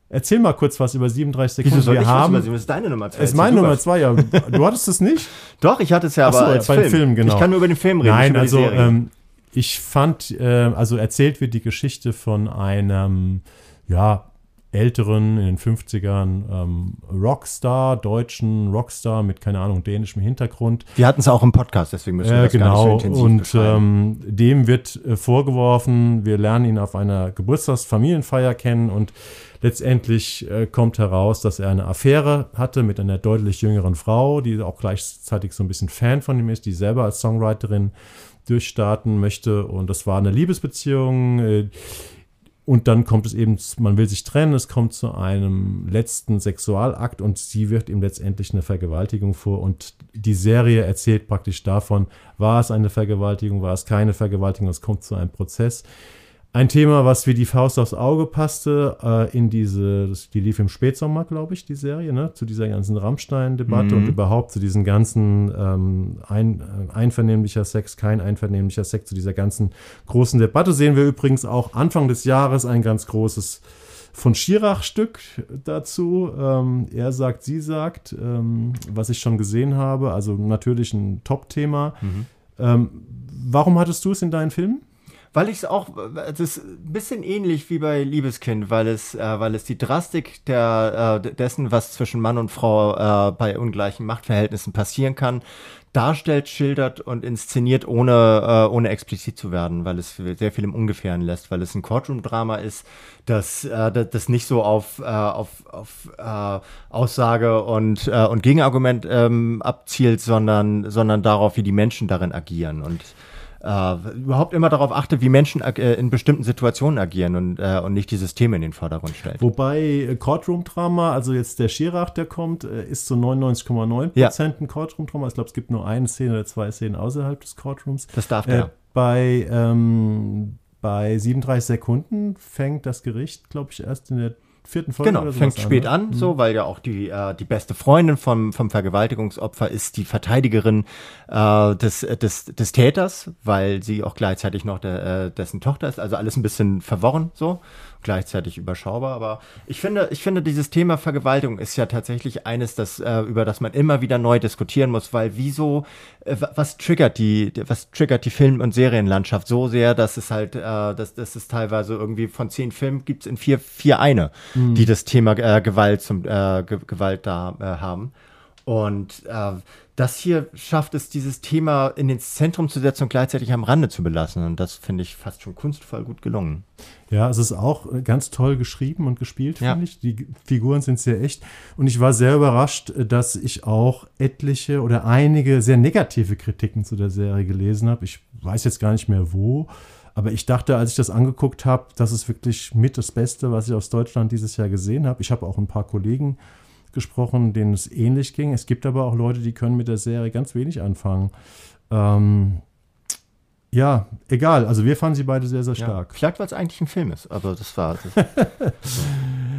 Erzähl mal kurz was über 37 Sekunden. Wieso soll Wir ich haben, was- das ist deine Nummer zwei. ist meine Nummer zwei, ja. [LAUGHS] Du hattest es nicht? Doch, ich hatte es ja Ach aber so, als beim Film. Film, genau. Ich kann nur über den Film reden, Nein, über also ähm, ich fand, äh, also erzählt wird die Geschichte von einem, ja, älteren, in den 50ern ähm, Rockstar, deutschen Rockstar mit, keine Ahnung, dänischem Hintergrund. wir hatten es auch im Podcast, deswegen müssen wir Äh, das gar genau, nicht so intensiv und ähm, dem wird äh, vorgeworfen, wir lernen ihn auf einer Geburtstagsfamilienfeier kennen und letztendlich äh, kommt heraus, dass er eine Affäre hatte mit einer deutlich jüngeren Frau, die auch gleichzeitig so ein bisschen Fan von ihm ist, die selber als Songwriterin durchstarten möchte und das war eine Liebesbeziehung. Äh, und dann kommt es eben, man will sich trennen, es kommt zu einem letzten Sexualakt und sie wirft ihm letztendlich eine Vergewaltigung vor. Und die Serie erzählt praktisch davon, war es eine Vergewaltigung, war es keine Vergewaltigung, es kommt zu einem Prozess. Ein Thema, was wie die Faust aufs Auge passte, äh, in diese, das, die lief im Spätsommer, glaube ich, die Serie, ne? zu dieser ganzen Rammstein-Debatte und überhaupt zu diesen ganzen ähm, ein, äh, einvernehmlicher Sex, kein einvernehmlicher Sex, zu dieser ganzen großen Debatte sehen wir übrigens auch Anfang des Jahres ein ganz großes von Schirach-Stück dazu. Ähm, er sagt, sie sagt, ähm, was ich schon gesehen habe, also natürlich ein Top-Thema. Ähm, warum hattest du es in deinen Filmen? Weil ich es auch, es ist ein bisschen ähnlich wie bei Liebeskind, weil es, äh, weil es die Drastik der, äh, dessen, was zwischen Mann und Frau äh, bei ungleichen Machtverhältnissen passieren kann, darstellt, schildert und inszeniert, ohne, äh, ohne explizit zu werden, weil es sehr viel im Ungefähren lässt, weil es ein Courtroom-Drama ist, das, äh, das nicht so auf, äh, auf, auf äh, Aussage und, äh, und Gegenargument ähm, abzielt, sondern, sondern darauf, wie die Menschen darin agieren. Und äh, überhaupt immer darauf achtet, wie Menschen äh, in bestimmten Situationen agieren und, äh, und nicht die Systeme in den Vordergrund stellt. Wobei äh, Courtroom-Drama, also jetzt der Schirach, der kommt, äh, ist zu 99,9 Ja. Prozent ein Courtroom-Drama. Ich glaube, es gibt nur eine Szene oder zwei Szenen außerhalb des Courtrooms. Das darf Äh, der. bei, ähm, bei 37 Sekunden fängt das Gericht, glaube ich, erst in der vierten Folge Genau, fängt spät ne? an, so, weil ja auch die, äh, die beste Freundin vom, vom Vergewaltigungsopfer ist die Verteidigerin äh, des, des, des Täters, weil sie auch gleichzeitig noch der, äh, dessen Tochter ist. Also alles ein bisschen verworren, so, gleichzeitig überschaubar. Aber ich finde, ich finde, dieses Thema Vergewaltigung ist ja tatsächlich eines, das, äh, über das man immer wieder neu diskutieren muss, weil wieso, äh, wa- was triggert die, was triggert die Film- und Serienlandschaft so sehr, dass es halt, äh, dass, dass es teilweise irgendwie von zehn Filmen gibt es in vier, vier eine, die das Thema äh, Gewalt zum äh, Ge Gewalt da äh, haben. Und äh, das hier schafft es, dieses Thema in ins Zentrum zu setzen und gleichzeitig am Rande zu belassen. Und das finde ich fast schon kunstvoll gut gelungen. Ja, es ist auch äh, ganz toll geschrieben und gespielt, Ja. finde ich. Die Figuren sind sehr echt. Und ich war sehr überrascht, äh, dass ich auch etliche oder einige sehr negative Kritiken zu der Serie gelesen habe. Ich weiß jetzt gar nicht mehr wo. Aber ich dachte, als ich das angeguckt habe, das ist wirklich mit das Beste, was ich aus Deutschland dieses Jahr gesehen habe. Ich habe auch ein paar Kollegen gesprochen, denen es ähnlich ging. Es gibt aber auch Leute, die können mit der Serie ganz wenig anfangen. Ähm, ja, egal. Also wir fanden sie beide sehr, sehr Ja. stark. Vielleicht, weil es eigentlich ein Film ist, aber das war. Das [LAUGHS]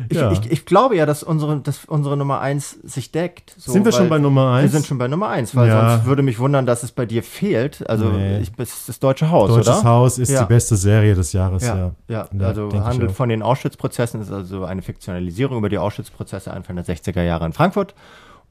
ich, Ja. ich, ich glaube ja, dass unsere, dass unsere Nummer eins sich deckt. So, Sind wir schon bei Nummer Wir eins? sind schon bei Nummer eins, weil Ja. sonst würde mich wundern, dass es bei dir fehlt. Also Nee. ich, ist das Deutsche Haus, Deutsches oder? Haus ist Ja. die beste Serie des Jahres, Ja, ja. ja. Ja, also handelt von den Auschwitz-Prozessen, ist also eine Fiktionalisierung über die Auschwitz-Prozesse Anfang der 60er Jahre in Frankfurt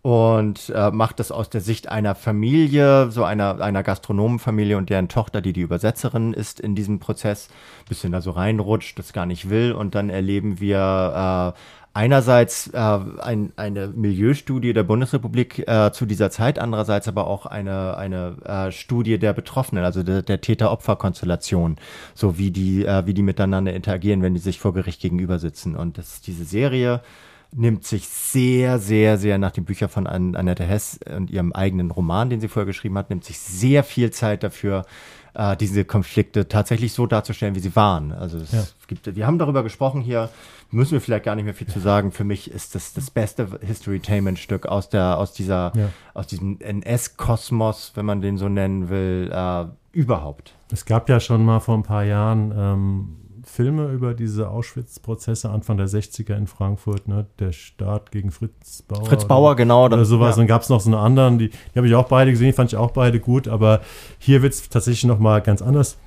und äh, macht das aus der Sicht einer Familie, so einer, einer Gastronomenfamilie und deren Tochter, die die Übersetzerin ist in diesem Prozess, bisschen da so reinrutscht, das gar nicht will und dann erleben wir äh, einerseits äh, ein, eine Milieustudie der Bundesrepublik äh, zu dieser Zeit, andererseits aber auch eine, eine äh, Studie der Betroffenen, also der, der Täter-Opfer-Konstellation, so wie die, äh, wie die miteinander interagieren, wenn die sich vor Gericht gegenüber sitzen. Und das, diese Serie nimmt sich sehr, sehr, sehr nach den Büchern von An Annette Hess und ihrem eigenen Roman, den sie vorher geschrieben hat, nimmt sich sehr viel Zeit dafür, äh, diese Konflikte tatsächlich so darzustellen, wie sie waren. Also es Ja. gibt, wir haben darüber gesprochen hier, müssen wir vielleicht gar nicht mehr viel zu sagen. Für mich ist das das beste History-Tainment-Stück aus der, aus dieser, Ja. aus diesem NS-Kosmos, wenn man den so nennen will, äh, überhaupt. Es gab ja schon mal vor ein paar Jahren ähm, Filme über diese Auschwitz-Prozesse Anfang der 60er in Frankfurt, ne? Der Staat gegen Fritz Bauer. Fritz Bauer, genau. Oder sowas. Ja. Dann gab es noch so eine anderen, die, die habe ich auch beide gesehen, die fand ich auch beide gut, aber hier wird es tatsächlich nochmal ganz anders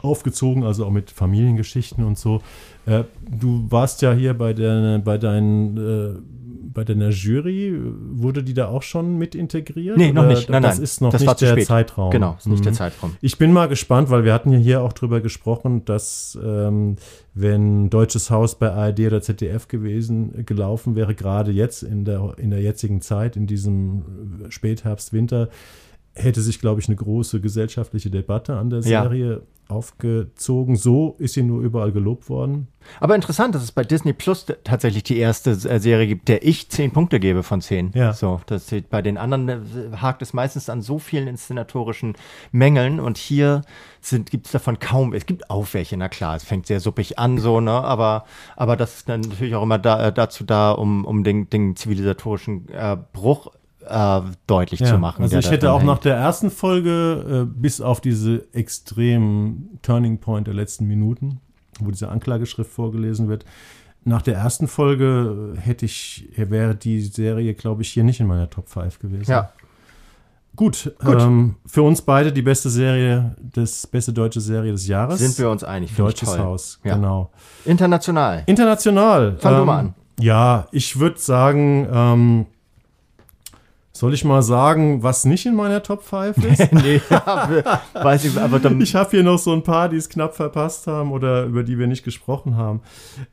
aufgezogen, also auch mit Familiengeschichten und so. Äh, du warst ja hier bei, der, bei deinen äh, bei deiner Jury, wurde die da auch schon mit integriert? Nee, noch nicht. Nein, das nein. ist noch Das nicht der spät. Zeitraum. Genau, ist nicht Mhm. der Zeitraum. Ich bin mal gespannt, weil wir hatten ja hier auch drüber gesprochen, dass ähm, wenn Deutsches Haus bei ARD oder ZDF gewesen, gelaufen wäre, gerade jetzt in der, in der jetzigen Zeit, in diesem Spätherbst, Winter, hätte sich, glaube ich, eine große gesellschaftliche Debatte an der Ja. Serie aufgezogen. So ist sie nur überall gelobt worden. Aber interessant, dass es bei Disney Plus tatsächlich die erste äh, Serie gibt, der ich zehn Punkte gebe von zehn. Ja. So, das, bei den anderen äh, hakt es meistens an so vielen inszenatorischen Mängeln und hier gibt es davon kaum. Es gibt auch welche, na klar, es fängt sehr suppig an, so, ne? Aber, aber das ist dann natürlich auch immer da, äh, dazu da, um, um den, den zivilisatorischen äh, Bruch äh, deutlich zu machen. Also ich hätte auch nach hängt. der ersten Folge, äh, bis auf diese extremen Turning Point der letzten Minuten, wo diese Anklageschrift vorgelesen wird, nach der ersten Folge äh, hätte ich, wäre die Serie, glaube ich, hier nicht in meiner Top 5 gewesen. Ja. Gut, Gut. Ähm, für uns beide die beste Serie, das beste deutsche Serie des Jahres. Sind wir uns einig. Deutsches toll. Haus, Ja. genau. International. International. Fang du ähm, mal an. Ja, ich würde sagen, ähm, soll ich mal sagen, was nicht in meiner Top 5 ist? [LAUGHS] nee, ja, weiß ich, aber dann. Ich habe hier noch so ein paar, die es knapp verpasst haben oder über die wir nicht gesprochen haben.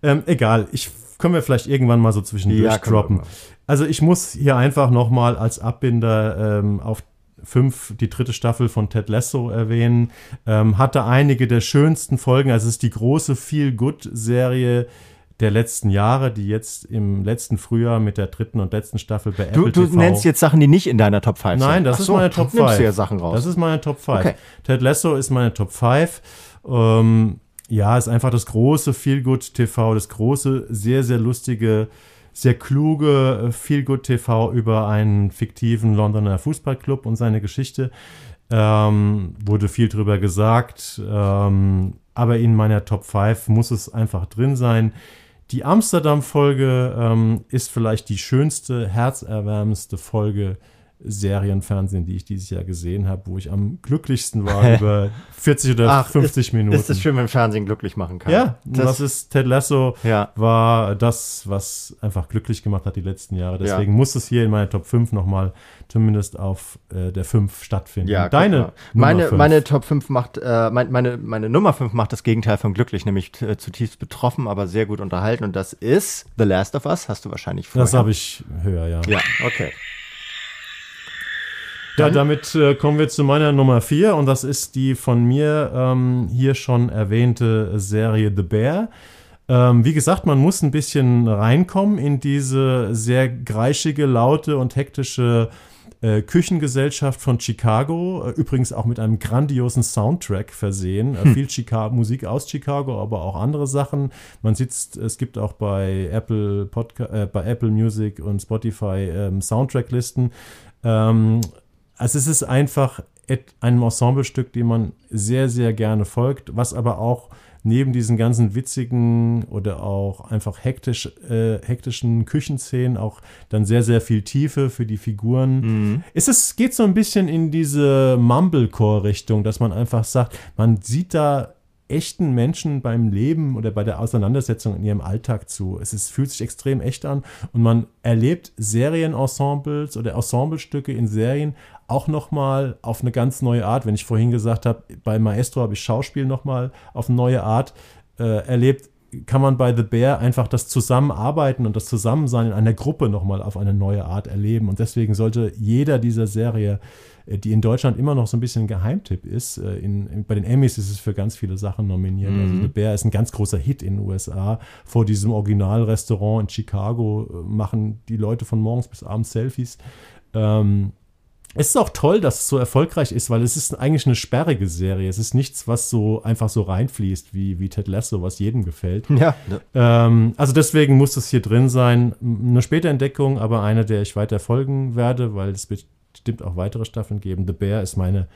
Ähm, egal, ich können wir vielleicht irgendwann mal so zwischendurch Ja, droppen. Also ich muss hier einfach noch mal als Abbinder ähm, auf fünf die dritte Staffel von Ted Lasso erwähnen. Ähm, hatte einige der schönsten Folgen. Also es ist die große Feel-Good-Serie der letzten Jahre, die jetzt im letzten Frühjahr mit der dritten und letzten Staffel bei Du, Apple du TV nennst jetzt Sachen, die nicht in deiner Top 5 sind. Nein, das Ach ist so, meine Top 5. Nimmst du ja Sachen raus. Das ist meine Top 5. Okay. Ted Lasso ist meine Top 5. Ähm, ja, ist einfach das große Feelgood TV, das große, sehr, sehr lustige, sehr kluge äh, Feelgood TV über einen fiktiven Londoner Fußballclub und seine Geschichte. Ähm, wurde viel drüber gesagt, ähm, aber in meiner Top 5 muss es einfach drin sein. Die Amsterdam-Folge ähm, ist vielleicht die schönste, herzerwärmendste Folge Serienfernsehen, die ich dieses Jahr gesehen habe, wo ich am glücklichsten war [LAUGHS] über 40 oder Ach, 50 ist, Minuten. Ist es schön, wenn Fernsehen glücklich machen kann. ja, das, das, ist Ted Lasso Ja. war das, was einfach glücklich gemacht hat die letzten Jahre. Ja. Deswegen muss es hier in meiner Top 5 nochmal zumindest auf äh, der 5 stattfinden. Ja, Deine meine, fünf. meine Top 5 macht, äh, mein, meine, meine Nummer 5 macht das Gegenteil von glücklich, nämlich äh, zutiefst betroffen, aber sehr gut unterhalten. Und das ist The Last of Us. Hast du wahrscheinlich vorher. Das habe ich höher, ja. Ja, okay. Ja, damit äh, kommen wir zu meiner Nummer 4 und das ist die von mir ähm, hier schon erwähnte Serie The Bear. Ähm, wie gesagt, man muss ein bisschen reinkommen in diese sehr greischige, laute und hektische äh, Küchengesellschaft von Chicago, äh, übrigens auch mit einem grandiosen Soundtrack versehen. Äh, viel Chicago, Musik aus Chicago, aber auch andere Sachen. Man sitzt, es gibt auch bei Apple Podca äh, bei Apple Music und Spotify ähm, Soundtracklisten. Ähm, also es ist einfach et- ein Ensemblestück, dem man sehr, sehr gerne folgt, was aber auch neben diesen ganzen witzigen oder auch einfach hektisch, äh, hektischen Küchenszenen auch dann sehr, sehr viel Tiefe für die Figuren. Es ist, geht so ein bisschen in diese Mumblecore-Richtung, dass man einfach sagt, man sieht da echten Menschen beim Leben oder bei der Auseinandersetzung in ihrem Alltag zu. Es ist, fühlt sich extrem echt an und man erlebt Serienensembles oder Ensemblestücke in Serien auch nochmal auf eine ganz neue Art. Wenn ich vorhin gesagt habe, bei Maestro habe ich Schauspiel nochmal auf eine neue Art äh, erlebt, kann man bei The Bear einfach das Zusammenarbeiten und das Zusammensein in einer Gruppe nochmal auf eine neue Art erleben. Und deswegen sollte jeder dieser Serie, äh, die in Deutschland immer noch so ein bisschen ein Geheimtipp ist, äh, in, in, bei den Emmys ist es für ganz viele Sachen nominiert. Also The Bear ist ein ganz großer Hit in den USA. Vor diesem Originalrestaurant in Chicago äh, machen die Leute von morgens bis abends Selfies. Ähm, es ist auch toll, dass es so erfolgreich ist, weil es ist eigentlich eine sperrige Serie. Es ist nichts, was so einfach so reinfließt wie, wie Ted Lasso, was jedem gefällt. Ja. Ähm, also deswegen muss es hier drin sein. Eine späte Entdeckung, aber eine, der ich weiter folgen werde, weil es bestimmt auch weitere Staffeln geben. The Bear ist meine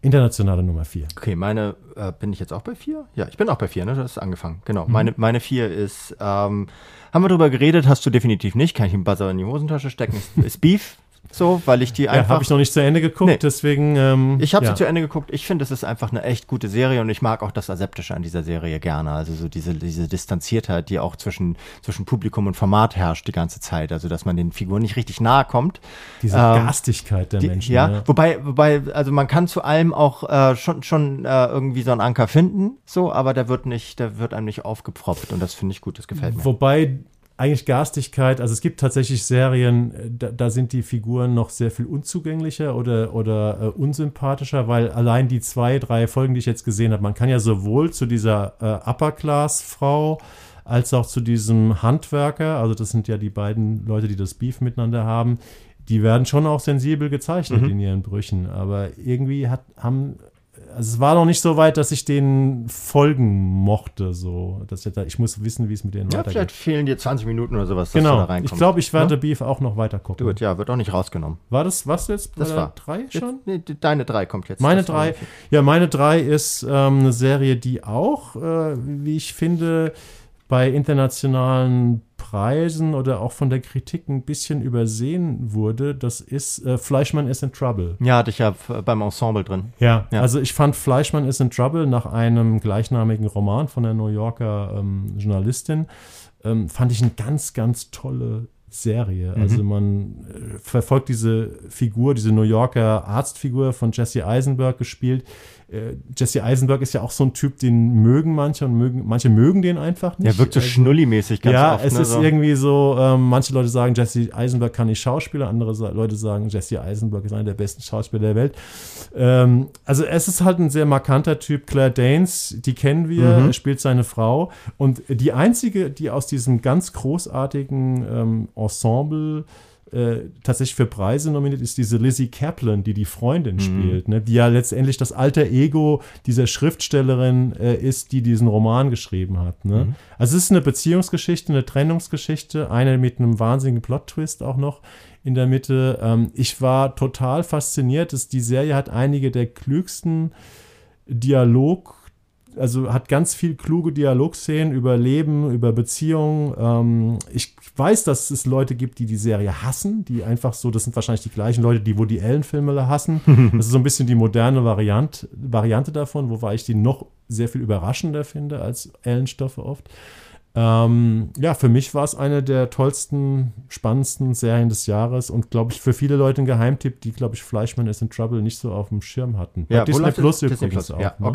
internationale Nummer vier. Okay, meine, äh, bin ich jetzt auch bei vier? Ja, ich bin auch bei vier, ne? Das ist angefangen. Genau. Meine, meine vier ist, ähm, haben wir drüber geredet, hast du definitiv nicht, kann ich einen Buzzer in die Hosentasche stecken, ist, ist Beef. So, weil ich die Ja, einfach. habe ich noch nicht zu Ende geguckt, Nee. deswegen. Ähm, Ich habe ja. sie zu Ende geguckt. Ich finde, es ist einfach eine echt gute Serie und ich mag auch das Aseptische an dieser Serie gerne. Also so diese, diese Distanziertheit, die auch zwischen, zwischen Publikum und Format herrscht die ganze Zeit. Also dass man den Figuren nicht richtig nahe kommt. Diese Ähm, Garstigkeit der Die, Menschen. ja, ne? wobei, wobei, also man kann zu allem auch äh, schon, schon äh, irgendwie so einen Anker finden, so, aber der wird nicht, der wird einem nicht aufgepfropft und das finde ich gut, das gefällt mir. Wobei eigentlich Garstigkeit, also es gibt tatsächlich Serien, äh, da, da sind die Figuren noch sehr viel unzugänglicher oder, oder äh, unsympathischer, weil allein die zwei, drei Folgen, die ich jetzt gesehen habe, man kann ja sowohl zu dieser äh, Upper-Class-Frau als auch zu diesem Handwerker, also das sind ja die beiden Leute, die das Beef miteinander haben, die werden schon auch sensibel gezeichnet in ihren Brüchen, aber irgendwie hat, haben also es war noch nicht so weit, dass ich denen folgen mochte, so. Dass ich, ich muss wissen, wie es mit denen Ja, weitergeht. vielleicht fehlen dir 20 Minuten oder sowas, dass du Genau. da reinkommst. Ich glaube, ich werde Ja? Beef auch noch weiter gucken. Gut, ja, wird auch nicht rausgenommen. War das was jetzt? Das war drei schon? Jetzt, nee, deine drei kommt jetzt. Meine drei, ja, meine drei ist ähm, eine Serie, die auch, äh, wie ich finde, bei internationalen Preisen oder auch von der Kritik ein bisschen übersehen wurde. Das ist äh, Fleischmann is in Trouble. Ja, hatte ich ja beim Ensemble drin. Ja, Ja. also ich fand Fleischmann is in Trouble nach einem gleichnamigen Roman von der New Yorker ähm, Journalistin, ähm, fand ich eine ganz, ganz tolle Serie. Mhm. Also man äh, verfolgt diese Figur, diese New Yorker Arztfigur von Jesse Eisenberg gespielt. Äh, Jesse Eisenberg ist ja auch so ein Typ, den mögen manche und mögen, manche mögen den einfach nicht. Der wirkt so Also- schnulli-mäßig ganz ja, oft. es ne, ist so. irgendwie so, ähm, manche Leute sagen, Jesse Eisenberg kann nicht Schauspieler, andere sa Leute sagen, Jesse Eisenberg ist einer der besten Schauspieler der Welt. Ähm, also es ist halt ein sehr markanter Typ. Claire Danes, die kennen wir, Mhm. spielt seine Frau. Und die einzige, die aus diesem ganz großartigen ähm, Ensemble äh, tatsächlich für Preise nominiert ist diese Lizzie Kaplan, die die Freundin spielt, ne? die ja letztendlich das alter Ego dieser Schriftstellerin äh, ist, die diesen Roman geschrieben hat. Ne? Also es ist eine Beziehungsgeschichte, eine Trennungsgeschichte, eine mit einem wahnsinnigen Plot-Twist auch noch in der Mitte. Ähm, ich war total fasziniert, dass die Serie hat einige der klügsten Dialog also hat ganz viel kluge Dialogszenen über Leben, über Beziehungen. Ähm, ich weiß, dass es Leute gibt, die die Serie hassen, die einfach so, das sind wahrscheinlich die gleichen Leute, die Woody Allen-Filme hassen. [LAUGHS] Das ist so ein bisschen die moderne Variante, Variante davon, wobei ich die noch sehr viel überraschender finde als Allen-Stoffe oft. Ähm, ja, für mich war es eine der tollsten, spannendsten Serien des Jahres und glaube ich für viele Leute ein Geheimtipp, die, glaube ich, Fleischmann is in Trouble nicht so auf dem Schirm hatten. Ja, Disney? Plus übrigens auch. Ja, ne?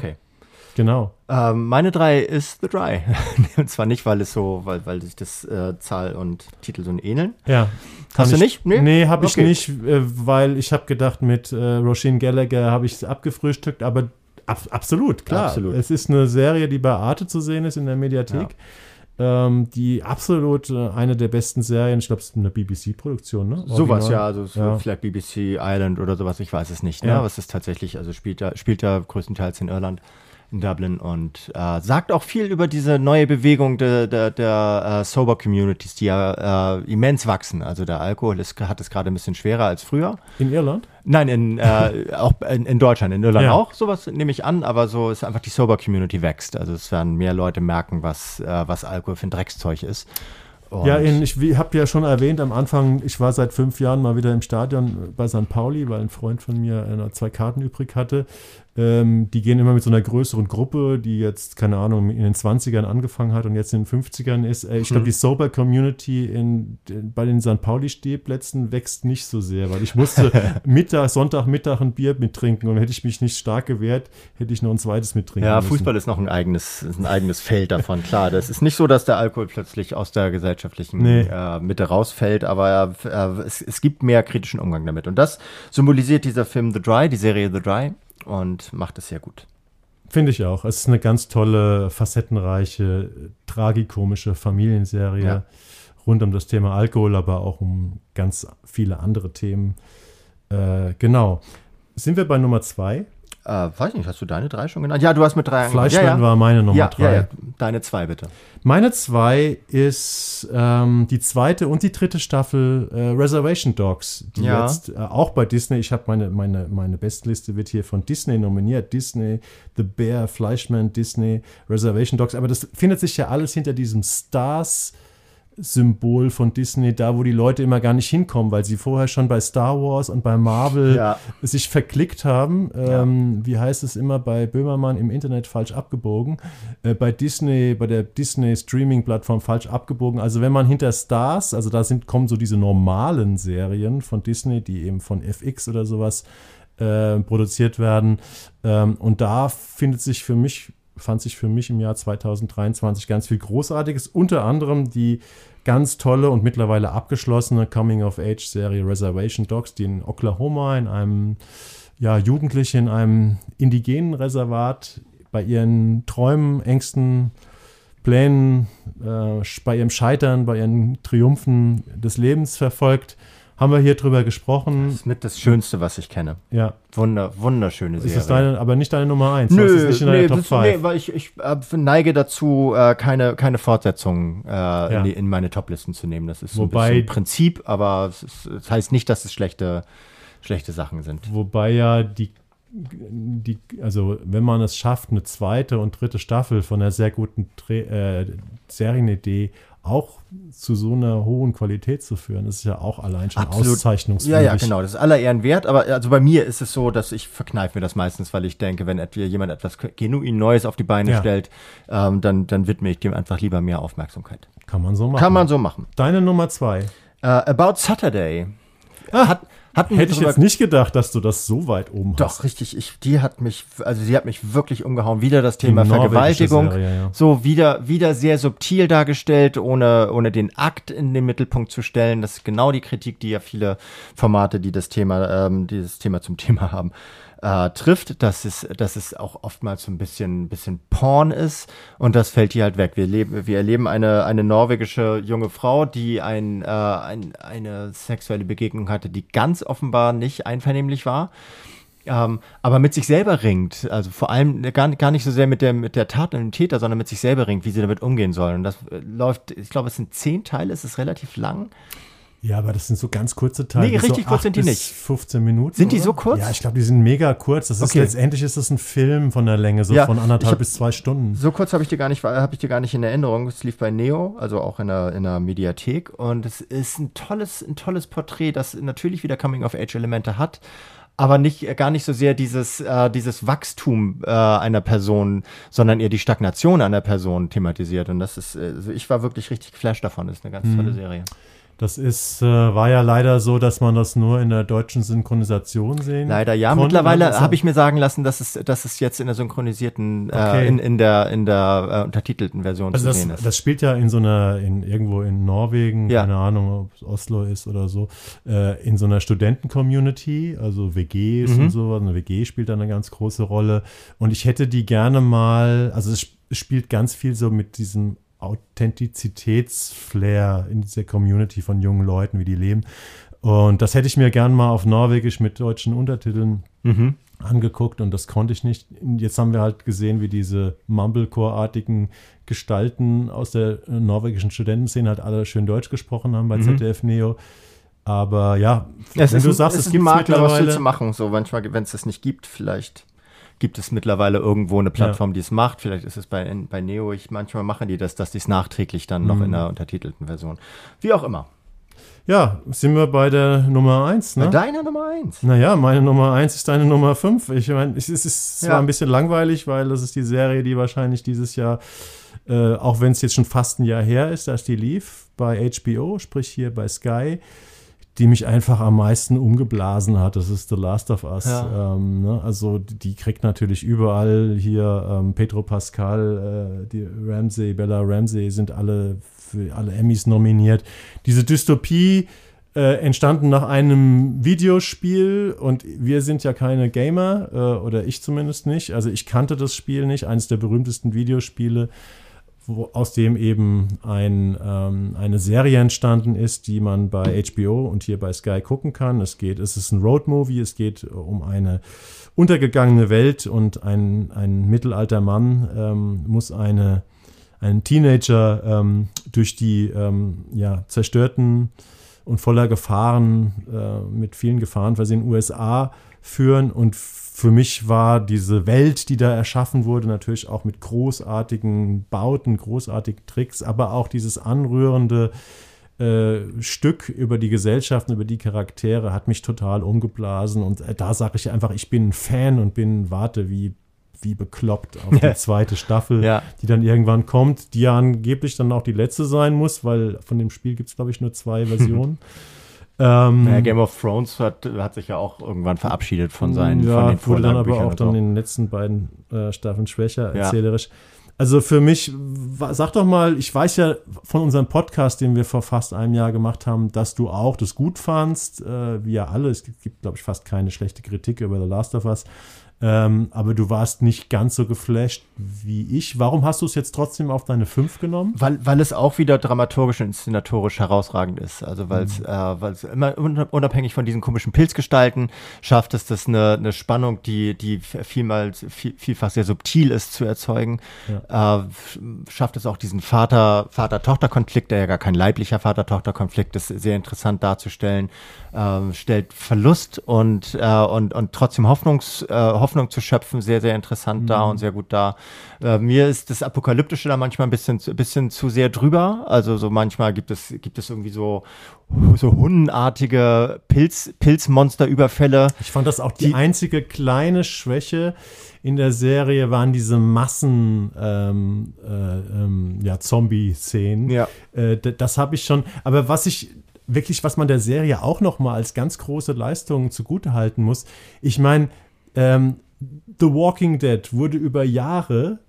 Genau. Ähm, meine drei ist The Dry. [LAUGHS] und zwar nicht, weil es so, weil, weil sich das äh, Zahl und Titel so ähneln. Ja. Hast du ich, nicht? Nee, Nee? habe ich Okay. nicht, äh, weil ich habe gedacht, mit äh, Roisin Gallagher habe ich es abgefrühstückt, aber ab, absolut, klar. Absolut. Es ist eine Serie, die bei Arte zu sehen ist in der Mediathek. Ähm, die absolut äh, eine der besten Serien, ich glaube, es ist eine BBC-Produktion, ne? Sowas, ja, also so Ja. vielleicht BBC Island oder sowas, ich weiß es nicht. Ne? Ja. Aber es ist tatsächlich, also spielt da, spielt da größtenteils in Irland, in Dublin und äh, sagt auch viel über diese neue Bewegung der, der, der äh, Sober Communities, die ja äh, immens wachsen. Also der Alkohol ist, hat es gerade ein bisschen schwerer als früher. In Irland? Nein, in, äh, [LAUGHS] auch in, in Deutschland, in Irland Ja. auch, sowas nehme ich an, aber so ist einfach die Sober Community wächst. Also es werden mehr Leute merken, was, äh, was Alkohol für ein Dreckszeug ist. Und Ja, in, ich habe ja schon erwähnt am Anfang, ich war seit fünf Jahren mal wieder im Stadion bei St. Pauli, weil ein Freund von mir äh, zwei Karten übrig hatte. Ähm, die gehen immer mit so einer größeren Gruppe, die jetzt, keine Ahnung, in den 20ern angefangen hat und jetzt in den 50ern ist. Äh, ich glaube, die Sober Community in, in, bei den St. Pauli-Stehplätzen wächst nicht so sehr, weil ich musste [LAUGHS] Mittag, Sonntagmittag ein Bier mittrinken und hätte ich mich nicht stark gewehrt, hätte ich noch ein zweites mittrinken Ja, müssen. Fußball ist noch ein eigenes, ein eigenes Feld davon, klar. Das ist nicht so, dass der Alkohol plötzlich aus der gesellschaftlichen Nee. äh, Mitte rausfällt, aber äh, es, es gibt mehr kritischen Umgang damit. Und das symbolisiert dieser Film The Dry, die Serie The Dry, und macht es sehr gut. Finde ich auch. Es ist eine ganz tolle, facettenreiche, tragikomische Familienserie Ja. rund um das Thema Alkohol, aber auch um ganz viele andere Themen. Äh, genau. Sind wir bei Nummer zwei? Äh, weiß nicht, hast du deine drei schon genannt? Ja, du hast mit drei. Fleischmann war meine Nummer ja, drei. Ja, ja. Deine zwei bitte. Meine zwei ist ähm, die zweite und die dritte Staffel äh, Reservation Dogs, die Ja. jetzt äh, auch bei Disney, ich habe meine, meine, meine Bestliste wird hier von Disney nominiert. Disney, The Bear, Fleischmann, Disney, Reservation Dogs. Aber das findet sich ja alles hinter diesem Stars. Symbol von Disney, da wo die Leute immer gar nicht hinkommen, weil sie vorher schon bei Star Wars und bei Marvel Ja. sich verklickt haben. Ähm, wie heißt es immer bei Böhmermann im Internet falsch abgebogen? Äh, bei Disney, bei der Disney Streaming-Plattform falsch abgebogen. Also wenn man hinter Stars, also da sind, kommen so diese normalen Serien von Disney, die eben von FX oder sowas äh, produziert werden. Ähm, und da findet sich für mich, fand sich für mich im Jahr 2023 ganz viel Großartiges, unter anderem die ganz tolle und mittlerweile abgeschlossene Coming-of-Age-Serie Reservation Dogs, die in Oklahoma in einem ja, Jugendliche in einem indigenen Reservat bei ihren Träumen, Ängsten, Plänen, äh, bei ihrem Scheitern, bei ihren Triumphen des Lebens verfolgt. Haben wir hier drüber gesprochen. Das ist mit das Schönste, was ich kenne. Ja, Wunder, wunderschöne ist Serie. das deine, aber nicht deine Nummer 1. Nö, ist nicht in nee, Top das, 5. nee, weil ich, ich äh, neige dazu, äh, keine, keine Fortsetzungen äh, in, die, in meine Toplisten zu nehmen. Das ist so Wobei- ein bisschen Prinzip, aber es ist, das heißt nicht, dass es schlechte, schlechte Sachen sind. Wobei ja die, die, also wenn man es schafft, eine zweite und dritte Staffel von einer sehr guten Dreh, äh, Serienidee auch zu so einer hohen Qualität zu führen, ist ja auch allein schon Absolut. auszeichnungswürdig. Ja, ja, genau. Das ist aller Ehren wert. Aber also bei mir ist es so, dass ich verkneife mir das meistens, weil ich denke, wenn jemand etwas genuin Neues auf die Beine Ja. stellt, ähm, dann, dann widme ich dem einfach lieber mehr Aufmerksamkeit. Kann man so machen. Kann man so machen. Deine Nummer zwei. Äh, About Saturday. Hat, hatten Hätte ich jetzt nicht gedacht, dass du das so weit oben hast. Doch, richtig. Ich, die hat mich, also sie hat mich wirklich umgehauen. Wieder das Thema Die Vergewaltigung. Serie, ja. So wieder, wieder sehr subtil dargestellt, ohne, ohne den Akt in den Mittelpunkt zu stellen. Das ist genau die Kritik, die ja viele Formate, die das Thema, ähm, dieses Thema zum Thema haben, äh, trifft, dass es, dass es auch oftmals so ein bisschen, bisschen Porn ist und das fällt hier halt weg. Wir leben, wir erleben eine, eine norwegische junge Frau, die ein, äh, ein, eine sexuelle Begegnung hatte, die ganz offenbar nicht einvernehmlich war. Ähm, aber mit sich selber ringt, also vor allem gar, gar nicht so sehr mit der, mit der Tat und dem Täter, sondern mit sich selber ringt, wie sie damit umgehen soll. Und das äh, läuft, ich glaube, es sind zehn Teile, es ist relativ lang. Ja, aber das sind so ganz kurze Teile. Nee, richtig so kurz sind die nicht. 15 Minuten. Sind die oder? so kurz? Ja, ich glaube, die sind mega kurz. Das ist Okay. letztendlich ist das ein Film von der Länge, so Ja, von anderthalb hab- bis zwei Stunden. So kurz habe ich dir gar nicht, habe ich dir gar nicht in Erinnerung. Es lief bei Neo, also auch in der, in der Mediathek. Und es ist ein tolles, ein tolles Porträt, das natürlich wieder Coming-of-Age-Elemente hat. Aber nicht, gar nicht so sehr dieses, äh, dieses Wachstum äh, einer Person, sondern eher die Stagnation einer Person thematisiert. Und das ist, äh, also ich war wirklich richtig geflasht davon. Das ist eine ganz Mhm. tolle Serie. Das ist, äh, war ja leider so, dass man das nur in der deutschen Synchronisation sehen Leider ja. konnte. Mittlerweile Also- habe ich mir sagen lassen, dass es, dass es jetzt in der synchronisierten, Okay. äh, in, in der, in der äh, untertitelten Version Also zu das, sehen ist. das spielt ja in so einer, in irgendwo in Norwegen, Ja. keine Ahnung, ob es Oslo ist oder so, äh, in so einer Studenten-Community, also WGs Mhm. und so. Eine WG spielt da eine ganz große Rolle. Und ich hätte die gerne mal, also es sp- spielt ganz viel so mit diesem Authentizitätsflair in dieser Community von jungen Leuten, wie die leben. Und das hätte ich mir gern mal auf Norwegisch mit deutschen Untertiteln Mhm. angeguckt und das konnte ich nicht. Jetzt haben wir halt gesehen, wie diese Mumblecore-artigen Gestalten aus der äh, norwegischen Studentenszene halt alle schön Deutsch gesprochen haben bei ZDF Neo. Aber ja, Es wenn ist, du ein- sagst, es es gibt Makler, was viel zu machen. So manchmal, wenn es das nicht gibt, vielleicht gibt es mittlerweile irgendwo eine Plattform, die es macht. Vielleicht ist es bei, bei Neo. Ich, manchmal machen die das, dass die es nachträglich dann Mhm. noch in der untertitelten Version. Wie auch immer. Ja, sind wir bei der Nummer 1, Bei ne? deiner Nummer eins. Naja, meine Nummer 1 ist deine Nummer 5. Ich meine, es ist- es ist zwar Ja. ein bisschen langweilig, weil das ist die Serie, die wahrscheinlich dieses Jahr, äh, auch wenn es jetzt schon fast ein Jahr her ist, dass die lief, bei HBO, sprich hier bei Sky, die mich einfach am meisten umgeblasen hat. Das ist The Last of Us. Ja. Ähm, ne? Also die kriegt natürlich überall hier ähm, Pedro Pascal, äh, die Ramsey, Bella Ramsey sind alle für alle Emmys nominiert. Diese Dystopie äh, entstanden nach einem Videospiel und wir sind ja keine Gamer, äh, oder ich zumindest nicht. Also ich kannte das Spiel nicht, eines der berühmtesten Videospiele wo, aus dem eben ein, ähm, eine Serie entstanden ist, die man bei HBO und hier bei Sky gucken kann. Es geht, es ist ein Roadmovie, es geht um eine untergegangene Welt und ein, ein mittelalter Mann ähm, muss eine, einen Teenager ähm, durch die ähm, ja, zerstörten und voller Gefahren, äh, mit vielen Gefahren versehen USA führen und für mich war diese Welt, die da erschaffen wurde, natürlich auch mit großartigen Bauten, großartigen Tricks, aber auch dieses anrührende äh, Stück über die Gesellschaft, über die Charaktere hat mich total umgeblasen. Und äh, da sage ich einfach, ich bin ein Fan und bin, warte, wie wie bekloppt auf [LAUGHS] die zweite Staffel, ja. die dann irgendwann kommt, die ja angeblich dann auch die letzte sein muss, weil von dem Spiel gibt es, glaube ich, nur zwei [LAUGHS] Versionen. Ähm, ja, Game of Thrones hat, hat sich ja auch irgendwann verabschiedet von seinen ja, von den wurde dann aber auch dann in den letzten beiden äh, Staffeln schwächer erzählerisch. Ja. Also für mich, sag doch mal, ich weiß ja von unserem Podcast, den wir vor fast einem Jahr gemacht haben, dass du auch das gut fandst, äh, wie ja alle. Es gibt, glaube ich, fast keine schlechte Kritik über The Last of Us. Ähm, aber du warst nicht ganz so geflasht wie ich. Warum hast du es jetzt trotzdem auf deine 5 genommen? Weil, weil es auch wieder dramaturgisch und inszenatorisch herausragend ist. Also weil es mhm. äh, immer unabhängig von diesen komischen Pilzgestalten schafft es, das eine, eine Spannung, die, die vielmals, viel, vielfach sehr subtil ist, zu erzeugen. Ja. Äh, schafft es auch diesen Vater, Vater-Tochter-Konflikt, der ja gar kein leiblicher Vater-Tochter-Konflikt ist, sehr interessant darzustellen. Äh, stellt Verlust und, äh, und, und trotzdem Hoffnungs, äh, Hoffnung zu schöpfen, sehr, sehr interessant mhm. da und sehr gut da. Äh, mir ist das Apokalyptische da manchmal ein bisschen, bisschen zu sehr drüber. Also so manchmal gibt es, gibt es irgendwie so, so hundenartige Pilz, Pilzmonsterüberfälle. Ich fand das auch die, die einzige kleine Schwäche in der Serie waren diese Massen ähm, äh, ähm, ja, Zombie-Szenen. Ja. Äh, das habe ich schon. Aber was ich wirklich, was man der Serie auch noch mal als ganz große Leistung zugutehalten muss, ich meine, ähm, The Walking Dead wurde über Jahre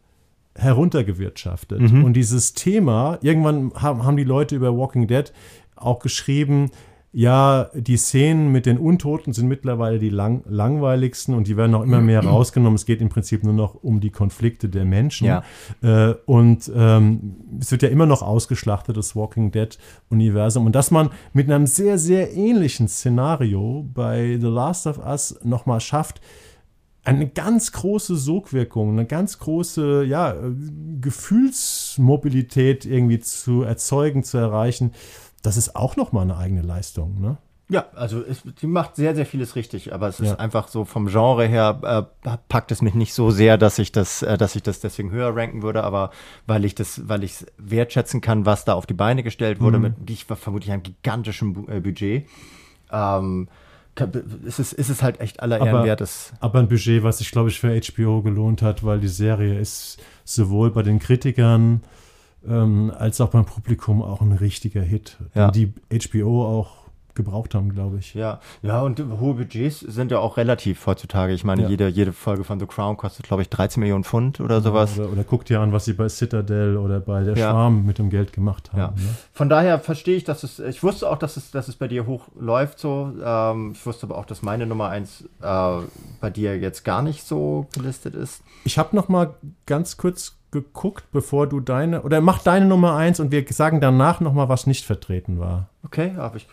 heruntergewirtschaftet. Mhm. Und dieses Thema, irgendwann haben, haben die Leute über Walking Dead auch geschrieben, ja, die Szenen mit den Untoten sind mittlerweile die lang langweiligsten und die werden auch immer mehr [CLEARS THROAT] rausgenommen. Es geht im Prinzip nur noch um die Konflikte der Menschen. Ja. Äh, und ähm, es wird ja immer noch ausgeschlachtet, das Walking Dead-Universum. Und dass man mit einem sehr, sehr ähnlichen Szenario bei The Last of Us nochmal schafft, eine ganz große Sogwirkung, eine ganz große ja, Gefühlsmobilität irgendwie zu erzeugen, zu erreichen, das ist auch nochmal eine eigene Leistung. Ne? Ja, also es, die macht sehr, sehr vieles richtig, aber es ist ja. einfach so vom Genre her äh, packt es mich nicht so sehr, dass ich das, äh, dass ich das deswegen höher ranken würde, aber weil ich das, weil ich es wertschätzen kann, was da auf die Beine gestellt wurde, mhm. mit ich vermutlich einem gigantischen Bu äh, Budget. Ähm, ist es, ist es halt echt aller Ehren wert. Aber ein Budget, was sich, glaube ich, für HBO gelohnt hat, weil die Serie ist sowohl bei den Kritikern ähm, als auch beim Publikum auch ein richtiger Hit. Ja. Die HBO auch gebraucht haben, glaube ich. Ja, ja, und hohe Budgets sind ja auch relativ heutzutage. Ich meine, ja. jede, jede Folge von The Crown kostet, glaube ich, 13 Millionen Pfund oder sowas. Oder, oder guckt dir an, was sie bei Citadel oder bei der ja. Schwarm mit dem Geld gemacht haben. Ja. Ne? Von daher verstehe ich, dass es, ich wusste auch, dass es, dass es bei dir hoch läuft so. Ähm, ich wusste aber auch, dass meine Nummer 1 äh, bei dir jetzt gar nicht so gelistet ist. Ich habe noch mal ganz kurz geguckt, bevor du deine, oder mach deine Nummer eins und wir sagen danach nochmal, was nicht vertreten war. Okay, habe ich,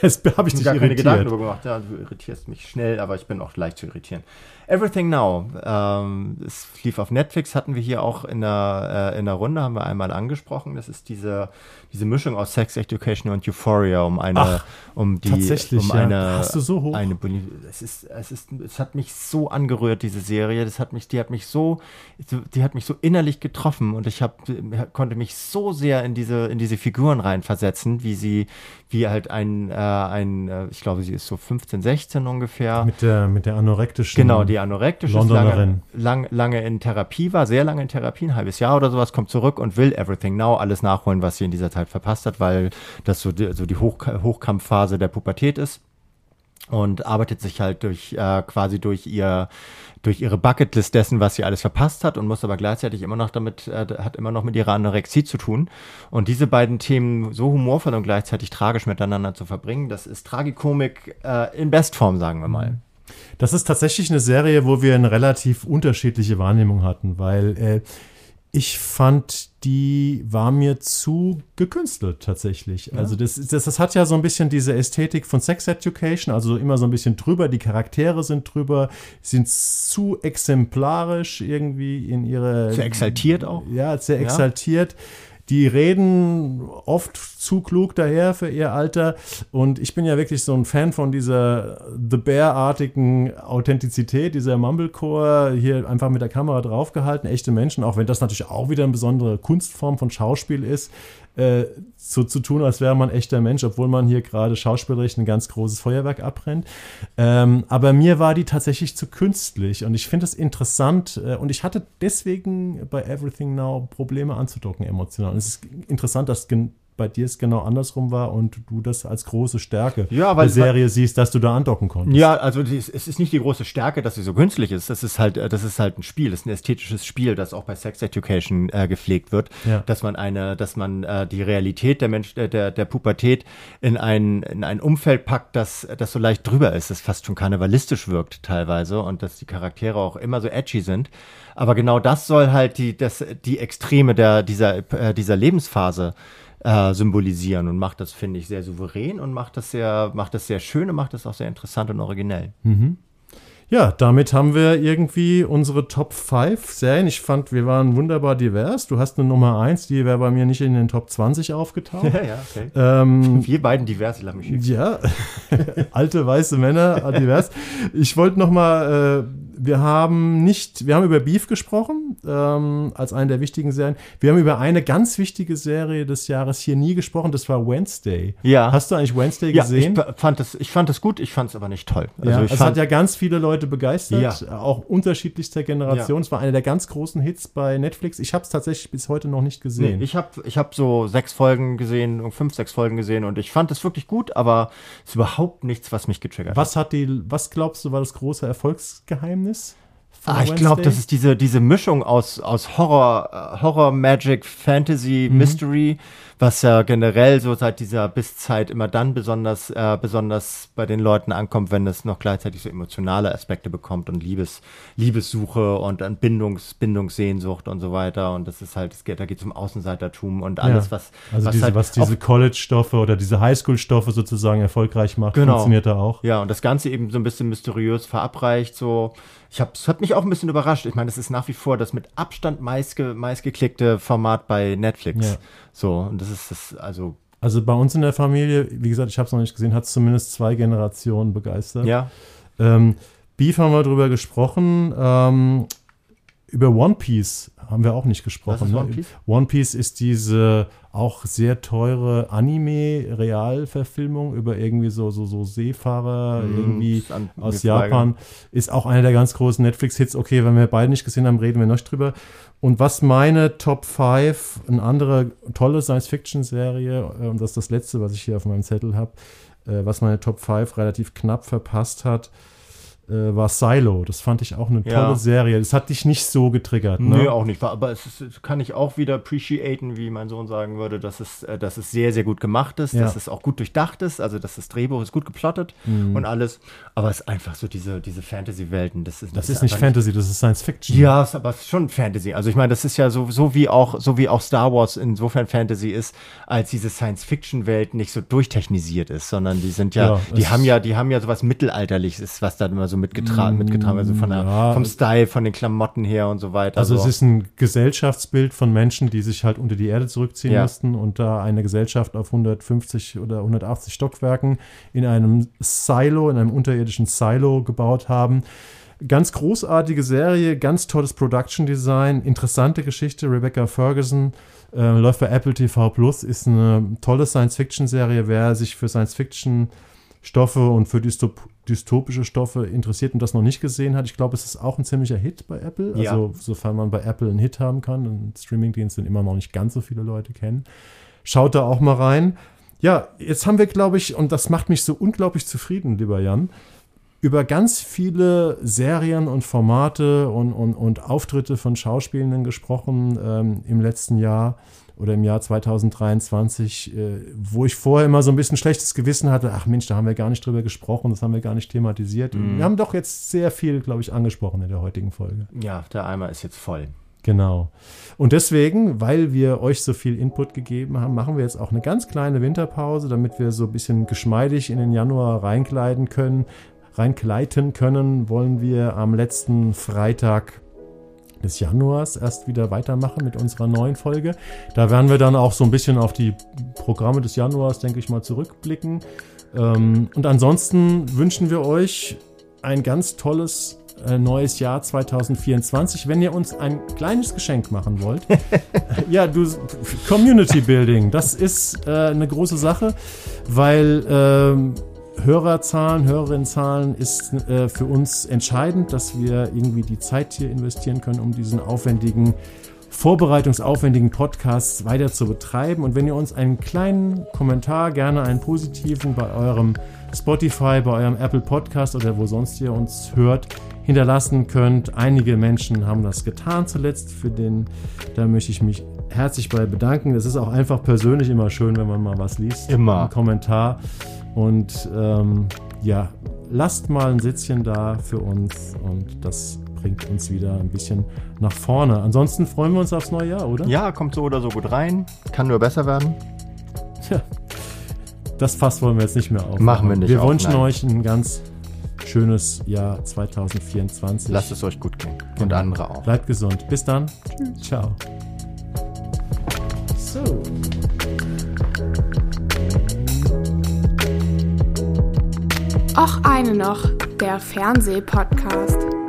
jetzt [LAUGHS] habe ich dich gar irritiert. keine Gedanken darüber gemacht. Ja, du irritierst mich schnell, aber ich bin auch leicht zu irritieren. Everything Now, ähm, es lief auf Netflix, hatten wir hier auch in der, äh, in der Runde, haben wir einmal angesprochen. Das ist diese, diese Mischung aus Sex Education und Euphoria, um eine, Ach, um die, tatsächlich, um ja. eine, Hast du so hoch? Eine, es ist, es ist, es hat mich so angerührt, diese Serie. Das hat mich, die hat mich so, die hat mich so innerlich getroffen und ich hab, konnte mich so sehr in diese, in diese Figuren reinversetzen, wie sie, wie halt ein, äh, ein, äh, ich glaube, sie ist so 15, 16 ungefähr. Mit der, mit der anorektischen. Genau, die anorektische lange, lang, lange in Therapie war, sehr lange in Therapie, ein halbes Jahr oder sowas, kommt zurück und will Everything Now alles nachholen, was sie in dieser Zeit verpasst hat, weil das so die, so die Hoch, Hochkampfphase der Pubertät ist und arbeitet sich halt durch äh, quasi durch ihr durch ihre Bucketlist dessen, was sie alles verpasst hat und muss aber gleichzeitig immer noch damit, äh, hat immer noch mit ihrer Anorexie zu tun. Und diese beiden Themen so humorvoll und gleichzeitig tragisch miteinander zu verbringen, das ist Tragikomik äh, in Bestform, sagen wir mal. Das ist tatsächlich eine Serie, wo wir eine relativ unterschiedliche Wahrnehmung hatten, weil äh, Ich fand, die war mir zu gekünstelt tatsächlich. Ja. Also das, das, das hat ja so ein bisschen diese Ästhetik von Sex Education, also immer so ein bisschen drüber, die Charaktere sind drüber, sind zu exemplarisch irgendwie in ihre... Sehr exaltiert auch. Ja, sehr exaltiert. Die reden oft zu klug daher für ihr Alter. Und ich bin ja wirklich so ein Fan von dieser The Bear-artigen Authentizität, dieser Mumblecore, hier einfach mit der Kamera draufgehalten, echte Menschen, auch wenn das natürlich auch wieder eine besondere Kunstform von Schauspiel ist äh, so zu tun, als wäre man echter Mensch, obwohl man hier gerade schauspielerisch ein ganz großes Feuerwerk abbrennt. Ähm, aber mir war die tatsächlich zu künstlich und ich finde es interessant äh, und ich hatte deswegen bei Everything Now Probleme anzudocken emotional. Und es ist interessant, dass bei dir es genau andersrum war und du das als große Stärke ja, weil, der Serie weil, siehst, dass du da andocken konntest. Ja, also es ist nicht die große Stärke, dass sie so künstlich ist. Das ist halt, das ist halt ein Spiel, das ist ein ästhetisches Spiel, das auch bei Sex Education äh, gepflegt wird, ja. dass man eine, dass man äh, die Realität der Mensch, äh, der, der Pubertät in ein, in ein Umfeld packt, das, das so leicht drüber ist, das fast schon karnevalistisch wirkt teilweise und dass die Charaktere auch immer so edgy sind. Aber genau das soll halt die, das, die Extreme der, dieser, äh, dieser Lebensphase äh, symbolisieren und macht das, finde ich, sehr souverän und macht das sehr, macht das sehr schön und macht das auch sehr interessant und originell. Mhm. Ja, damit haben wir irgendwie unsere Top 5 Serien. Ich fand, wir waren wunderbar divers. Du hast eine Nummer 1, die wäre bei mir nicht in den Top 20 aufgetaucht. [LAUGHS] Ja, ja, okay. Ähm, [LAUGHS] wir beiden divers, ich mich Ja, [LAUGHS] alte weiße Männer, divers. Ich wollte noch mal äh, wir haben nicht, wir haben über Beef gesprochen, ähm, als eine der wichtigen Serien. Wir haben über eine ganz wichtige Serie des Jahres hier nie gesprochen, das war Wednesday. Ja. Hast du eigentlich Wednesday gesehen? Ja, ich fand es, ich fand es gut, ich fand es aber nicht toll. Also ja, es hat ja ganz viele Leute begeistert, ja. auch unterschiedlichster Generation. Ja. Es war einer der ganz großen Hits bei Netflix. Ich habe es tatsächlich bis heute noch nicht gesehen. Nee, ich habe ich hab so sechs Folgen gesehen, fünf, sechs Folgen gesehen und ich fand es wirklich gut, aber es ist überhaupt nichts, was mich getriggert was hat. Die, was glaubst du, war das große Erfolgsgeheimnis? Geheimnis? Ah, ich glaube, das ist diese, diese Mischung aus, aus Horror, äh, Horror, Magic, Fantasy, mhm. Mystery was ja generell so seit dieser Bisszeit immer dann besonders, äh, besonders bei den Leuten ankommt, wenn es noch gleichzeitig so emotionale Aspekte bekommt und Liebes, Liebessuche und Bindungs, Bindungssehnsucht und so weiter. Und das ist halt, es geht, da geht es um Außenseitertum und alles, ja. was, also was, diese, halt was diese College-Stoffe oder diese Highschool-Stoffe sozusagen erfolgreich macht, genau. funktioniert da auch. Ja, und das Ganze eben so ein bisschen mysteriös verabreicht, so. Ich habe, es hat mich auch ein bisschen überrascht. Ich meine, das ist nach wie vor das mit Abstand meistge, meistgeklickte Format bei Netflix. Ja. So, und das ist das, also. Also bei uns in der Familie, wie gesagt, ich habe es noch nicht gesehen, hat es zumindest zwei Generationen begeistert. Ja. Ähm, Beef haben wir drüber gesprochen. Ähm, über One Piece haben wir auch nicht gesprochen. Ne? One, Piece? One Piece ist diese auch sehr teure Anime-Realverfilmung über irgendwie so, so, so Seefahrer mm, irgendwie aus Japan. Ist auch einer der ganz großen Netflix-Hits. Okay, wenn wir beide nicht gesehen haben, reden wir noch drüber. Und was meine Top 5, eine andere tolle Science-Fiction-Serie, äh, und das ist das letzte, was ich hier auf meinem Zettel habe, äh, was meine Top 5 relativ knapp verpasst hat, äh, war Silo. Das fand ich auch eine tolle ja. Serie. Das hat dich nicht so getriggert, ne? Nee, auch nicht. Aber es ist, kann ich auch wieder appreciaten, wie mein Sohn sagen würde, dass es, äh, dass es sehr, sehr gut gemacht ist, ja. dass es auch gut durchdacht ist, also dass das Drehbuch ist gut geplottet mhm. und alles. Aber es ist einfach so diese, diese Fantasy-Welten. Das ist, das, das ist nicht Fantasy, das ist Science Fiction. Ja, es ist aber schon Fantasy. Also ich meine, das ist ja so, so wie auch, so wie auch Star Wars insofern Fantasy ist, als diese Science-Fiction-Welt nicht so durchtechnisiert ist, sondern die sind ja, ja die haben ja, die haben ja sowas Mittelalterliches, was dann immer so mitgetragen, mm, mitgetragen, also von der, ja, vom Style, von den Klamotten her und so weiter. Also so. es ist ein Gesellschaftsbild von Menschen, die sich halt unter die Erde zurückziehen ja. mussten und da eine Gesellschaft auf 150 oder 180 Stockwerken in einem Silo, in einem unterirdischen Silo gebaut haben. Ganz großartige Serie, ganz tolles Production Design, interessante Geschichte. Rebecca Ferguson äh, läuft bei Apple TV Plus, ist eine tolle Science-Fiction-Serie. Wer sich für Science-Fiction Stoffe und für Dystop dystopische Stoffe interessiert und das noch nicht gesehen hat. Ich glaube, es ist auch ein ziemlicher Hit bei Apple. Ja. Also, sofern man bei Apple einen Hit haben kann, einen Streamingdienst, den immer noch nicht ganz so viele Leute kennen. Schaut da auch mal rein. Ja, jetzt haben wir, glaube ich, und das macht mich so unglaublich zufrieden, lieber Jan, über ganz viele Serien und Formate und, und, und Auftritte von Schauspielenden gesprochen ähm, im letzten Jahr oder im Jahr 2023, äh, wo ich vorher immer so ein bisschen schlechtes Gewissen hatte, ach Mensch, da haben wir gar nicht drüber gesprochen, das haben wir gar nicht thematisiert. Mhm. Wir haben doch jetzt sehr viel, glaube ich, angesprochen in der heutigen Folge. Ja, der Eimer ist jetzt voll. Genau. Und deswegen, weil wir euch so viel Input gegeben haben, machen wir jetzt auch eine ganz kleine Winterpause, damit wir so ein bisschen geschmeidig in den Januar reinkleiden können. Reinkleiten können, wollen wir am letzten Freitag des Januars erst wieder weitermachen mit unserer neuen Folge. Da werden wir dann auch so ein bisschen auf die Programme des Januars, denke ich mal, zurückblicken. Ähm, und ansonsten wünschen wir euch ein ganz tolles äh, neues Jahr 2024. Wenn ihr uns ein kleines Geschenk machen wollt, [LAUGHS] ja, du, Community Building, das ist äh, eine große Sache, weil ähm, Hörerzahlen, Hörerinnenzahlen ist äh, für uns entscheidend, dass wir irgendwie die Zeit hier investieren können, um diesen aufwendigen vorbereitungsaufwendigen Podcasts weiter zu betreiben. Und wenn ihr uns einen kleinen Kommentar, gerne einen positiven bei eurem Spotify, bei eurem Apple Podcast oder wo sonst ihr uns hört, hinterlassen könnt. Einige Menschen haben das getan zuletzt, für den, da möchte ich mich herzlich bei bedanken. Es ist auch einfach persönlich immer schön, wenn man mal was liest. Immer. Ein Kommentar. Und ähm, ja, lasst mal ein Sitzchen da für uns und das bringt uns wieder ein bisschen nach vorne. Ansonsten freuen wir uns aufs neue Jahr, oder? Ja, kommt so oder so gut rein. Kann nur besser werden. Tja, das Fass wollen wir jetzt nicht mehr aufmachen. Machen wir nicht Wir auf, wünschen nein. euch ein ganz schönes Jahr 2024. Lasst es euch gut gehen. Und andere auch. Bleibt gesund. Bis dann. Ciao. So. Och eine noch, der Fernsehpodcast.